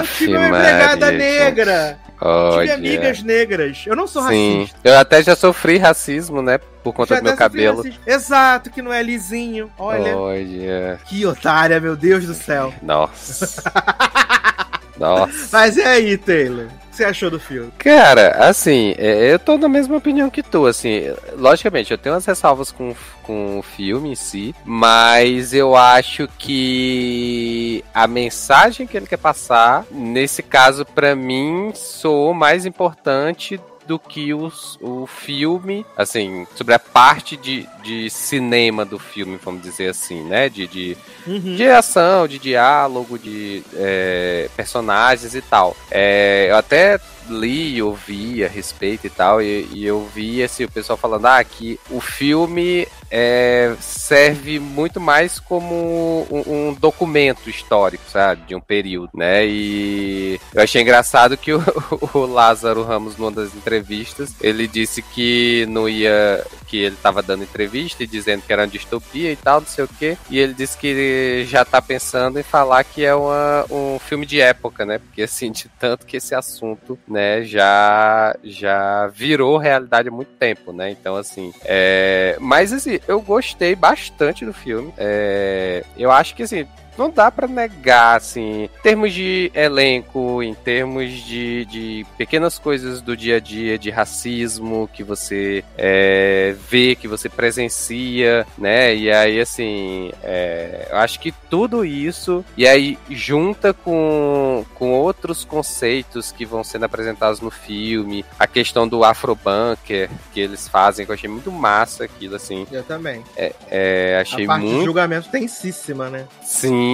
Eu tive uma empregada negra. Tive Olha. amigas negras. Eu não sou Sim. racista. Eu até já sofri racismo, né? Por conta Já do meu cabelo. racista. Exato, que não é lisinho. Olha. Olha. Que otária, meu Deus do céu. Nossa. Nossa. Mas e aí, Taylor? O que você achou do filme? Cara, assim, é, eu tô na mesma opinião que tu, assim, logicamente, eu tenho umas ressalvas com, com o filme em si, mas eu acho que a mensagem que ele quer passar, nesse caso, pra mim, soou mais importante do que os, o filme, assim, sobre a parte de, de cinema do filme, vamos dizer assim, né? De, de, Uhum. de ação, de diálogo, de é, personagens e tal. É, eu até li, ouvi a respeito e tal, e, e eu vi assim, o pessoal falando ah, que o filme é, serve muito mais como um, um documento histórico, sabe? De um período, né? E eu achei engraçado que o, o Lázaro Ramos, numa das entrevistas, ele disse que não ia. que ele tava dando entrevista e dizendo que era uma distopia e tal, não sei o quê. E ele disse que já tá pensando em falar que é uma, um filme de época, né? Porque assim, de tanto que esse assunto, né, já, já virou realidade há muito tempo, né? Então, assim. É... Mas assim, eu gostei bastante do filme. É... Eu acho que assim não dá pra negar, assim, em termos de elenco, em termos de, de pequenas coisas do dia a dia, de racismo que você é, vê, que você presencia, né? E aí, assim, é, eu acho que tudo isso, e aí junta com, com outros conceitos que vão sendo apresentados no filme, a questão do afrobunker que eles fazem, que eu achei muito massa aquilo, assim. Eu também. É, achei a parte muito de julgamento tensíssima, né? Sim,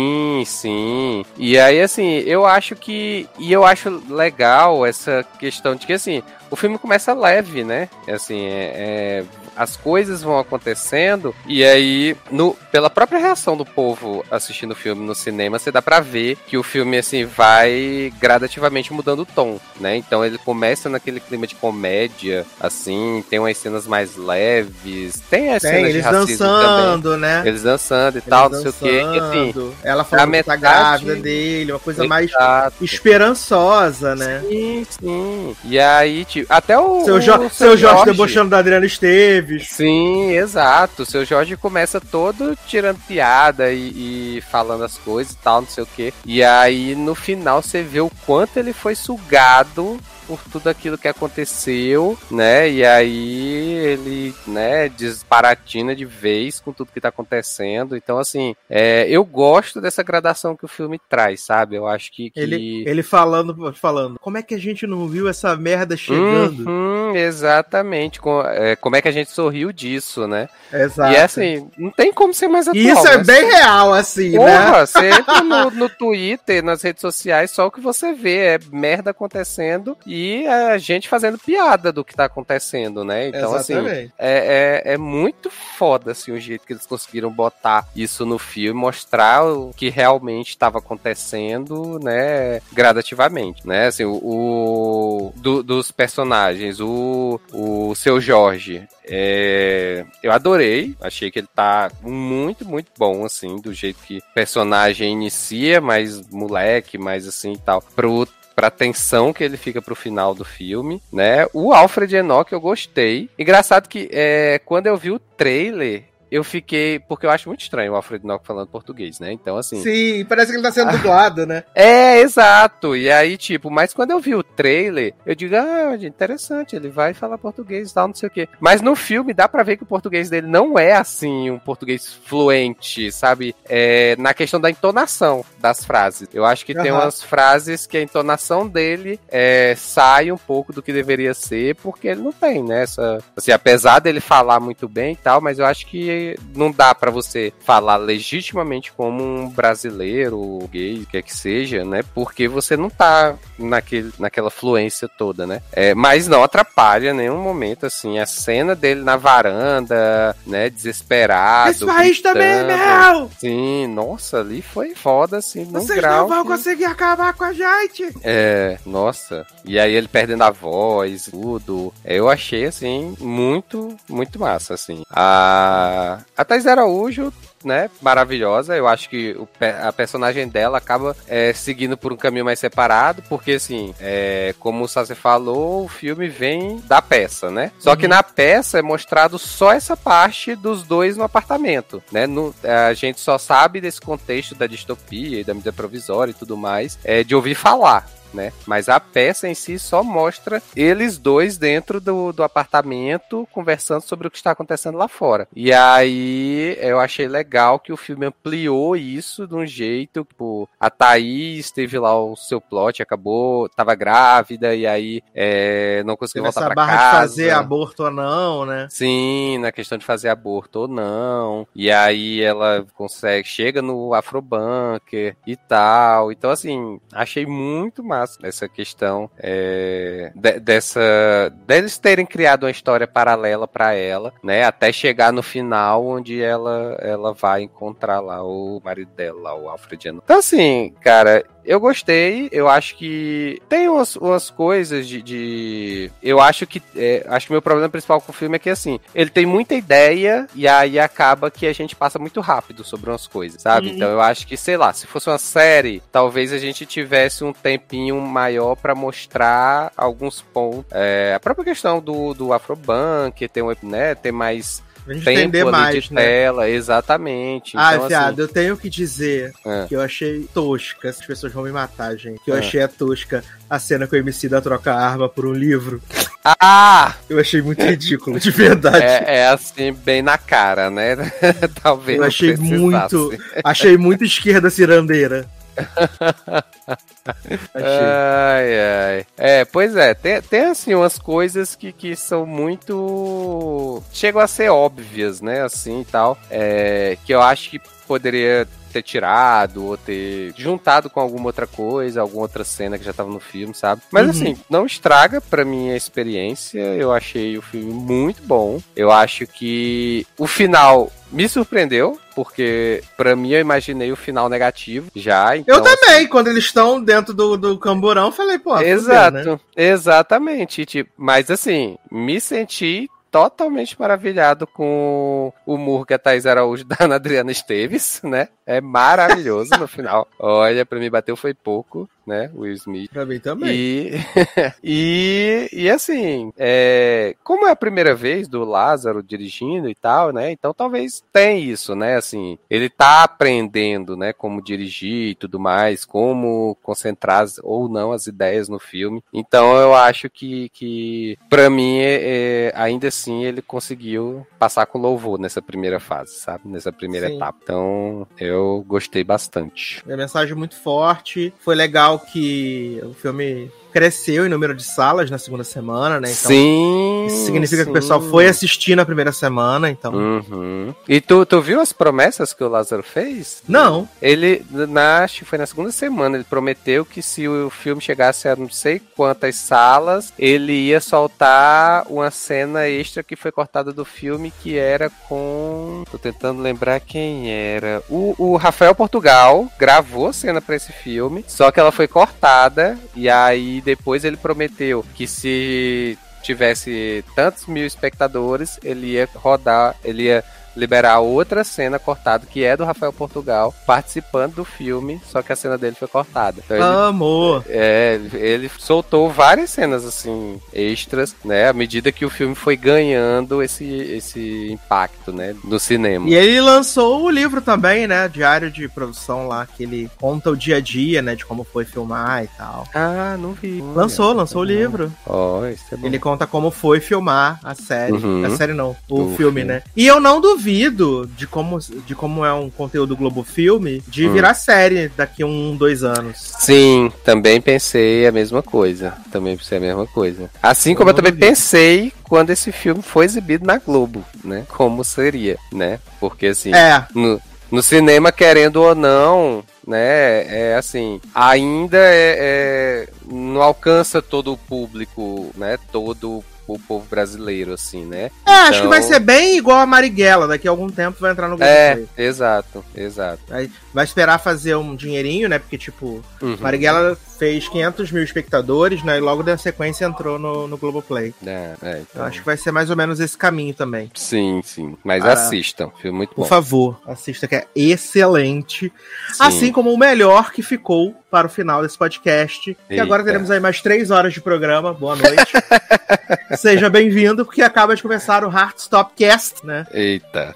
sim. E aí, assim, eu acho que. E eu acho legal essa questão de que, assim, o filme começa leve, né? Assim, é, é, as coisas vão acontecendo e aí, no, pela própria reação do povo assistindo o filme no cinema, você dá pra ver que o filme, assim, vai gradativamente mudando o tom, né? Então ele começa naquele clima de comédia, assim, tem umas cenas mais leves, tem as Tem, cenas de eles racismo também. dançando, né? Eles dançando e Eles tal, não sei o que. E, assim, dançando, Ela falando que tá metade- grávida dele, uma coisa mais Exato. esperançosa, né? Sim, sim. E aí, tipo, até o. Seu, o jo seu Jorge debochando da Adriana Esteves. Sim, exato. O seu Jorge começa todo tirando piada e, e falando as coisas e tal, não sei o quê. E aí, no final, você vê o quanto ele foi sugado por tudo aquilo que aconteceu, né? E aí ele, né, disparatina de vez com tudo que tá acontecendo. Então, assim, é, eu gosto dessa gradação que o filme traz, sabe? Eu acho que. que... Ele, ele falando, falando, como é que a gente não viu essa merda chegando? Uhum, exatamente. Com- é, como é que a gente sorriu disso, né? Exato. E é assim, não tem como ser mais atual. Isso é né? bem real, assim, né? Porra, você entra no, no Twitter, nas redes sociais, só o que você vê é merda acontecendo e a gente fazendo piada do que tá acontecendo, né? Então, assim, Exatamente. é, é, é muito foda, assim, o jeito que eles conseguiram botar isso no filme, mostrar o que realmente estava acontecendo, né, gradativamente, né? Assim, o, o- do- dos personagens, o, o seu Jorge, é, eu adorei, achei que ele tá muito, muito bom, assim, do jeito que o personagem inicia, mais moleque, mais assim e tal, pro pra tensão que ele fica pro final do filme, né? O Alfred Enoch eu gostei. Engraçado que é, quando eu vi o trailer, eu fiquei. Porque eu acho muito estranho o Alfred Nock falando português, né? Então, assim. Sim, parece que ele tá sendo dublado, né? É, exato. E aí, tipo, mas quando eu vi o trailer, eu digo, ah, interessante, ele vai falar português e tal, não sei o quê. Mas no filme dá pra ver que o português dele não é assim, um português fluente, sabe? É, na questão da entonação das frases. Eu acho que tem Aham. umas frases que a entonação dele é, sai um pouco do que deveria ser, porque ele não tem, né? Essa, assim, apesar dele falar muito bem e tal, mas eu acho que não dá pra você falar legitimamente como um brasileiro, gay, o que é que seja, né? Porque você não tá naquele, naquela fluência toda, né? É, mas não atrapalha em nenhum momento, assim, a cena dele na varanda, né? Desesperado. Esse país também é gritando. meu! Sim, nossa, ali foi foda, assim, num Vocês grau. não vão que- conseguir acabar com a gente! é, nossa. E aí ele perdendo a voz, tudo. Eu achei, assim, muito, muito massa, assim. A, a Thais Araújo, né, maravilhosa. Eu acho que o a personagem dela acaba é, seguindo por um caminho mais separado, porque, assim, é, como o Sassi falou, o filme vem da peça, né? Só que na peça é mostrado só essa parte dos dois no apartamento, né? No- a gente só sabe desse contexto da distopia e da medida provisória e tudo mais, é, de ouvir falar né? Mas a peça em si só mostra eles dois dentro do, do apartamento conversando sobre o que está acontecendo lá fora. E aí eu achei legal que o filme ampliou isso de um jeito, tipo, a Thaís teve lá o seu plot, acabou, tava grávida e aí é, não conseguiu Teve voltar barra casa. de fazer aborto ou não, né? Sim, na questão de fazer aborto ou não. E aí ela consegue, chega no Afrobunker e tal. Então, assim, achei muito massa essa questão é, de- dessa. deles terem criado uma história paralela pra ela, né? Até chegar no final, onde ela, ela vai encontrar lá o marido dela, o Alfrediano. Então, assim, cara, eu gostei, eu acho que tem umas, umas coisas de, de- Eu acho que. é, acho que meu problema principal com o filme é que assim, ele tem muita ideia e aí acaba que a gente passa muito rápido sobre umas coisas, sabe? Uhum. Então eu acho que, sei lá, se fosse uma série, talvez a gente tivesse um tempinho maior pra mostrar alguns pontos. É, a própria questão do, do Afrobank, tem, um, né, tem mais tempo mais, de né? tela, exatamente. Ah, Então, viado, assim, eu tenho que dizer É. que eu achei tosca. As pessoas vão me matar, gente. Que eu É. achei a tosca a cena que o MC da troca a arma por um livro. Ah! Eu achei muito ridículo, de verdade. É, é assim, bem na cara, né? Talvez eu achei muito. Achei muito esquerda cirandeira. Ai, ai. É, pois é, tem, tem assim umas coisas que, que são muito. chegam a ser óbvias, né? Assim e tal. É, que eu acho que poderia ter tirado ou ter juntado com alguma outra coisa, alguma outra cena que já tava no filme, sabe? Mas Uhum. assim, não estraga pra mim a experiência. Eu achei o filme muito bom. Eu acho que o final me surpreendeu, porque pra mim eu imaginei o final negativo já. Então, eu também, quando eles estão dentro do, do camburão, falei, pô, Exato, né? exatamente. Tipo, mas assim, me senti totalmente maravilhado com o humor que a Thais Araújo dá na Adriana Esteves, né? É maravilhoso no final. Olha, pra mim bateu foi pouco, né? Will Smith. Pra mim também. E, e, e assim, é, como é a primeira vez do Lázaro dirigindo e tal, né? Então talvez tenha isso, né? Assim, ele tá aprendendo, né? Como dirigir e tudo mais, como concentrar ou não as ideias no filme. Então eu acho que, que para mim, é, é, ainda assim, ele conseguiu passar com louvor nessa primeira fase, sabe? Nessa primeira Sim. etapa. Então eu gostei bastante. É mensagem muito forte. Foi legal que o filme cresceu em número de salas na segunda semana, né? Então, sim. isso significa que o sim. pessoal foi assistir na primeira semana, então. Uhum. E tu, tu viu as promessas que o Lázaro fez? Não. Ele, na, acho que foi na segunda semana, ele prometeu que se o filme chegasse a não sei quantas salas, ele ia soltar uma cena extra que foi cortada do filme, que era com. Tô tentando lembrar quem era. O, o Rafael Portugal gravou a cena pra esse filme, só que ela foi cortada, e aí depois ele prometeu que se tivesse tantos mil espectadores, ele ia rodar, ele ia liberar outra cena cortada, que é do Rafael Portugal, participando do filme, só que a cena dele foi cortada. Então ele, Amor. é, ele soltou várias cenas, assim, extras, né? À medida que o filme foi ganhando esse, esse impacto, né? No cinema. E ele lançou o livro também, né? Diário de produção lá, que ele conta o dia a dia, né? De como foi filmar e tal. Ah, não vi. Lançou, lançou o livro. Ó, isso é bom. Ele conta como foi filmar a série. Uhum. A série não, o O filme, filme. né? E eu não duvido de como, de como é um conteúdo Globo Filme de Hum. virar série daqui a um, dois anos. Sim, também pensei a mesma coisa. Também pensei a mesma coisa. Assim como eu, não também duvido. pensei quando esse filme foi exibido na Globo, né? Como seria, né? Porque assim, É, no, no cinema, querendo ou não, né? É assim, ainda é, é- não alcança todo o público, né? Todo o povo brasileiro, assim, né? é acho que Então- vai ser bem igual a Marighella. Daqui a algum tempo vai entrar no Globo É, Play. exato, exato. Vai, vai esperar fazer um dinheirinho, né? Porque, tipo, Uhum. Marighella fez 500 mil espectadores, né? E logo na sequência entrou no, no Globoplay. É, é, Eu então, acho que vai ser mais ou menos esse caminho também. Sim, sim. Mas Ah, assistam, filme muito Por bom. favor, assista que é excelente. Sim. Assim como o melhor que ficou para o final desse podcast. E Eita. agora teremos aí mais três horas de programa. Boa noite. Seja bem-vindo, porque acaba de começar o Heartstop Cast, né? Eita.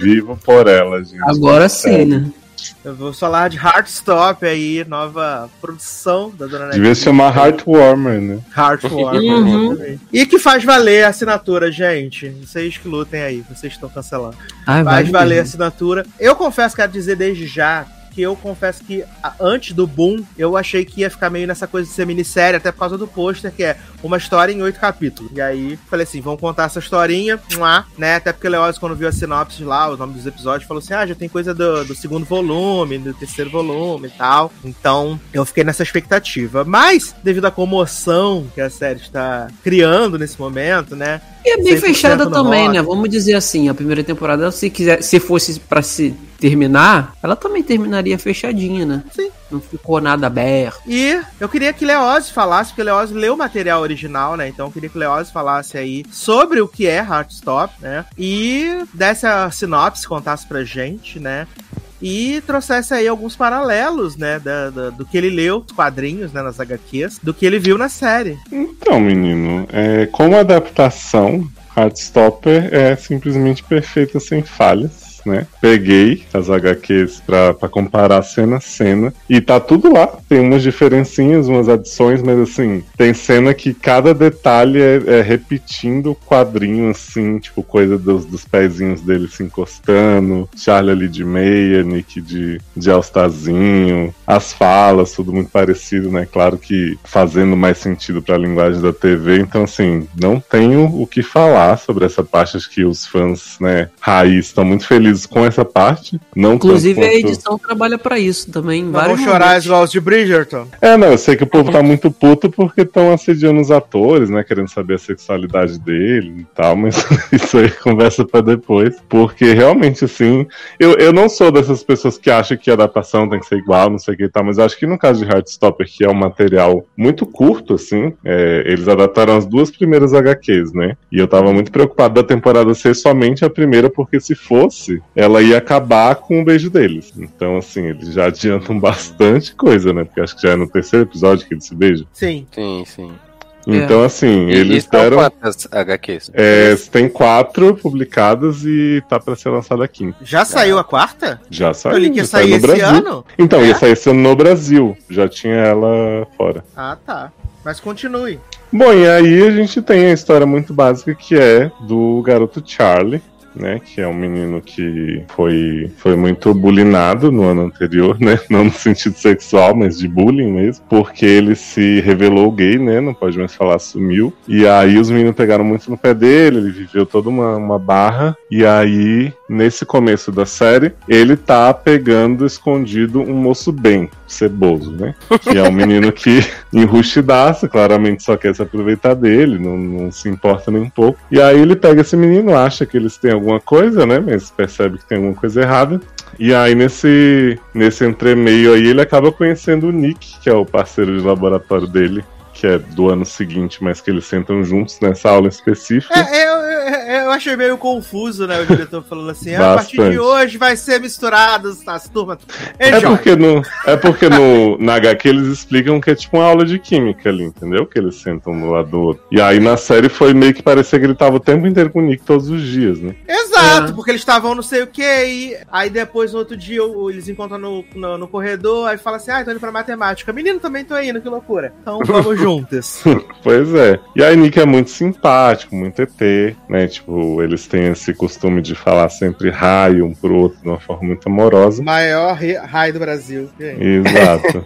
Vivo por ela, gente. Agora sim, né? Eu vou falar de Heartstop aí, nova produção da Dona Devia Netflix. se chamar Heartwarmer, né? Heartwarmer. Uhum. E que faz valer a assinatura, gente. Vocês que lutem aí, vocês estão cancelando. Ai, Faz vai valer a assinatura. Eu confesso, quero dizer desde já, que eu confesso que antes do boom, eu achei que ia ficar meio nessa coisa de ser minissérie, até por causa do pôster, que é uma história em oito capítulos. E aí, falei assim, vamos contar essa historinha, lá, né? Até porque o Leoz, quando viu a sinopse lá, o nome dos episódios, falou assim, ah, já tem coisa do, do segundo volume, do terceiro volume e tal. Então, eu fiquei nessa expectativa. Mas, devido à comoção que a série está criando nesse momento, né? E é bem 100% fechada também, rock. né? Vamos dizer assim, a primeira temporada, se quiser, se fosse pra se terminar, ela também terminaria fechadinha, né? Sim. Não ficou nada aberto. E eu queria que Leoz falasse, porque Leoz leu o material original, né? Então eu queria que Leoz falasse aí sobre o que é Heartstop, né? E desse a sinopse, contasse pra gente, né? E trouxesse aí alguns paralelos, né? Da, da- do que ele leu, os quadrinhos, né? Nas HQs, do que ele viu na série. Então, menino, é, como adaptação, Heartstopper é simplesmente perfeita sem falhas. Né? Peguei as HQs pra, pra comparar cena a cena e tá tudo lá. Tem umas diferencinhas, umas adições, mas assim, tem cena que cada detalhe é, é repetindo o quadrinho, assim, tipo coisa dos, dos pezinhos dele se encostando, Charlie ali de meia, Nick de, de Alstazinho, as falas, tudo muito parecido, né? Claro que fazendo mais sentido pra linguagem da TV, então assim, não tenho o que falar sobre essa parte, acho que os fãs, né, raiz estão muito felizes com essa parte, não Inclusive tanto a quanto- edição trabalha pra isso também. Não vão chorar igual os de Bridgerton. É, não, eu sei que o povo tá muito puto porque estão assediando os atores, né? Querendo saber a sexualidade dele e tal, mas isso aí conversa pra depois. Porque realmente, assim, eu, eu não sou dessas pessoas que acham que a adaptação tem que ser igual, não sei o que e tal, mas eu acho que no caso de Heartstopper, que é um material muito curto, assim, é, eles adaptaram as duas primeiras HQs, né? E eu tava muito preocupado da temporada ser somente a primeira, porque se fosse, ela ia acabar com o beijo deles. Então, assim, eles já adiantam bastante coisa, né? Porque acho que já é no terceiro episódio que eles se beijam. Sim. Sim, sim. Então, assim, E, eles deram. quantas HQs? É, tem quatro publicadas e tá pra ser lançada a quinta. Já saiu a quarta? Já saiu. eu li que ia sair no esse Brasil. ano. Então, É? ia sair esse ano no Brasil. Já tinha ela fora. Ah, tá. Mas continue. Bom, e aí a gente tem a história muito básica que é do garoto Charlie. Né, que é um menino que foi, foi muito bulinado no ano anterior, né? Não no sentido sexual, mas de bullying mesmo. Porque ele se revelou gay, né? Não pode mais falar, sumiu. E aí os meninos pegaram muito no pé dele, ele viveu toda uma, uma barra. E aí, nesse começo da série, ele tá pegando escondido um moço bem, ceboso, né? Que é um menino que enrustidaça, claramente só quer se aproveitar dele, não, não se importa nem um pouco. E aí ele pega esse menino, acha que eles têm alguma coisa, né? Mas percebe que tem alguma coisa errada. E aí, nesse, nesse entremeio aí, ele acaba conhecendo o Nick, que é o parceiro de laboratório dele, que é do ano seguinte, mas que eles sentam juntos nessa aula específica. É, eu, eu- eu achei meio confuso, né? O diretor falando assim: "Ah, a partir de hoje vai ser misturadas as turmas. É porque, no, é porque no, na HQ eles explicam que é tipo uma aula de química ali, entendeu? Que eles sentam um do lado do outro. E aí na série foi meio que parecia que ele tava o tempo inteiro com o Nick todos os dias, né? Exato, É. porque eles estavam não sei o que, e aí depois no outro dia eles encontram no, no, no corredor, aí fala assim: ah, tô indo pra matemática. Menino, também tô indo, que loucura. Então vamos juntas. Pois é. E aí Nick é muito simpático, muito ET, né? Tipo, eles têm esse costume de falar sempre raio um pro outro de uma forma muito amorosa. Maior raio do Brasil. Exato.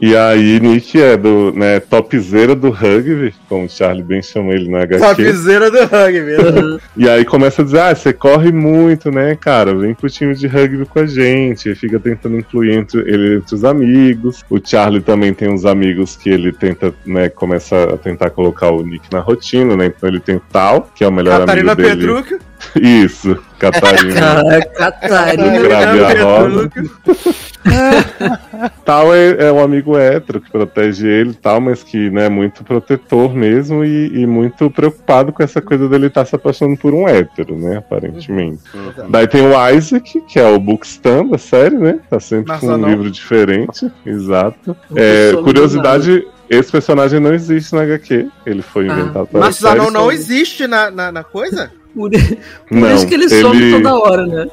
e aí, Nick é do, né, topzera do rugby, como o Charlie bem chama ele na HQ. Topzera do rugby. E aí começa a dizer, ah, você corre muito, né, cara? Vem pro time de rugby com a gente. Fica tentando incluir entre, ele entre os amigos. O Charlie também tem uns amigos que ele tenta, né, começa a tentar colocar o Nick na rotina, né? Então ele tem o Tal, que é o melhor Catarina amigo dele. Petrúquio. Isso, Catarina. Catarina. Grave a roda. Petrúquio. Tal é, é um amigo hétero que protege ele e tal, mas que né, é muito protetor mesmo e, e muito preocupado com essa coisa dele estar se apaixonando por um hétero, né? Aparentemente. Daí tem o Isaac, que é o Bookstan da série, né? Tá sempre Nossa, com um não. livro diferente. Exato. É, curiosidade, esse personagem não existe na HQ. Ele foi Ah, inventado para Mas. Zanon não existe na, na, na coisa? Por, por Não, isso que ele, some toda hora, né?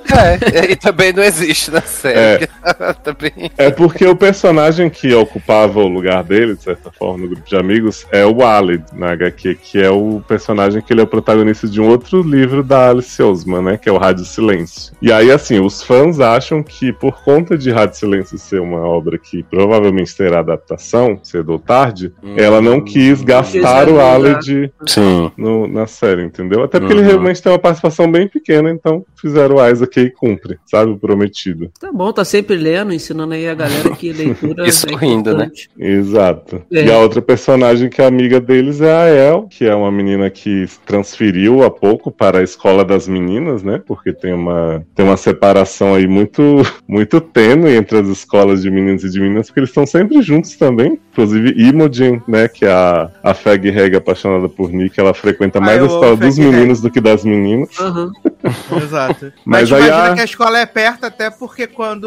É, e também não existe na série. também. É porque o personagem que ocupava o lugar dele, de certa forma, no grupo de amigos, é o Aled, na HQ, que é o personagem que ele é o protagonista de um outro livro da Alice Oseman, né? Que é o Rádio Silêncio. E aí, assim, os fãs acham que, por conta de Rádio Silêncio ser uma obra que provavelmente terá adaptação, cedo ou tarde, ela não quis gastar o no- na série, entendeu? Até porque Uhum. ele realmente tem uma participação bem pequena, então fizeram o Isaac e cumpre, sabe? O prometido. Tá bom, tá sempre lendo, ensinando aí a galera que leitura. E sorrindo, né? importante. Exato. É. E a outra personagem que é amiga deles é a El, que é uma menina que se transferiu há pouco para a escola das meninas, né? Porque tem uma, tem uma separação aí muito, muito tênue entre as escolas de meninos e de meninas, porque eles estão sempre juntos também. Inclusive, Imogen, né? Que é a, a Fag Reg apaixonada por Nick, ela frequenta Ah, mais a escola dos meninos do que das meninas. Aham. Exato. Mas Mas, aí imagina a- que a escola é perto, até porque quando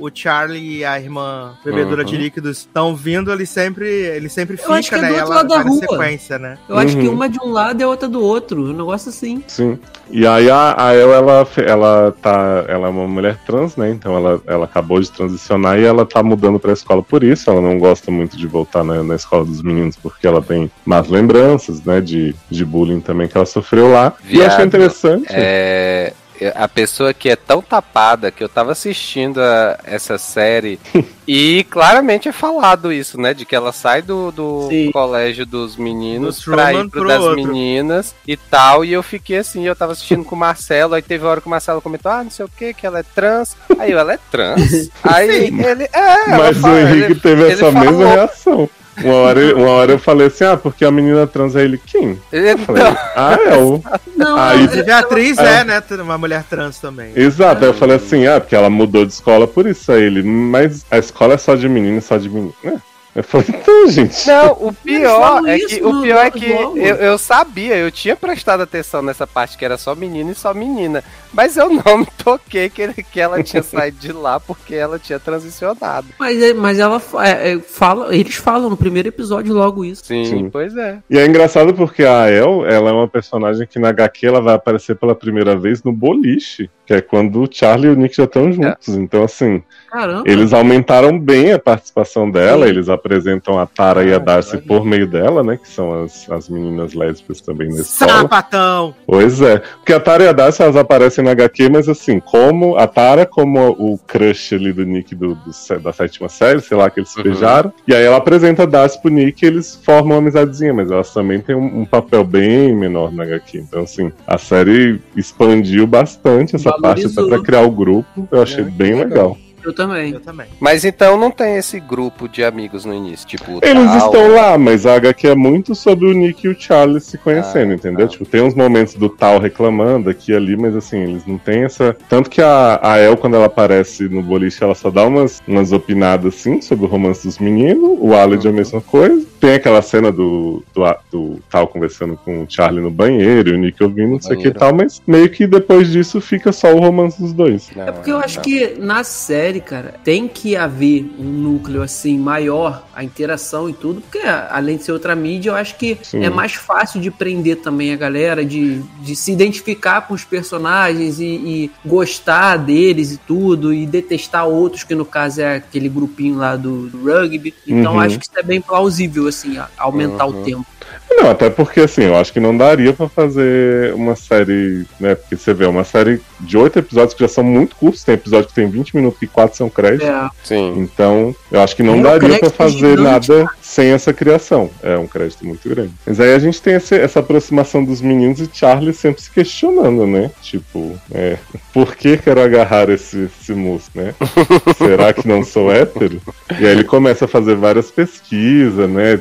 o Charlie e a irmã bebedora Uhum. de líquidos estão vindo, ele sempre, ele sempre Eu acho fica, que é né? do outro Ela lado da rua. sequência, né? Eu acho que Uhum. uma de um lado e a outra do outro. Um negócio assim. Sim. E aí a, a El, ela, ela tá. Ela é uma mulher trans, né? Então ela, ela acabou de transicionar e ela tá mudando pra escola por isso. Ela não gosta muito de voltar na, na escola dos meninos, porque ela tem más lembranças, né? De, de bullying também que ela sofreu lá. e eu achei Viado, interessante. É, a pessoa que é tão tapada que eu tava assistindo a- essa série e claramente é falado isso, né? De que ela sai do, do Sim. colégio dos meninos Do pra ir pro pro das outro. meninas e tal. E eu fiquei assim, eu tava assistindo com o Marcelo, aí teve uma hora que o Marcelo comentou, ah, não sei o que, que ela é trans. Aí eu, ela é trans? aí ele, é, Mas o fala- Henrique ele- teve ele essa mesma falou. reação. Uma hora, uma hora eu falei assim, ah, porque a menina trans é ele quem? ele- Eu falei, ah, é o. Não, Aí- a atriz É. é, né? Uma mulher trans também. Exato, aí eu falei assim, ah, porque ela mudou de escola por isso aí ele, mas a escola é só de menino, só de menino. É. Eu falei, então, gente. Não, o pior falam é que o pior é que eu, eu sabia, eu tinha prestado atenção nessa parte que era só menino e só menina, mas eu não me toquei que, ele- que ela tinha saído de lá porque ela tinha transicionado. Mas, é- mas ela é, é, fala, eles falam no primeiro episódio logo isso. Sim, Sim. pois é. E é engraçado porque a El, ela é uma personagem que na HQ ela vai aparecer pela primeira vez no boliche, que é quando o Charlie e o Nick já estão juntos. Então, assim, Caramba. eles aumentaram bem a participação dela, Sim. eles apresentam a Tara e a Ah, Darcy por meio dela, né? Que são as, as meninas lésbicas também na escola. Sapatão! Pois é. Porque a Tara e a Darcy elas aparecem na HQ, mas assim, como a Tara, como o crush ali do Nick do, do da sétima série, sei lá, que eles se Uhum. beijaram. E aí ela apresenta a Darcy pro Nick e eles formam uma amizadezinha, mas elas também têm um, um papel bem menor na HQ. Então, assim, a série expandiu bastante essa parte até Valorizou. pra criar o grupo. Eu achei É, bem legal. legal. Eu também. Eu também. Mas então não tem esse grupo de amigos no início, tipo. Eles tal, estão lá, mas a HQ é muito sobre o Nick e o Charlie se conhecendo, Ah, entendeu? ah. Tipo, tem uns momentos do tal reclamando aqui e ali, mas assim, eles não têm essa. Tanto que a, a El, quando ela aparece no boliche, ela só dá umas, umas opinadas assim sobre o romance dos meninos. O Aled é a Uhum. mesma coisa. Tem aquela cena do, do, do tal conversando com o Charlie no banheiro e o Nick ouvindo, não sei o que e tal, mas meio que depois disso fica só o romance dos dois. Não, É porque eu acho não. que na série, cara, tem que haver um núcleo assim maior, a interação e tudo, porque além de ser outra mídia, eu acho que Sim. é mais fácil de prender também a galera, de, de se identificar com os personagens e, e gostar deles e tudo, e detestar outros, que no caso é aquele grupinho lá do, do rugby. Então Uhum. acho que isso é bem plausível, assim, aumentar Uhum. o tempo. Não, até porque assim, eu acho que não daria pra fazer uma série, né? Porque você vê, uma série de oito episódios que já são muito curtos, tem episódio que tem 20 minutos e quatro são créditos. É, Sim. Então, eu acho que não É um daria pra crédito fazer nada sem essa criação. É um crédito muito grande. Mas aí a gente tem esse- essa aproximação dos meninos e Charlie sempre se questionando, né? Tipo, é, por que quero agarrar esse, esse moço, né? Será que não sou hétero? E aí ele começa a fazer várias pesquisas, né?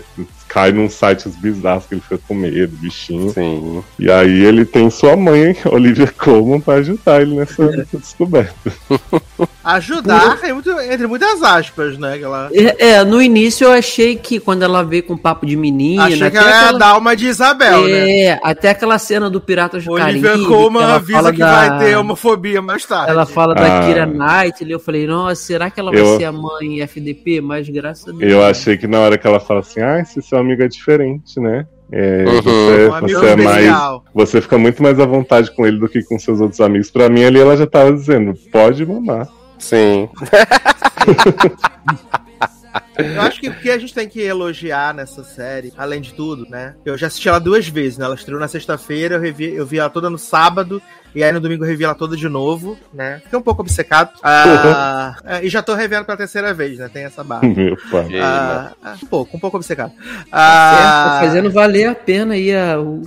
Cai num sites bizarros que ele fica com medo, bichinho. Sim. E aí ele tem sua mãe, Olivia Colman, pra ajudar ele nessa, nessa descoberta. Ajudar é muito, entre muitas aspas, né? Ela... É, é, no início eu achei que quando ela veio com papo de menina, Achei que ela ia aquela- dar uma de Isabel, né? É, até aquela cena do Piratas do Caribe. Olivia Colman ela avisa que da- vai ter homofobia mais tarde. Ela fala da Ah. Kira Knightley, eu falei, nossa, será que ela vai Eu- ser a mãe FDP? Mas graças a Deus. Eu achei que na hora que ela fala assim, ah, esse seu amigo é diferente, né? É, Uhum. você, Um você é mais. Você fica muito mais à vontade com ele do que com seus outros amigos. Pra mim, ali ela já tava dizendo, pode mamar. Sim. Eu acho que o que a gente tem que elogiar nessa série, além de tudo, né? Eu já assisti ela duas vezes, né? Ela estreou na sexta-feira, eu, revi- eu vi ela toda no sábado. E aí no domingo eu revi ela toda de novo, né? Fiquei um pouco obcecado. Ah, é, e já tô revendo pela terceira vez, né? Tem essa barra. Meu pai. Ah, ah, um pouco, um pouco obcecado. Certo, Ah, tá fazendo valer a pena aí a- o,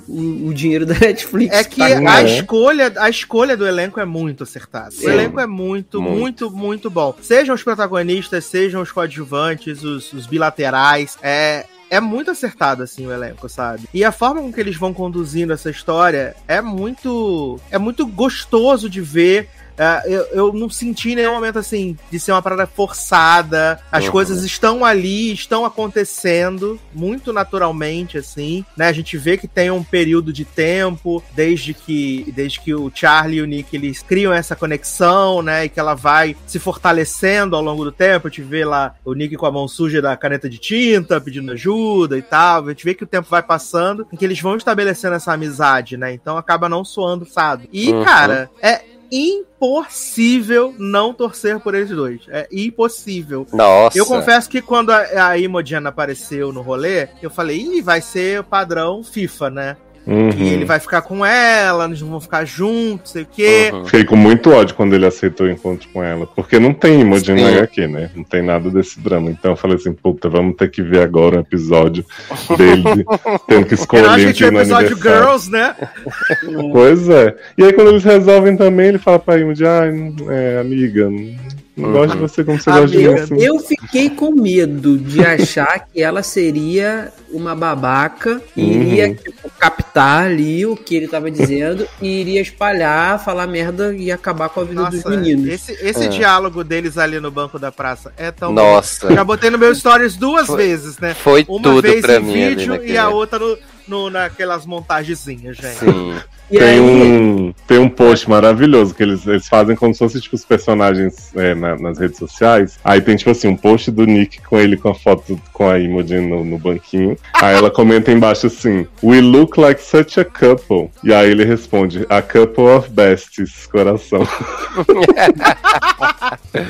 o- dinheiro da Netflix. É que Tá a escolha, a escolha do elenco é muito acertada. Sim. O elenco é muito, Muito. muito, muito bom. Sejam os protagonistas, sejam os coadjuvantes, os, os bilaterais. É, é muito acertado, assim, o elenco, sabe? E a forma com que eles vão conduzindo essa história é muito. É muito gostoso de ver. É, eu, eu não senti nenhum momento assim de ser uma parada forçada. As Uhum. coisas estão ali, estão acontecendo muito naturalmente, assim. Né? A gente vê que tem um período de tempo desde que desde que o Charlie e o Nick eles criam essa conexão, né? E que ela vai se fortalecendo ao longo do tempo. A gente vê lá o Nick com a mão suja da caneta de tinta, pedindo ajuda e tal. A gente vê que o tempo vai passando, em que eles vão estabelecendo essa amizade, né? Então acaba não soando fado. E, Uhum. cara, é impossível não torcer por eles dois. É impossível. Nossa. Eu confesso que quando a, a Imogen apareceu no rolê, eu falei, ih, vai ser padrão FIFA, né? Uhum. E ele vai ficar com ela, eles vão ficar juntos, sei o quê. Uhum. Fiquei com muito ódio quando ele aceitou o encontro com ela. Porque não tem emoji na HQ, né? Não tem nada desse drama. Então eu falei assim, puta, vamos ter que ver agora um episódio dele tendo que Eu escolher acho que no episódio. Girls, né? Pois é. E aí quando eles resolvem também, ele fala pra Imogen, ah, é, amiga, não, Uhum. gosto de você como você gosta de Eu, mim. assim." eu fiquei com medo de achar que ela seria uma babaca e Uhum. iria tipo, captar ali o que ele tava dizendo e iria espalhar, falar merda e acabar com a vida dos Nossa, meninos. esse, esse É. diálogo deles ali no banco da praça é tão Nossa. bom. Já botei no meu stories duas Foi- vezes, né? Foi Uma tudo vez pra em mim ali vídeo e a outra no, no- naquelas montagenzinhas, gente. Sim. E Tem aí, um, tem um post maravilhoso que eles, eles fazem como se fossem tipo os personagens é, na- nas redes sociais. Aí tem tipo assim, um post do Nick com ele com a foto com a Imogen no, no banquinho. Aí ela comenta embaixo assim: We look like such a couple. E aí ele responde: A couple of besties, coração.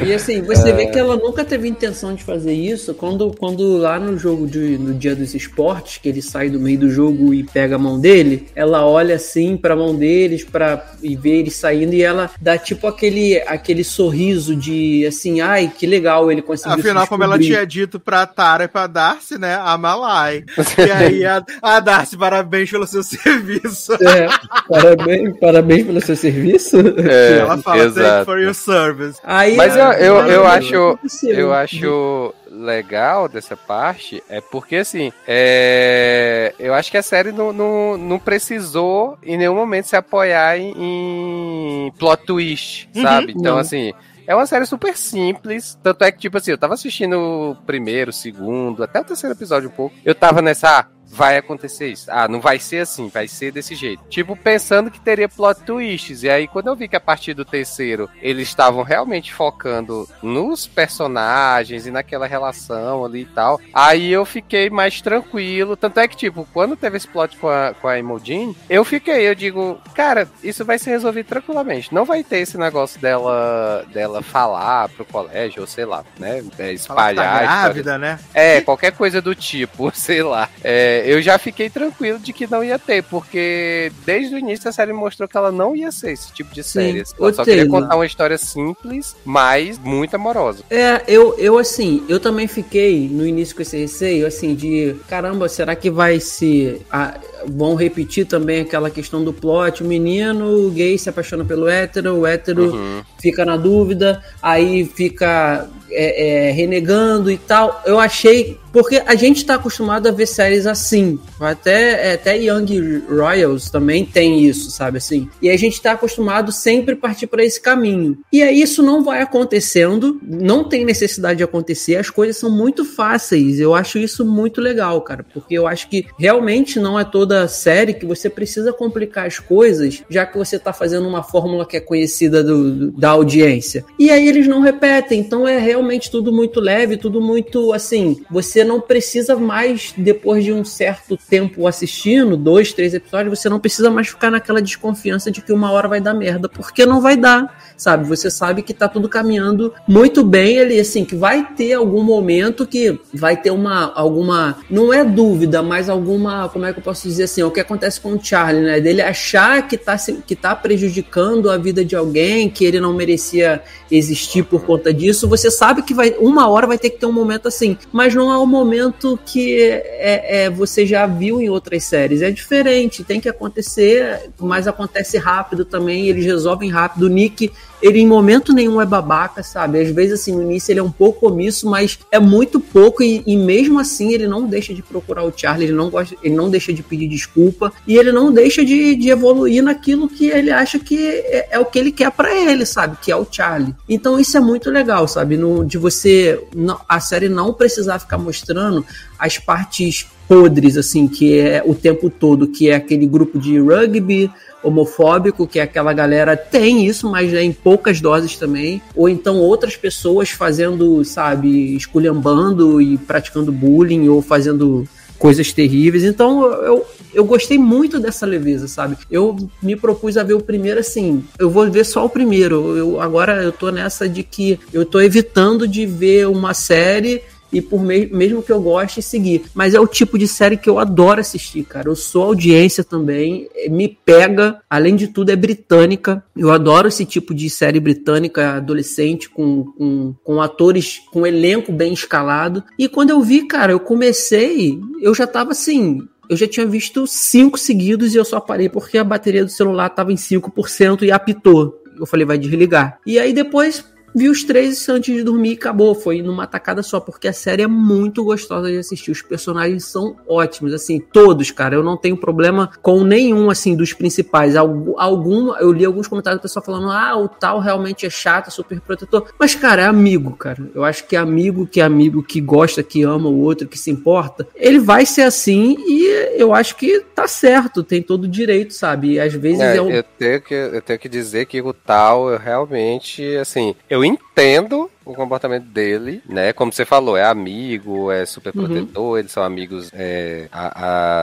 E assim, você vê que ela nunca teve intenção de fazer isso. Quando, quando lá no jogo de, no dia dos esportes, que ele sai do meio do jogo jogo e pega a mão dele, ela olha assim pra mão deles pra, e vê eles saindo e ela dá tipo aquele, aquele sorriso de assim, ai, que legal, ele conseguiu Afinal, como ela tinha dito pra Tara e pra Darcy, né? A Malai. e aí a, a Darcy, parabéns pelo seu serviço. É, parabéns, parabéns pelo seu serviço. É, ela fala, thank exato. for your service. Aí, Mas eu, eu, eu Mano, acho, aconteceu. eu acho legal dessa parte é porque assim, é, eu acho que a série não, não, não precisou em nenhum momento se apoiar em, em plot twist, Uhum. sabe? Então Não. assim, é uma série super simples, tanto é que tipo assim, eu tava assistindo o primeiro, o segundo, até o terceiro episódio um pouco, eu tava nessa, ah, vai acontecer isso. Ah, não vai ser assim, vai ser desse jeito. Tipo, pensando que teria plot twists. E aí, quando eu vi que a partir do terceiro eles estavam realmente focando nos personagens e naquela relação ali e tal, aí eu fiquei mais tranquilo. Tanto é que, tipo, quando teve esse plot com a, com a Imogen, eu fiquei, eu digo, cara, isso vai ser resolvido tranquilamente. Não vai ter esse negócio dela, dela falar pro colégio, ou sei lá, né? É, Fala tá espalhar. a história grávida, né? é, qualquer coisa do tipo, sei lá. É, eu já fiquei tranquilo de que não ia ter, porque desde o início a série mostrou que ela não ia ser esse tipo de série. Ela só ô, queria contar uma história simples, mas muito amorosa. É, eu, eu assim, eu também fiquei no início com esse receio, assim, de caramba, será que vai se. ah, vão repetir também aquela questão do plot? O menino gay se apaixona pelo hétero, o hétero Uhum. fica na dúvida, aí fica é, é, renegando e tal. Eu achei. Porque a gente tá acostumado a ver séries assim. Até, é, até Young Royals também tem isso, sabe assim? E a gente tá acostumado sempre a partir para esse caminho. E aí isso não vai acontecendo, não tem necessidade de acontecer, as coisas são muito fáceis. Eu acho isso muito legal, cara. Porque eu acho que realmente não é toda série que você precisa complicar as coisas, já que você tá fazendo uma fórmula que é conhecida do- do- da audiência. E aí eles não repetem, então é realmente tudo muito leve, tudo muito assim. Você não precisa mais, depois de um certo tempo assistindo, dois, três episódios, você não precisa mais ficar naquela desconfiança de que uma hora vai dar merda, porque não vai dar, sabe? Você sabe que tá tudo caminhando muito bem ali, assim, que vai ter algum momento que vai ter uma, alguma, não é dúvida, mas alguma, como é que eu posso dizer assim, é o que acontece com o Charlie, né? Dele achar que tá, que tá prejudicando a vida de alguém, que ele não merecia existir por conta disso, você sabe que vai, uma hora vai ter que ter um momento assim, mas não é um momento que é, é, você já viu em outras séries, é diferente, tem que acontecer, mas acontece rápido também, eles resolvem rápido, o Nick ele em momento nenhum é babaca, sabe? Às vezes, assim, no início ele é um pouco omisso, mas é muito pouco, e, e mesmo assim ele não deixa de procurar o Charlie, ele não, gosta, ele não deixa de pedir desculpa, e ele não deixa de, de evoluir naquilo que ele acha que é, é o que ele quer pra ele, sabe? Que é o Charlie. Então isso é muito legal, sabe? No, de você, não- a série não precisar ficar mostrando as partes podres, assim, que é o tempo todo, que é aquele grupo de rugby, homofóbico, que é aquela galera tem isso, mas é em poucas doses também. Ou então outras pessoas fazendo, sabe, esculhambando e praticando bullying ou fazendo coisas terríveis. Então eu, eu, gostei muito dessa leveza, sabe? Eu me propus a ver o primeiro assim. Eu vou ver só o primeiro. Eu, agora eu tô nessa de que eu tô evitando de ver uma série e por me- mesmo que eu goste seguir. Mas é o tipo de série que eu adoro assistir, cara. Eu sou audiência também, eh, me pega. Além de tudo, é britânica. Eu adoro esse tipo de série britânica adolescente com, com, com atores com elenco bem escalado. E quando eu vi, cara, eu comecei, eu já tava assim. Eu já tinha visto cinco seguidos e eu só parei porque a bateria do celular tava em 5% e apitou. Eu falei, vai desligar. E aí depois vi os três antes de dormir e acabou. Foi numa tacada só, porque a série é muito gostosa de assistir. Os personagens são ótimos, assim, todos, cara. Eu não tenho problema com nenhum, assim, dos principais. Algu- Algum, eu li alguns comentários do pessoal falando, ah, o tal realmente é chato, super protetor. Mas, cara, é amigo, cara. Eu acho que é amigo que é amigo, que gosta, que ama o outro, que se importa. Ele vai ser assim e eu acho que tá certo, tem todo o direito, sabe? E às vezes É, é, um. eu, tenho que, eu tenho que dizer que o tal, eu realmente, assim, eu entendo o comportamento dele, né? Como você falou, é amigo, é super protetor, eles são amigos é, há,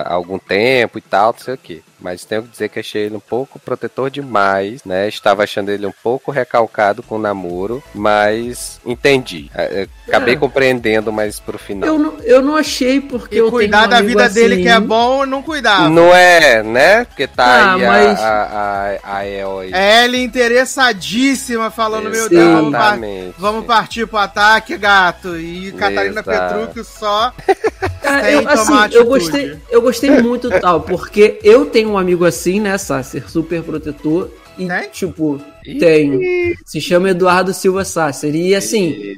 há- algum tempo e tal, não sei o quê. Mas tenho que dizer que achei ele um pouco protetor demais, né? Estava achando ele um pouco recalcado com o namoro, mas entendi. É, é, Acabei É. compreendendo mais pro final. Eu não, eu não achei porque E eu cuidar tenho um da amigo vida dele assim. que é bom, não cuidava. Não é, né? Porque tá Ah, aí a- mas- a, a, a El aí. É Ela interessadíssima, falando, meu Deus, vamos, Exatamente. vamos partir pro ataque, gato. E Catarina. Petrúquio só Ah, sem eu, tomar assim, eu gostei, eu gostei muito tal, porque eu tenho um amigo assim, né, Sasser, super protetor. E, Tem? tipo, tenho. Se chama Eduardo Silva Sasser. E assim,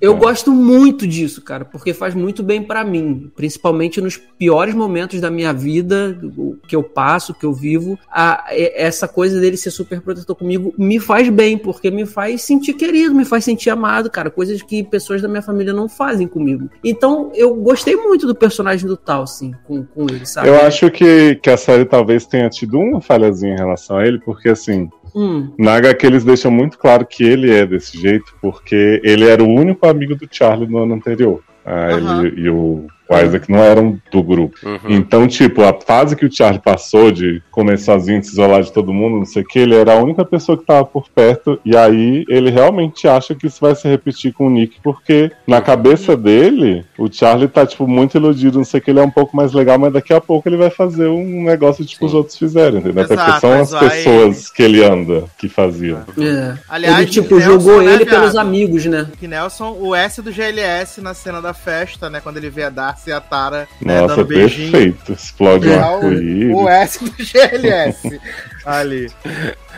eu gosto muito disso, cara, porque faz muito bem pra mim, principalmente nos piores momentos da minha vida, o que eu passo, o que eu vivo. A, essa coisa dele ser super protetor comigo me faz bem, porque me faz sentir querido, me faz sentir amado, cara, coisas que pessoas da minha família não fazem comigo. Então, eu gostei muito do personagem do Tal, sim, com, com ele, sabe? eu acho que, que a série talvez tenha tido uma falhazinha em relação a ele, porque assim, Hum, na HQ eles deixam muito claro que ele é desse jeito, porque ele era o único amigo do Charlie no ano anterior. Ah, Aham. ele e o, o Isaac não eram do grupo. Uhum. Então, tipo, a fase que o Charlie passou de comer sozinho, de se isolar de todo mundo, não sei o que, ele era a única pessoa que tava por perto, e aí ele realmente acha que isso vai se repetir com o Nick, porque na cabeça dele, o Charlie tá, tipo, muito iludido, não sei o que, ele é um pouco mais legal, mas daqui a pouco ele vai fazer um negócio tipo os Sim. outros fizeram, entendeu? Até Exato, porque são as vai- pessoas que ele anda que faziam. é. Aliás, ele, tipo, Nelson, jogou né, ele pelos amigos, né? Que Nelson, o S do GLS na cena da festa, né? Quando ele vê a Darcy e a Tara né, Nossa, dando beijinho. perfeito. Explode É, arco-íris. o, o S do GLS ali.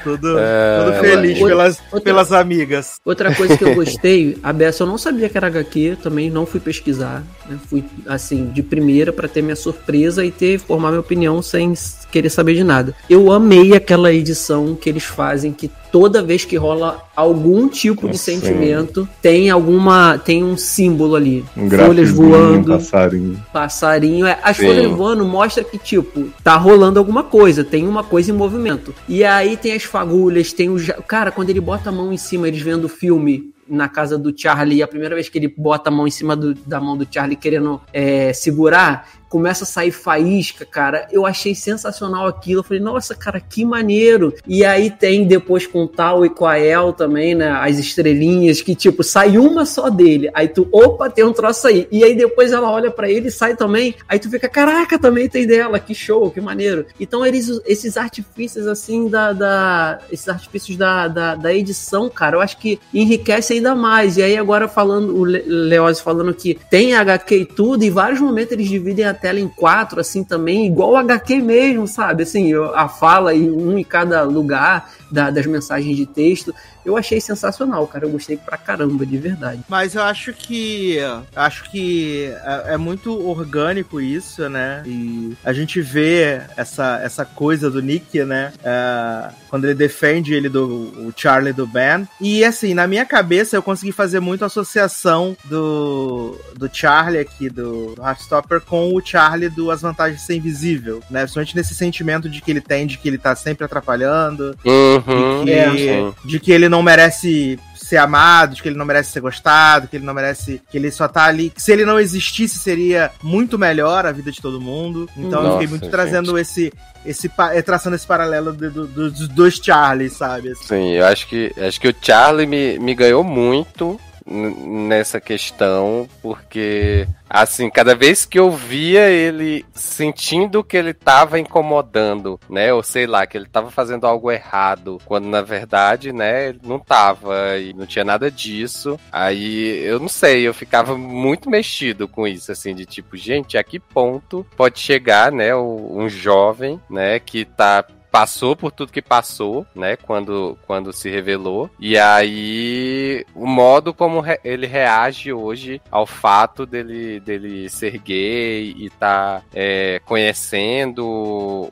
Tudo, É, tudo feliz outra- pelas, outra- pelas amigas. Outra coisa que eu gostei, a Bessa, eu não sabia que era HQ, também não fui pesquisar. né? Fui, assim, de primeira pra ter minha surpresa e ter, formar minha opinião sem querer saber de nada. Eu amei aquela edição que eles fazem, que toda vez que rola algum tipo de Sim. sentimento, tem alguma. tem um símbolo ali. Um Folhas voando, passarinho. passarinho. É, as Sim. folhas voando mostra que, tipo, tá rolando alguma coisa, tem uma coisa em movimento. E aí tem as fagulhas, tem o. Cara, quando ele bota a mão em cima, eles vendo o filme na casa do Charlie, a primeira vez que ele bota a mão em cima do- da mão do Charlie querendo é, segurar, começa a sair faísca, cara. Eu achei sensacional aquilo. Eu falei, nossa, cara, que maneiro. E aí tem depois com o Tal e com a El também, né? As estrelinhas, que tipo, sai uma só dele. Aí tu, opa, tem um troço aí. E aí depois ela olha pra ele e sai também. Aí tu fica, caraca, também tem dela. Que show, que maneiro. Então eles, esses artifícios assim da. da- esses artifícios da, da, da edição, cara, eu acho que enriquece ainda mais. E aí agora falando, o Le- Leoz falando que tem HQ e tudo, em vários momentos eles dividem a tela em quatro, assim também, igual o HQ mesmo, sabe? Assim, a fala e um em cada lugar da- das mensagens de texto. Eu achei sensacional, cara. Eu gostei pra caramba, de verdade. Mas eu acho que. Acho que é, é muito orgânico isso, né? E a gente vê essa, essa coisa do Nick, né? É, quando ele defende ele do o Charlie do Ben. E assim, na minha cabeça eu consegui fazer muito associação do, do Charlie aqui, do Heartstopper, com o Charlie do As Vantagens de Ser Invisível, né? Principalmente nesse sentimento de que ele tem, de que ele tá sempre atrapalhando, Uhum. de, que, Sim. de que ele não merece ser amado, de que ele não merece ser gostado, que ele não merece. que ele só tá ali. Que se ele não existisse, seria muito melhor a vida de todo mundo. Então eu fiquei Nossa, muito gente. trazendo esse. esse eh, traçando esse paralelo do- do- do- dos dois Charlies, sabe? Sim, eu acho que acho que o Charlie me, me ganhou muito nessa questão, porque assim, cada vez que eu via ele sentindo que ele tava incomodando, né, ou sei lá, que ele tava fazendo algo errado, quando na verdade, né, não tava e não tinha nada disso. Aí eu não sei, eu ficava muito mexido com isso, assim, de tipo, gente, a que ponto pode chegar, né, um jovem, né, que tá passou por tudo que passou, né, quando, quando se revelou, e aí o modo como re- ele reage hoje ao fato dele, dele ser gay e tá é, conhecendo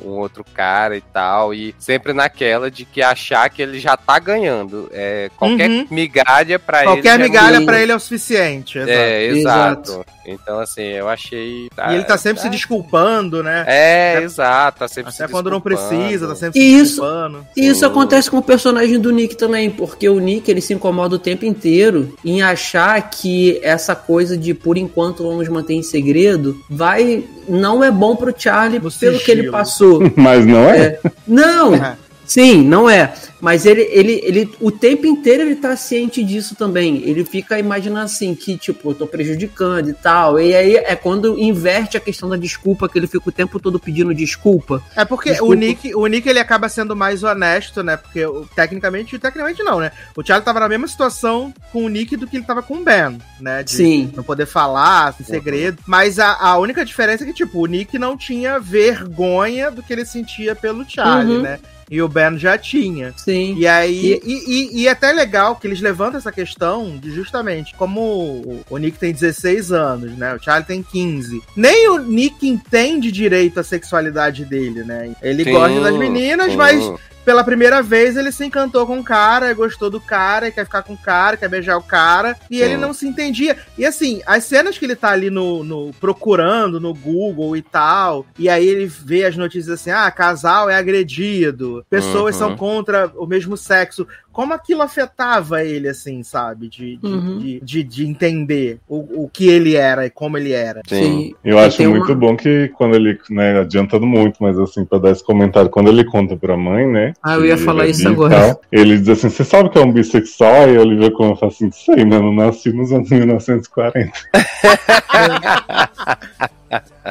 um outro cara e tal, e sempre naquela de que achar que ele já tá ganhando, é, qualquer Uhum. migalha pra ele Qualquer é migalha muito. pra ele é o suficiente. exato. é, exato. Então, assim, eu achei. E ele tá sempre se desculpando, né? É, Até- exato, tá sempre Até se quando não precisa, tá sempre E se isso- desculpando. E isso Sim. acontece com o personagem do Nick também, porque o Nick ele se incomoda o tempo inteiro em achar que essa coisa de por enquanto vamos manter em segredo vai não é bom pro Charlie No pelo que ele sigilo. passou. Mas não é? É. Não, É. sim, não é. Mas ele, ele, ele, o tempo inteiro ele tá ciente disso também. Ele fica imaginando assim, que tipo, eu tô prejudicando e tal. E aí é quando inverte a questão da desculpa, que ele fica o tempo todo pedindo desculpa. É porque Desculpa. o Nick, o Nick ele acaba sendo mais honesto, né? Porque tecnicamente, tecnicamente não, né? O Charlie tava na mesma situação com o Nick do que ele tava com o Ben, né? De Sim. não poder falar, em segredo. Mas a, a única diferença é que, tipo, o Nick não tinha vergonha do que ele sentia pelo Charlie, Uhum. né? E o Ben já tinha. Sim. E aí, e, e, e é até legal que eles levantam essa questão de justamente como o, o Nick tem 16 anos, né? O Charlie tem 15. Nem o Nick entende direito a sexualidade dele, né? Ele Sim, gosta das meninas, sim. mas pela primeira vez ele se encantou com o cara, gostou do cara, quer ficar com o cara, quer beijar o cara, e ele Sim. não se entendia. E assim, as cenas que ele tá ali no, no- procurando no Google e tal, e aí ele vê as notícias assim: ah, casal é agredido, pessoas Uhum. são contra o mesmo sexo. Como aquilo afetava ele, assim, sabe? De, de, Uhum. de, de- de entender o, o que ele era e como ele era. Sim. Eu E acho tem muito uma- bom que quando ele, né, adiantando muito, mas assim, pra dar esse comentário, quando ele conta pra mãe, né? Ah, eu ia falar é isso agora. tal, ele diz assim: Você sabe que é um bissexual? E a Olivia Colman fala assim: Sei, mas não nasci nos anos 1940.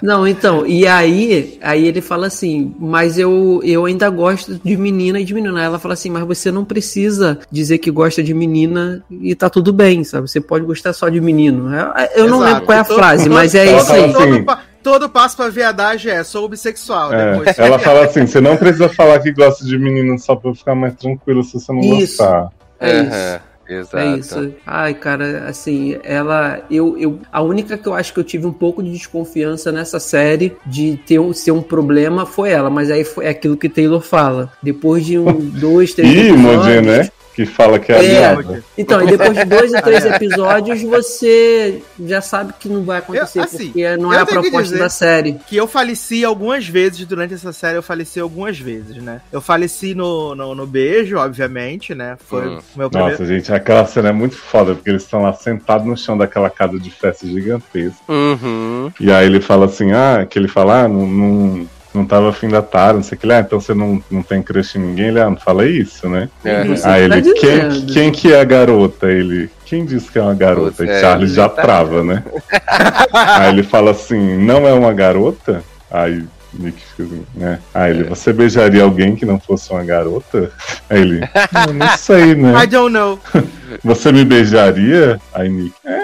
Não, então, e aí, aí ele fala assim, mas eu, eu ainda gosto de menina e de menina. Aí Ela fala assim, mas você não precisa dizer que gosta de menina e tá tudo bem, sabe? Você pode gostar só de menino. Eu, eu não lembro qual é a Todo- frase, mas é isso aí. assim, Todo, todo passo pra viadagem é, sou bissexual. É, Depois, ela fala assim: Você não precisa falar que gosta de menino só pra eu ficar mais tranquilo se você não Isso. gostar. É isso. Exato. É isso. Ai, cara, assim, ela. Eu, eu, a única que eu acho que eu tive um pouco de desconfiança nessa série de ter um, ser um problema foi ela, mas aí foi aquilo que Taylor fala. Depois de um, dois, três Imogen, episódios- né? Que fala que é, É. aliada. Então, e depois de dois ou três episódios, você já sabe que não vai acontecer, Eu- assim, porque não é a proposta da série. que eu faleci algumas vezes durante essa série, eu faleci algumas vezes, né? Eu faleci no, no, no beijo, obviamente, né? Foi Hum. o meu primeiro. Nossa, gente, aquela cena é muito foda, porque eles estão lá sentados no chão daquela casa de festa gigantesca. Uhum. E aí ele fala assim, ah, que ele fala, ah, não, não, não tava afim da Tara, não sei o que lá, então você não, não tem crush em ninguém? Ele, ah, não fala isso, né? Você aí tá ele, quem, dizendo. quem que é a garota? Ele, quem disse que é uma garota? Pois E é, Charles já tá- trava, né? aí ele fala assim, não é uma garota? Aí Nick fica assim, né? Aí ele, você beijaria alguém que não fosse uma garota? Aí ele, "Ah, não sei, né? I don't know. Você me beijaria? Aí Nick, é,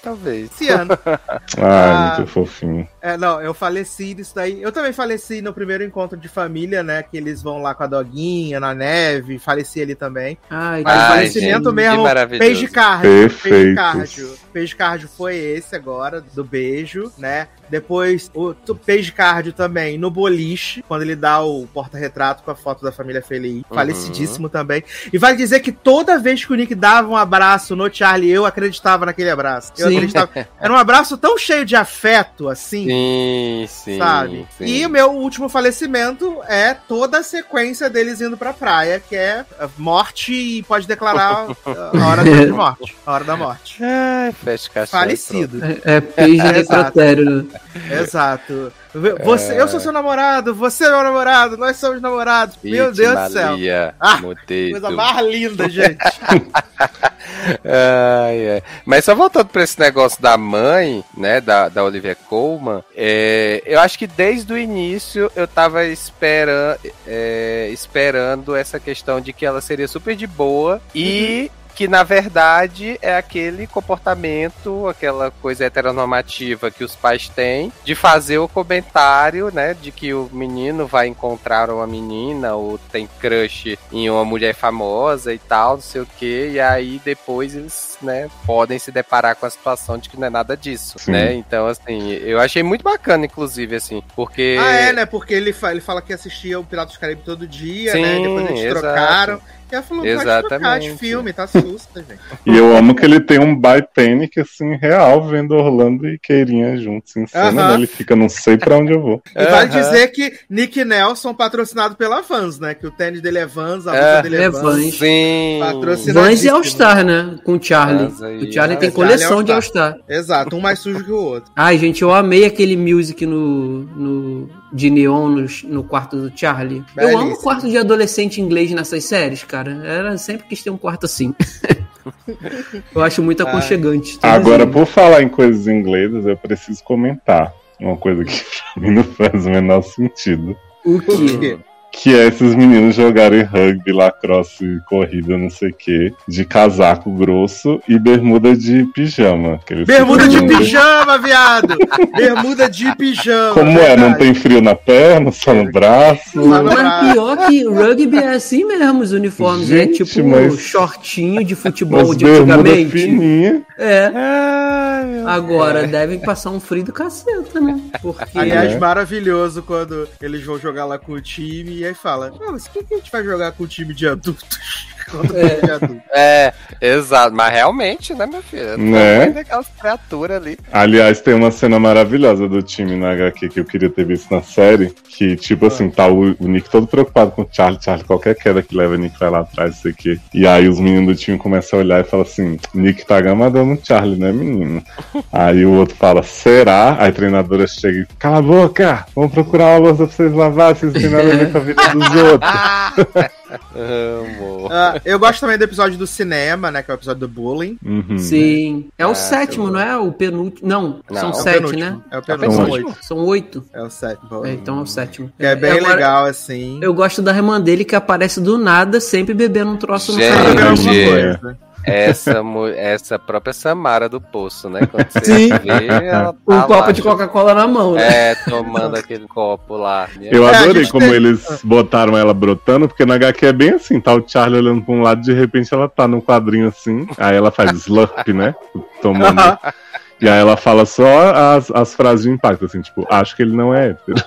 Talvez. Esse ano. ah, Ah. muito fofinho. É, não, eu faleci disso daí. Eu também faleci no primeiro encontro de família, né? Que eles vão lá com a doguinha, na neve. Faleci ali também. Ai, Mas Ai, falecimento gente, mesmo. que maravilhoso. Beijo cardio. Perfeitos. Beijo cardio. Beijo cardio foi esse agora, do beijo, né? Depois, o beijo cardio também no boliche, quando ele dá o porta-retrato com a foto da família feliz. Uhum. Falecidíssimo também. E vale dizer que toda vez que o Nick dava um abraço no Charlie, eu acreditava naquele abraço. Eu Sim. acreditava. Era um abraço tão cheio de afeto, assim. Sim, sim. sabe? sim. E o meu último falecimento é toda a sequência deles indo pra praia, que é a morte e pode declarar a hora da morte. A hora da morte. Fecha caixão. Falecido. É, é peixe de Exato. necrotério. né? Exato. Você, Eu sou seu namorado, você é meu namorado, nós somos namorados. meu Deus do céu. Ah. Coisa mais linda, gente. Ai, ai. Mas só voltando pra esse negócio da mãe, né, da, da Olivia Colman, é, eu acho que desde o início eu tava esperando, esperando essa questão de que ela seria super de boa e que na verdade é aquele comportamento, aquela coisa heteronormativa que os pais têm de fazer o comentário, né, de que o menino vai encontrar uma menina ou tem crush em uma mulher famosa e tal, não sei o que, e aí depois eles, né, podem se deparar com a situação de que não é nada disso, Sim. né? Então, assim, eu achei muito bacana, inclusive, assim, porque Ah, é, né? Porque ele, fa- ele fala que assistia o Piratas do Caribe todo dia, Sim, né? Depois eles exato. trocaram. Ela falou, pode trocar de Exatamente. filme, tá susta, gente. E eu amo que ele tem um by panic, assim, real, vendo Orlando e Queirinha juntos em cena. Aham. né? Ele fica, não sei pra onde eu vou. E vale Aham. dizer que Nick Nelson patrocinado pela Vans, né? Que o tênis dele é Vans, a É, blusa dele é, é Vans. Vans. Sim. Vans e All-Star, né? Com o Charlie. Aí. O Charlie tem coleção é de All-Star. Exato, um mais sujo que o outro. Ai, gente, eu amei aquele music no, no, de neon no, no quarto do Charlie. Eu amo Belíssimo. quarto de adolescente inglês nessas séries, cara. Era sempre quis ter um quarto assim. eu acho muito aconchegante. Agora, por falar em coisas inglesas, eu preciso comentar uma coisa que pra mim não faz o menor sentido. o quê? Que é esses meninos jogarem rugby, lacrosse, corrida, não sei o quê, de casaco grosso e bermuda de pijama. que eles Bermuda de pijama, viado! Bermuda de pijama. Como é? Não verdade. tem frio na perna, só no braço? Mas pior que rugby é assim mesmo, os uniformes. é Gente, tipo mas- shortinho de futebol Mas de antigamente. fininha. É. Ai, meu Agora devem passar um frio do caceta, né? Porque. Aliás, É. maravilhoso quando eles vão jogar lá com o time e aí fala: "Ah, mas o que, que a gente vai jogar com o time de adultos? Adultos. É, exato. Mas realmente, né, meu filho? Né? Tamanho daquelas criaturas ali. Aliás, tem uma cena maravilhosa do time na HQ que eu queria ter visto na série. Que, tipo assim, tá o, o Nick todo preocupado com o Charlie. Charlie, qualquer queda que leva, o Nick vai lá atrás, não sei o quê. E aí os meninos do time começam a olhar e falam assim: Nick tá gamadando o Charlie, né, menino? aí o outro fala: será? Aí a treinadora chega e cala a boca! Vamos procurar uma louça pra vocês lavar, vocês não têm nada a ver com a vida dos outros. Amor. Ah, eu gosto também do episódio do cinema, né? Que é o episódio do bullying. Uhum. Sim. É o Ah, sétimo, eu- não é? O penúltimo. Não, Não, são é o sete, penúltimo. né? É o É o penúltimo. penúltimo. oito. São oito. É o sétimo. É, então é o sétimo. Que é bem Agora, legal, assim. Eu gosto da irmã dele que aparece do nada, sempre bebendo um troço no canal. alguma Gente. coisa. Essa, essa própria Samara do poço, né? Quando você Sim. vê, ela tá Um copo lá, de Coca-Cola na mão, né? É, tomando aquele copo lá. Eu É, adorei gente como tem- eles botaram ela brotando, porque na HQ é bem assim, tá o Charlie olhando pra um lado, de repente ela tá num quadrinho assim, aí ela faz slurp, né? Tomando. e aí ela fala só as, as frases de impacto, assim, tipo, acho que ele não é hétero.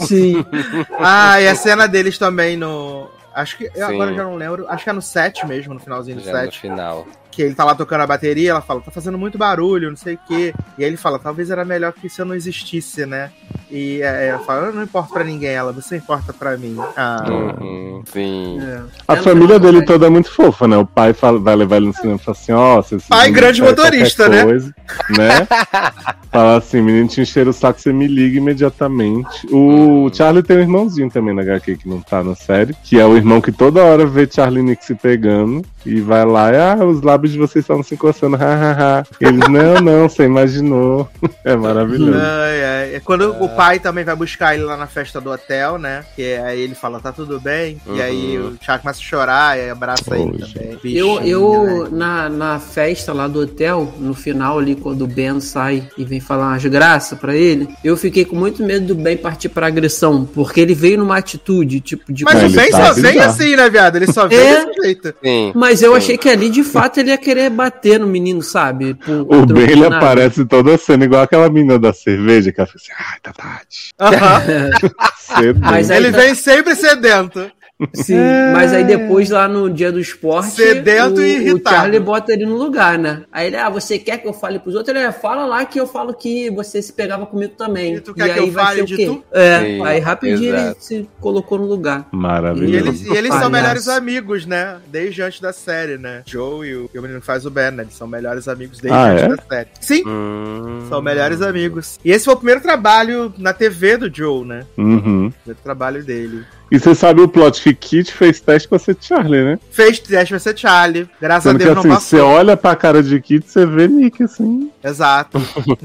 Sim. Ah, e a cena deles também no. Acho que. eu Sim. Agora já não lembro. Acho que é no 7 mesmo, no finalzinho do Já no 7. final. Que ele tá lá tocando a bateria, ela fala, tá fazendo muito barulho, não sei o quê. E aí ele fala, talvez era melhor que se eu não existisse, né? E é, ela fala, eu não importo pra ninguém, ela, você importa pra mim. Ah. Uhum, sim. É. A É, família dele toda é muito fofa, né? O pai fala- vai levar ele no cinema e fala assim, ó, se esse Pai grande motorista, né? Coisa, né? Fala assim, menino te encher o saco, você me liga imediatamente. O Charlie tem um irmãozinho também na HQ que não tá na série, que é o irmão que toda hora vê Charlie e Nick se pegando e vai lá e, ah, os lábios de vocês estavam se encostando, hahaha. Eles, não, não, você imaginou. É maravilhoso. Ai, ai. É quando o pai também vai buscar ele lá na festa do hotel, né? Que aí ele fala, tá tudo bem. E aí Uhum. o Thiago começa a chorar e abraça ele também. Eu, Bichinho, eu né? na, na festa lá do hotel, no final ali, quando o Ben sai e vem falar umas graças pra ele, eu fiquei com muito medo do Ben partir pra agressão, porque ele veio numa atitude, tipo, de... Mas É, o Ben tá só vem assim, né, viado? Ele só vem É. desse jeito. Sim. Mas eu Sim. achei que ali, de fato, ele ia querer bater no menino, sabe? Por- O Ben, ele aparece toda a cena igual aquela menina da cerveja, que ela fica assim, ai, tá tarde. Aham. Cedo. Mas Ele tá- vem sempre sedento. Sim, mas aí depois lá no dia do esporte, Sedento o, e o irritado. Charlie bota ele no lugar, né? Aí ele, ah, você quer que eu fale pros outros? Ele, "É, fala lá que eu falo que você se pegava comigo também. E tu quer que aí eu vai fale ser o de quê? tu? É, Sim, aí rapidinho ele exato. se colocou no lugar. E Maravilhoso. eles, e eles são melhores amigos, né? Desde antes da série, né? Joe e o, e o menino que faz o Ben, né? Eles são melhores amigos desde Ah, antes é? da série. Sim, Hum. são melhores amigos. E esse foi o primeiro trabalho na TV do Joe, né? Uhum. O primeiro trabalho dele. E você sabe o plot que Kit fez teste pra ser Charlie, né? Fez teste pra ser Charlie. Graças Sendo a que Deus assim, não você passou. olha pra cara de Kit, você vê Nick, assim. Exato.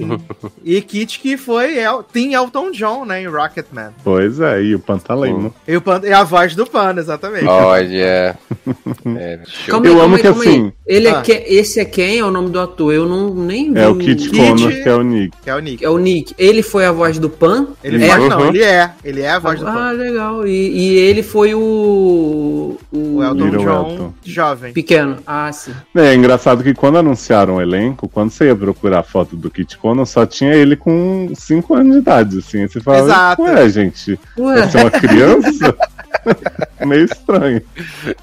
e Kit que foi El Tim Elton John, né? Em Rocketman. Pois é, e o Pantaleno. E, o Pan- e a voz do Pano, exatamente. Olha. É, show. Calma Eu aí, amo aí, que, assim, Ele é Ah. que, esse é quem? É o nome do ator? Eu não nem vi. É o Kit Kit- Connor, que é o Nick. Que é o Nick. É o Nick. Ele foi a voz do Pan? Ele é. não, ele é. Ele é a voz do Ah, Pano. legal. E, e ele foi o. O, O Elton Little John Elton. jovem. pequeno. Ah, sim. É engraçado que quando anunciaram o elenco, quando você ia procurar a foto do Kit Connor, só tinha ele com 5 anos de idade, assim. Você falava, Exato. ué, gente, Ué, você é uma criança? meio estranho.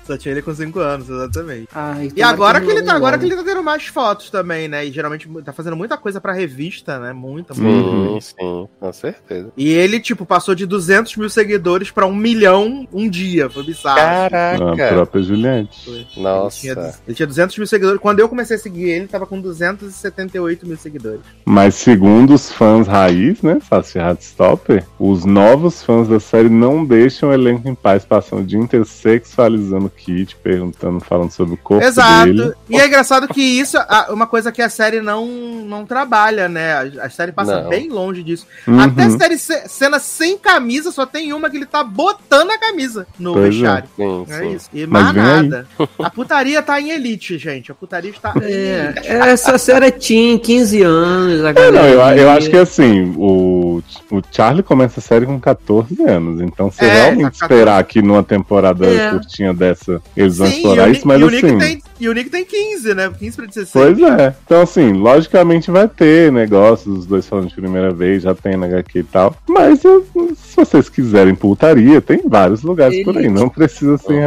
Só tinha ele com 5 anos, exatamente. Ai, E tomara agora que ele tá, agora que ele tá tendo mais fotos também, né? E geralmente tá fazendo muita coisa pra revista, né? Muita, Sim, muita. Uhum. sim, com certeza. E ele, tipo, passou de 200 mil seguidores pra um milhão um dia. Foi bizarro. A Caraca! própria Juliette. Foi. Nossa. Ele tinha, ele tinha 200 mil seguidores. Quando eu comecei a seguir ele, ele tava com 278 mil seguidores. Mas segundo os fãs raiz, né, Saci Heartstopper, os novos fãs da série não deixam o elenco em paz, passando o dia inteiro sexualizando o Kit, perguntando, falando sobre o corpo Exato. dele. E é engraçado que isso é uma coisa que a série não, não trabalha, né? A, a série passa Não. bem longe disso. Uhum. Até a série ce- cena sem camisa, só tem uma que ele tá botando a camisa no Pois é. vestiário. Sim, É sim. isso. E Mas mais aí. nada. A putaria tá em elite, gente. A putaria está É, essa série é teen, 15 anos. A É, não, eu, eu via. acho que assim, o, o Charlie começa a série com 14 anos, então se É, realmente tá esperar que numa temporada É. curtinha dessa eles vão Sim, explorar isso, mas e o assim. Nick tem, e o Nick tem 15, né? 15 pra 16. Pois é. Então, assim, logicamente vai ter negócios, os dois falando de primeira vez, já tem na HQ e tal. Mas eu- se vocês quiserem putaria, tem vários lugares por aí. Não precisa ser em.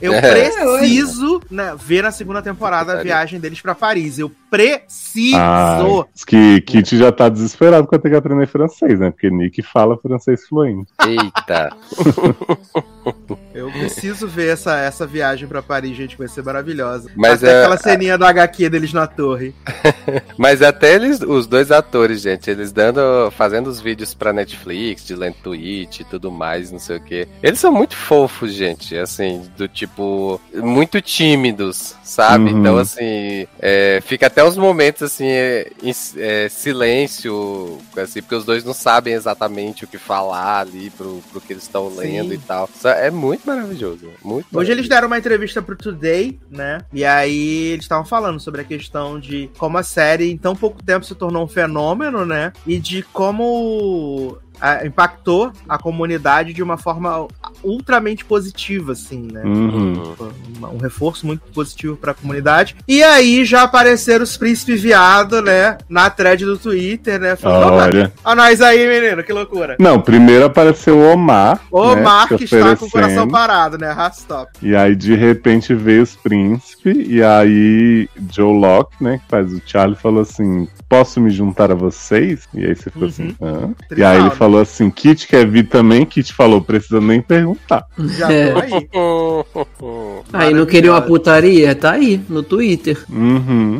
Eu É. preciso né, ver na segunda temporada a viagem deles pra Paris. Eu preciso. Diz que Kit já tá desesperado pra ter que aprender francês, né? Porque Nick fala francês fluente. Eita. Eu preciso ver essa, essa viagem pra Paris, gente. Vai ser maravilhosa. Mas Até é- aquela ceninha do HQ deles na torre. Mas até eles, os dois atores, gente, eles dando, fazendo os vídeos pra Netflix, de lendo tweet e tudo mais, não sei o que. Eles são muito fofos, gente, assim, do tipo, muito tímidos, sabe? Uhum. Então, assim, é, fica até os momentos, assim, é, em é, silêncio, assim, porque os dois não sabem exatamente o que falar ali pro, pro que eles estão lendo Sim. e tal. Isso É muito maravilhoso, muito Hoje eles deram uma entrevista pro Today, né? E aí eles estavam falando sobre a questão de como a série em tão pouco tempo se tornou um fenômeno, né? E de como ah, impactou a comunidade de uma forma ultramente positiva, assim, né? Uhum. Um, um reforço muito positivo pra comunidade. E aí já apareceram os príncipes viado, né? Na thread do Twitter, né? Falando, "Opa, Olha. Olha nós aí, menino, que loucura. Não, primeiro apareceu o Omar. O né, Mark se está com o coração parado, né? Rastop. E aí, de repente, veio os príncipes. E aí, Joe Locke, né, que faz o Charlie, falou assim: Posso me juntar a vocês? E aí você ficou assim: Hã? E Tribal, aí ele né? falou assim: Kit quer vir também? Kit falou: Precisa nem perguntar. Já É. tô aí. Aí não queria uma putaria? Tá aí, no Twitter. Uhum.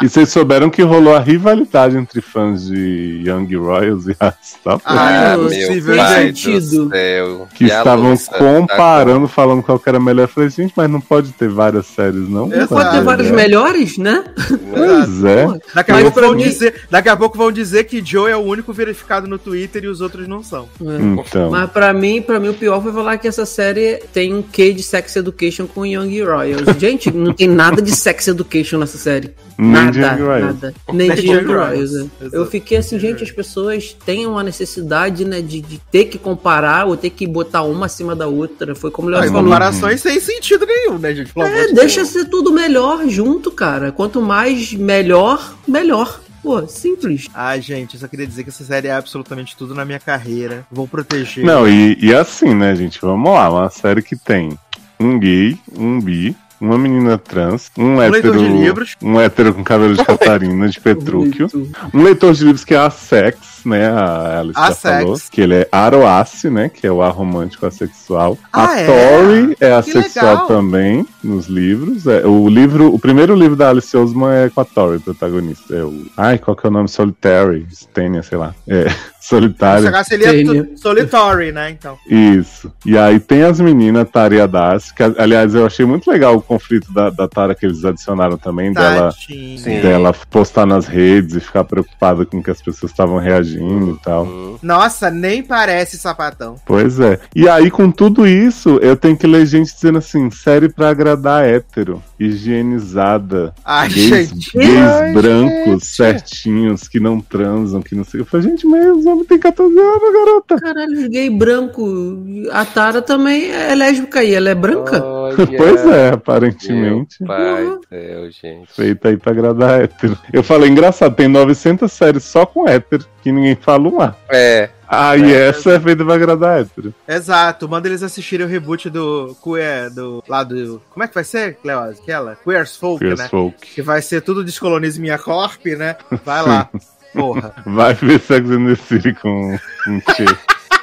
e vocês souberam que rolou a rivalidade entre fãs de Young Royals e Heartstopper? Ah, Ah, é meu pai gente. do céu. que E estavam Lusa, tá comparando, falando qual que era melhor. Eu falei, gente, mas não pode ter várias séries, não? Exato. Pode ter vários É. melhores, né? Pois é. Daqui a, pouco vão dizer, daqui a pouco vão dizer que Joe é o único verificado no Twitter e os outros não são. Então. Mas pra mim, pra mim, o pior foi falar que essa série tem um quê de Sex Education com Young Royals. Gente, não tem nada de Sex Education nessa série. Nada, nada. Nem de Young Royals. Eu fiquei assim, gente, as pessoas têm uma necessidade, né, de, de ter que comparar ou ter que botar uma acima da outra. Foi como o Léo falou. comparações sem sentido nenhum, né, gente? É, de deixa ser tudo melhor junto, cara. Quanto mais melhor, melhor. Pô, simples. Ai, gente, eu só queria dizer que essa série é absolutamente tudo na minha carreira. Vou proteger. Não, e, e assim, né, gente? Vamos lá, uma série que tem um gay, um bi, uma menina trans, um, leitor hétero. de livros. Um hétero com cabelo de Catarina, de Petrúquio. Um leitor de livros que é assex, né? A Alice já falou. Que ele é aroace, né? Que é o aromântico assexual. Ah, a é? Tori é assexual legal. também nos livros. É, o livro, o primeiro livro da Alice Osman é com a Tori, protagonista. É o. Ai, qual que é o nome? Solitary, Stenia, sei lá. É, Se solitário. tu- Solitary, né? Então. Isso. E aí tem as meninas, Tari e a Darcy, que aliás eu achei muito legal o conflito da, da Tara que eles adicionaram também, dela. Sim. dela postar nas redes e ficar preocupada com que as pessoas estavam reagindo e tal. Hum. Nossa, nem parece sapatão. Pois é. E aí, com tudo isso, eu tenho que ler gente dizendo assim: série pra agradar hétero, higienizada. Ai, gays, gente. gays Ai, brancos, certinhos, que não transam, que não sei. Eu falei, gente, mas os homens têm 14 anos, garota. Caralho, gay branco. A Tara também é lésbica aí, ela é branca? Pois é, aparentemente. Meu pai céu, gente. Feita aí pra agradar hétero. Eu falei, engraçado, tem 900 séries só com hétero, que ninguém fala um A. É, Ah, e essa é feita pra agradar hétero. Exato, manda eles assistirem o reboot do Queer, do. lá do. Como é que vai ser, Cleose? Aquela? Queer's Folk, Queers né? Folk. Que vai ser tudo Descolonize Minha Corp, né? Vai lá. Porra. Vai ver Sex and the City com um Tchê.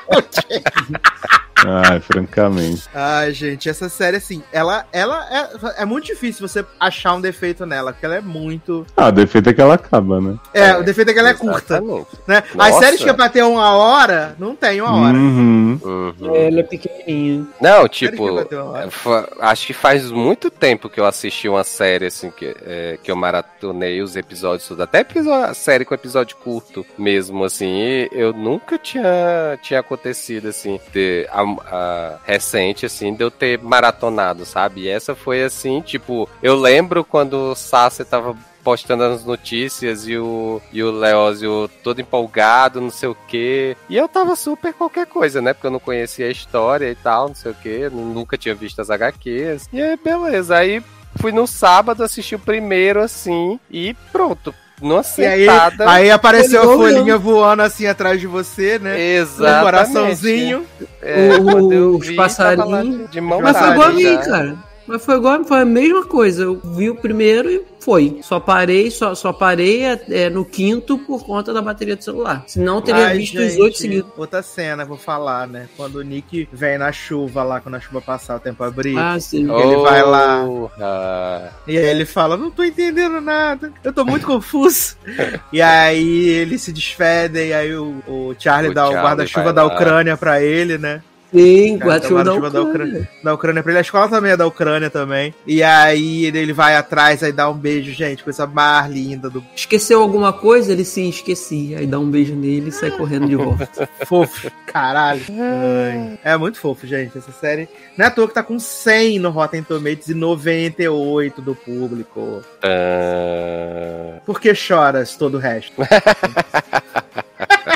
Ai, francamente. Ai, gente, essa série, assim, ela, ela é, é muito difícil você achar um defeito nela, porque ela é muito. Ah, o defeito é que ela acaba, né? É, É, o defeito é que ela é curta. exatamente. Né? As séries que é pra ter uma hora, não tem uma hora. Uhum. Uhum. Ela é pequenininha. Não, que tipo, ter acho que faz muito tempo que eu assisti uma série, assim, que, é, que eu maratonei os episódios. Até episódio, série com episódio curto mesmo, assim. E eu nunca tinha, tinha acontecido, assim, de, a, recente, assim, de eu ter maratonado, sabe? E essa foi assim, tipo, eu lembro quando o Sassi tava postando as notícias e o, e o Leózio todo empolgado, não sei o quê. E eu tava super qualquer coisa, né? Porque eu não conhecia a história e tal, não sei o quê. Nunca tinha visto as HQs. E aí, beleza. Aí fui no sábado, assisti o primeiro, assim, e pronto. Numa E aí, aí apareceu a folhinha voando assim atrás de você, né? Um Exatamente. coraçãozinho. É, O- os passarinhos. lá de mão Mas foi igual a mim, cara. Mas foi igual, foi a mesma coisa. Eu vi o primeiro e foi. Só parei, só, só parei é, no quinto por conta da bateria do celular. Senão eu teria Ai, visto os gente, oito seguidos. Outra cena, vou falar, né? Quando o Nick vem na chuva lá, quando a chuva passar, o tempo abrir. Ah, sim. Ele vai lá. Ah, E aí ele fala, não tô entendendo nada, eu tô muito confuso. e aí eles se despedem, e aí o, o Charlie O dá o Charlie guarda-chuva vai da lá. Ucrânia pra ele, né? Sim, guarda-chuva da da Ucrânia. Da Ucrânia pra ele, a escola também é da Ucrânia também. E aí ele, vai atrás, aí dá um beijo, gente, coisa mais linda do Esqueceu alguma coisa? Ele sim, esqueci. Aí dá um beijo nele e sai correndo de volta. fofo, caralho. Ai. É muito fofo, gente, essa série. Não é à toa que tá com 100 no Rotten Tomatoes e 98 do público. ah, Por que choras todo o resto?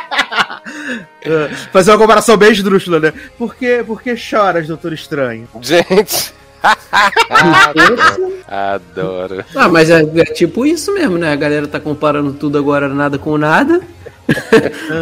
Uh, Fazer uma comparação bem esdrúxula, né? Por que, por que choras, Doutor Estranho? Gente. Adoro. Ah, mas é, é tipo isso mesmo, né? A galera tá comparando tudo agora nada com nada.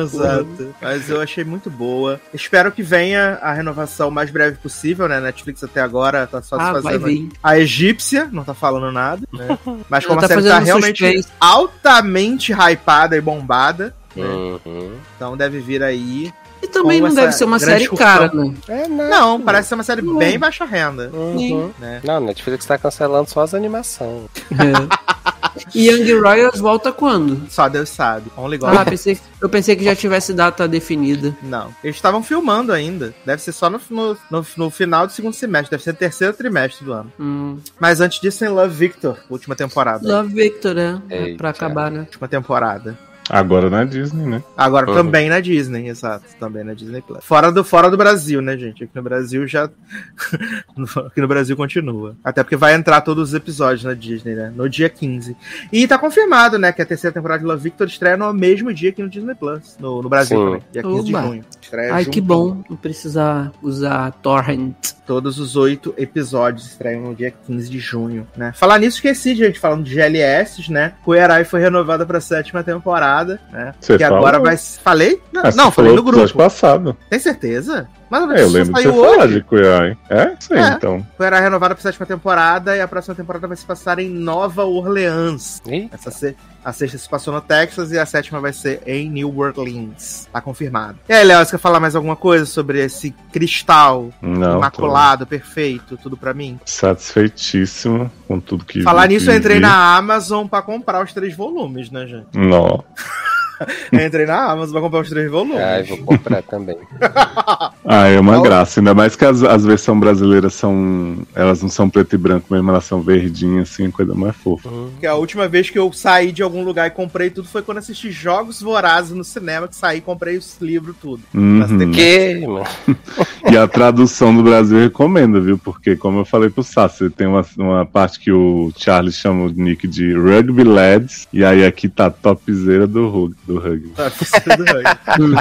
Exato. Mas eu achei muito boa. Espero que venha a renovação o mais breve possível, né? Netflix até agora tá só se Ah, vai fazendo. vir. A egípcia, não tá falando nada, né? Mas como Ela a tá série tá fazendo realmente suspense. altamente hypada e bombada, né? Uhum. Então deve vir aí. E também não deve ser uma série excursão. cara, né? É, não. Não, parece ser uma série Não. bem baixa renda, Uhum. né? Não, Netflix tá cancelando só as animações. É. E Young Royals volta quando? Só Deus sabe. Only God. Ah, pensei, eu pensei que já tivesse data definida. Não. Eles estavam filmando ainda. Deve ser só no, no, no, no final do segundo semestre. Deve ser no terceiro trimestre do ano. Hum. Mas antes disso tem Love Victor, última temporada. Love Victor, né? Eita. Pra acabar, né? Última temporada. Agora na Disney, né? Agora Uhum. também na Disney, exato. Também na Disney Plus. Fora do, fora do Brasil, né, gente? Aqui no Brasil já. Aqui no Brasil continua. Até porque vai entrar todos os episódios na Disney, né? No dia 15. E tá confirmado, né? Que a terceira temporada de Love Victor estreia no mesmo dia que no Disney Plus. No, no Brasil Sim. também. Dia 15 de Oba. junho. Estreia Ai, junto. que bom. Não precisar usar torrent. Todos os oito episódios estreiam no dia 15 de junho, né? Falar nisso, esqueci, gente, falando de GLS, né? Cuerai foi renovada pra sétima temporada, né? Você que falou? agora vai. Falei? Não, Ah, não falei no grupo. passado. Tem certeza? Mas a É, eu lembro de você saiu falar hoje. de Cuiai. É? Isso aí, É. então. Cuerai renovada pra sétima temporada e a próxima temporada vai se passar em Nova Orleans. Essa se- A sexta se passou no Texas e a sétima vai ser em New Orleans. Tá confirmado. E aí, Léo, você quer falar mais alguma coisa sobre esse cristal Não. imaculado, perfeito, tudo pra mim? tô satisfeitíssimo com tudo que Falar vi, nisso, eu entrei vi. na Amazon pra comprar os três volumes, né, gente? Não. Eu entrei na Amazon pra comprar os três volumes. ai, vou comprar também. Ah, é uma Qual- graça. Ainda mais que as, as versões brasileiras são. Elas não são preto e branco mesmo, elas são verdinhas, assim, coisa mais fofa. Porque a última vez que eu saí de algum lugar e comprei tudo foi quando assisti Jogos Vorazes no cinema, que saí e comprei os livros tudo. Mas Uhum. tem Que? E a tradução do Brasil eu recomendo, viu? Porque, como eu falei pro Sassi, tem uma, uma parte que o Charlie chama o Nick de Rugby Lads, e aí aqui tá a topzera do, rug- do rugby. Tá, precisa do rugby.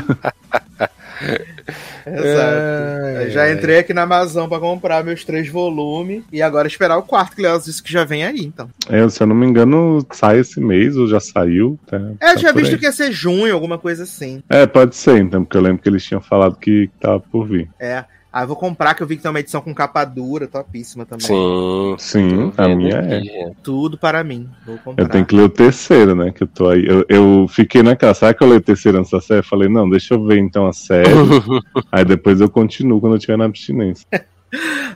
Exato. Ai, Já entrei aqui na Amazon pra comprar meus três volumes e agora esperar o quarto, que o Léo disse que já vem aí, então. É, se eu não me engano, sai esse mês ou já saiu. Tá, É, eu tá tinha visto aí. que ia ser junho, alguma coisa assim. É, pode ser, então, porque eu lembro que eles tinham falado que tava por vir. É. Ah, eu vou comprar, que eu vi que tem uma edição com capa dura, topíssima também. Sim. Sim, a vendo minha é. Tudo para mim. Vou comprar. Eu tenho que ler o terceiro, né? Que eu tô aí. Eu, eu fiquei naquela. Sabe que eu leio o terceiro antes da série? Eu falei, não, deixa eu ver então a série. aí depois eu continuo quando eu estiver na abstinência.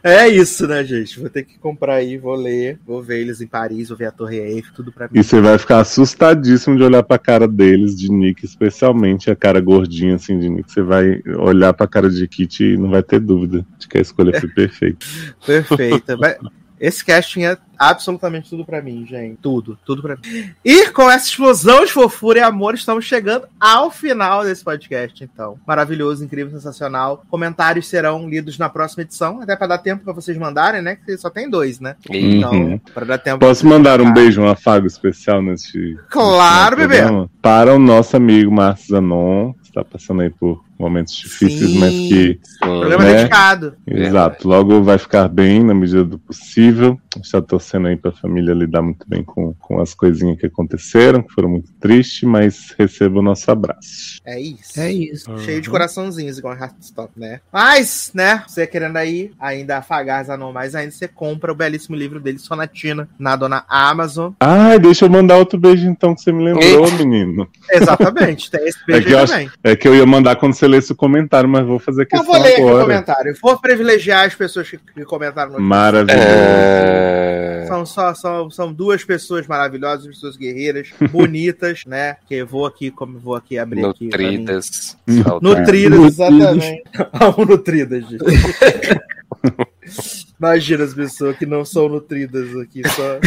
É isso, né, gente? Vou ter que comprar aí, vou ler, vou ver eles em Paris, vou ver a Torre Eiffel, tudo pra mim. E você vai ficar assustadíssimo de olhar pra cara deles, de Nick, especialmente a cara gordinha assim de Nick. Você vai olhar pra cara de Kit e não vai ter dúvida de que a escolha foi perfeita. Perfeita. Vai- Esse casting é absolutamente tudo pra mim, gente. Tudo, tudo pra mim. E com essa explosão de fofura e amor, estamos chegando ao final desse podcast, então. Maravilhoso, incrível, sensacional. Comentários serão lidos na próxima edição, até pra dar tempo pra vocês mandarem, né? Que só tem dois, né? Então, Uhum. pra dar tempo. Posso mandar um beijo, um afago especial nesse. Claro, nesse bebê. programa? Para o nosso amigo Márcio Zanon, que está passando aí por momentos difíceis, Sim. mas que. Programa né? dedicado. Exato, logo vai ficar bem na medida do possível. Está torcendo aí para a família lidar muito bem com, com as coisinhas que aconteceram, que foram muito tristes, mas receba o nosso abraço. É isso. É isso. Cheio de coraçãozinhos, igual Heartstop, né? Mas, né, você querendo aí ainda afagar Zanon mais ainda, você compra o belíssimo livro dele, Sonatina, na dona Amazon. Ai, deixa eu mandar outro beijo então que você me lembrou, menino. Exatamente, tem esse beijo É que aí acho- também. É que eu ia mandar quando você lesse o comentário, mas vou fazer Eu questão vou ler aqui o agora. comentário. Vou privilegiar as pessoas que, comentaram no Maravilhoso. É... São, só, são, são duas pessoas maravilhosas, pessoas guerreiras, bonitas, né? Que eu vou aqui, como vou aqui abrir aqui. Nutridas. Saudáveis. Nutridas, Nutridas. exatamente. Amo nutridas, gente. Imagina as pessoas que não são nutridas aqui, só,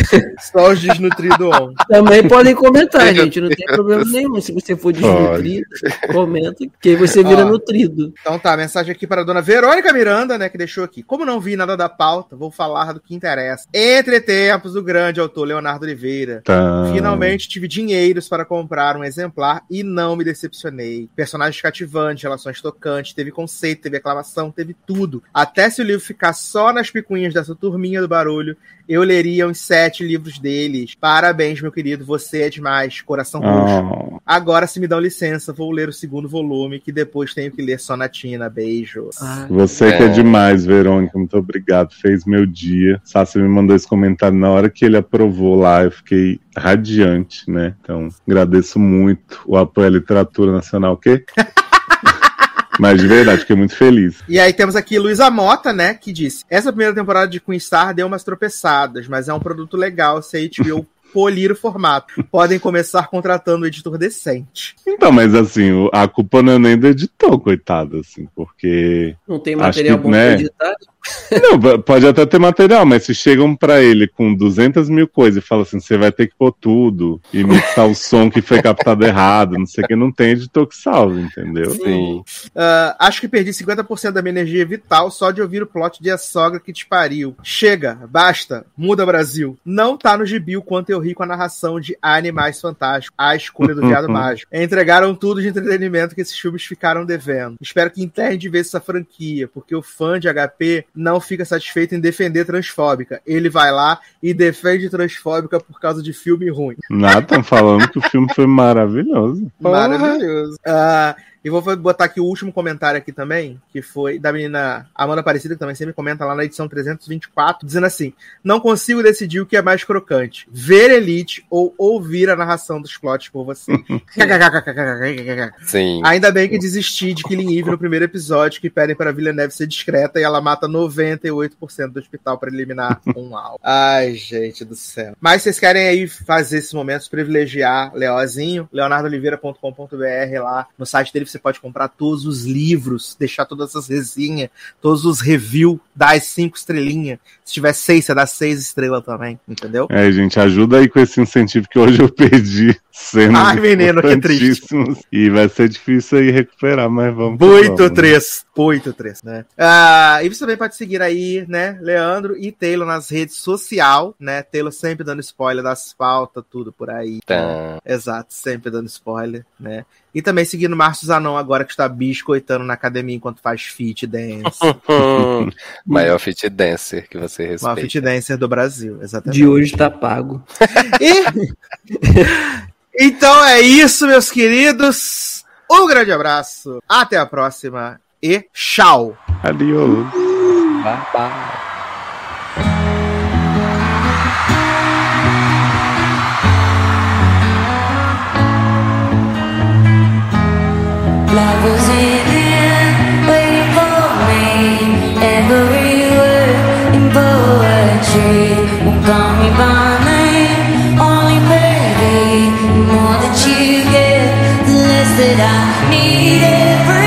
só os desnutridos on. Também podem comentar, gente. Não tem problema nenhum. Se você for desnutrido, comenta, que aí você vira Ó. nutrido. Então tá, mensagem aqui para a dona Verônica Miranda, né, que deixou aqui. Como não vi nada da pauta, vou falar do que interessa. Entre tempos, o grande autor Leonardo Oliveira. Tá. Finalmente tive dinheiros para comprar um exemplar e não me decepcionei. Personagens cativantes, relações tocantes, teve conceito, teve aclamação, teve tudo. Até se o livro ficar só nas picuinhas dessa turminha do barulho, eu leria uns sete livros deles. Parabéns, meu querido, você é demais. Coração roxo. Oh, Agora, se me dão licença, vou ler o segundo volume, que depois tenho que ler Sonatina. Beijos. Ah, você que é É. demais, Verônica. Muito obrigado. Fez meu dia. Sassi me mandou esse comentário na hora que ele aprovou lá. Eu fiquei radiante, né? Então, agradeço muito o apoio à literatura nacional. O quê? Mas de verdade, fiquei muito feliz. E aí temos aqui Luísa Mota, né, que disse: Essa primeira temporada de Queen Star deu umas tropeçadas, mas é um produto legal se a HBO polir o formato. Podem começar contratando um editor decente. Então, mas assim, a culpa não é nem do editor, coitado, assim, porque. não tem material que, bom né? pra editar. Não, pode até ter material, mas se chegam pra ele com 200 mil coisas e falam assim, você vai ter que pôr tudo e mixar o som que foi captado errado, não sei o que, não tem editor que salve, entendeu? Sim. Ah, acho que perdi 50% da minha energia vital só de ouvir o plot de A Sogra que te pariu. Chega, basta, muda Brasil. Não tá no gibi o quanto eu ri com a narração de Animais Fantásticos, a escolha do viado mágico. Entregaram tudo de entretenimento que esses filmes ficaram devendo. Espero que enterrem de vez essa franquia, porque o fã de HP não fica satisfeito em defender transfóbica. Ele vai lá e defende transfóbica por causa de filme ruim. Nada, estão falando que o filme foi maravilhoso. Maravilhoso. Ah, e vou botar aqui o último comentário aqui também, que foi da menina Amanda Aparecida, que também sempre comenta lá na edição 324, dizendo assim: Não consigo decidir o que é mais crocante: ver Elite ou ouvir a narração dos plots por você. Sim. Ainda bem que desisti de Killing Eve no primeiro episódio, que pedem para Villeneuve ser discreta e ela mata 98% do hospital para eliminar um alvo. Ai, gente do céu. Mas vocês querem aí fazer esses momentos, privilegiar Leozinho, leonardoliveira.com.br lá no site dele você pode comprar todos os livros, deixar todas as resenhas, todos os reviews, dar as cinco estrelinhas. Se tiver seis, você dá seis estrelas também, entendeu? É, gente, ajuda aí com esse incentivo que hoje eu perdi cenas Ai, menino, que triste. E vai ser difícil aí recuperar, mas vamos. Muito vamos. três. Muito três, né? Ah, e você também pode seguir aí, né, Leandro e Taylor nas redes social, né? Taylor sempre dando spoiler das pautas, tudo por aí. né? Tá. Exato, sempre dando spoiler, né? E também seguindo Márcio Zanon agora que está biscoitando na academia enquanto faz fit dance. Maior fit dancer que você Maior respeita. fit dancer do Brasil, exatamente. De hoje tá pago. E... então é isso, meus queridos. Um grande abraço. Até a próxima. E tchau. Adiós. Bye, bye. That you get, the less that I need it.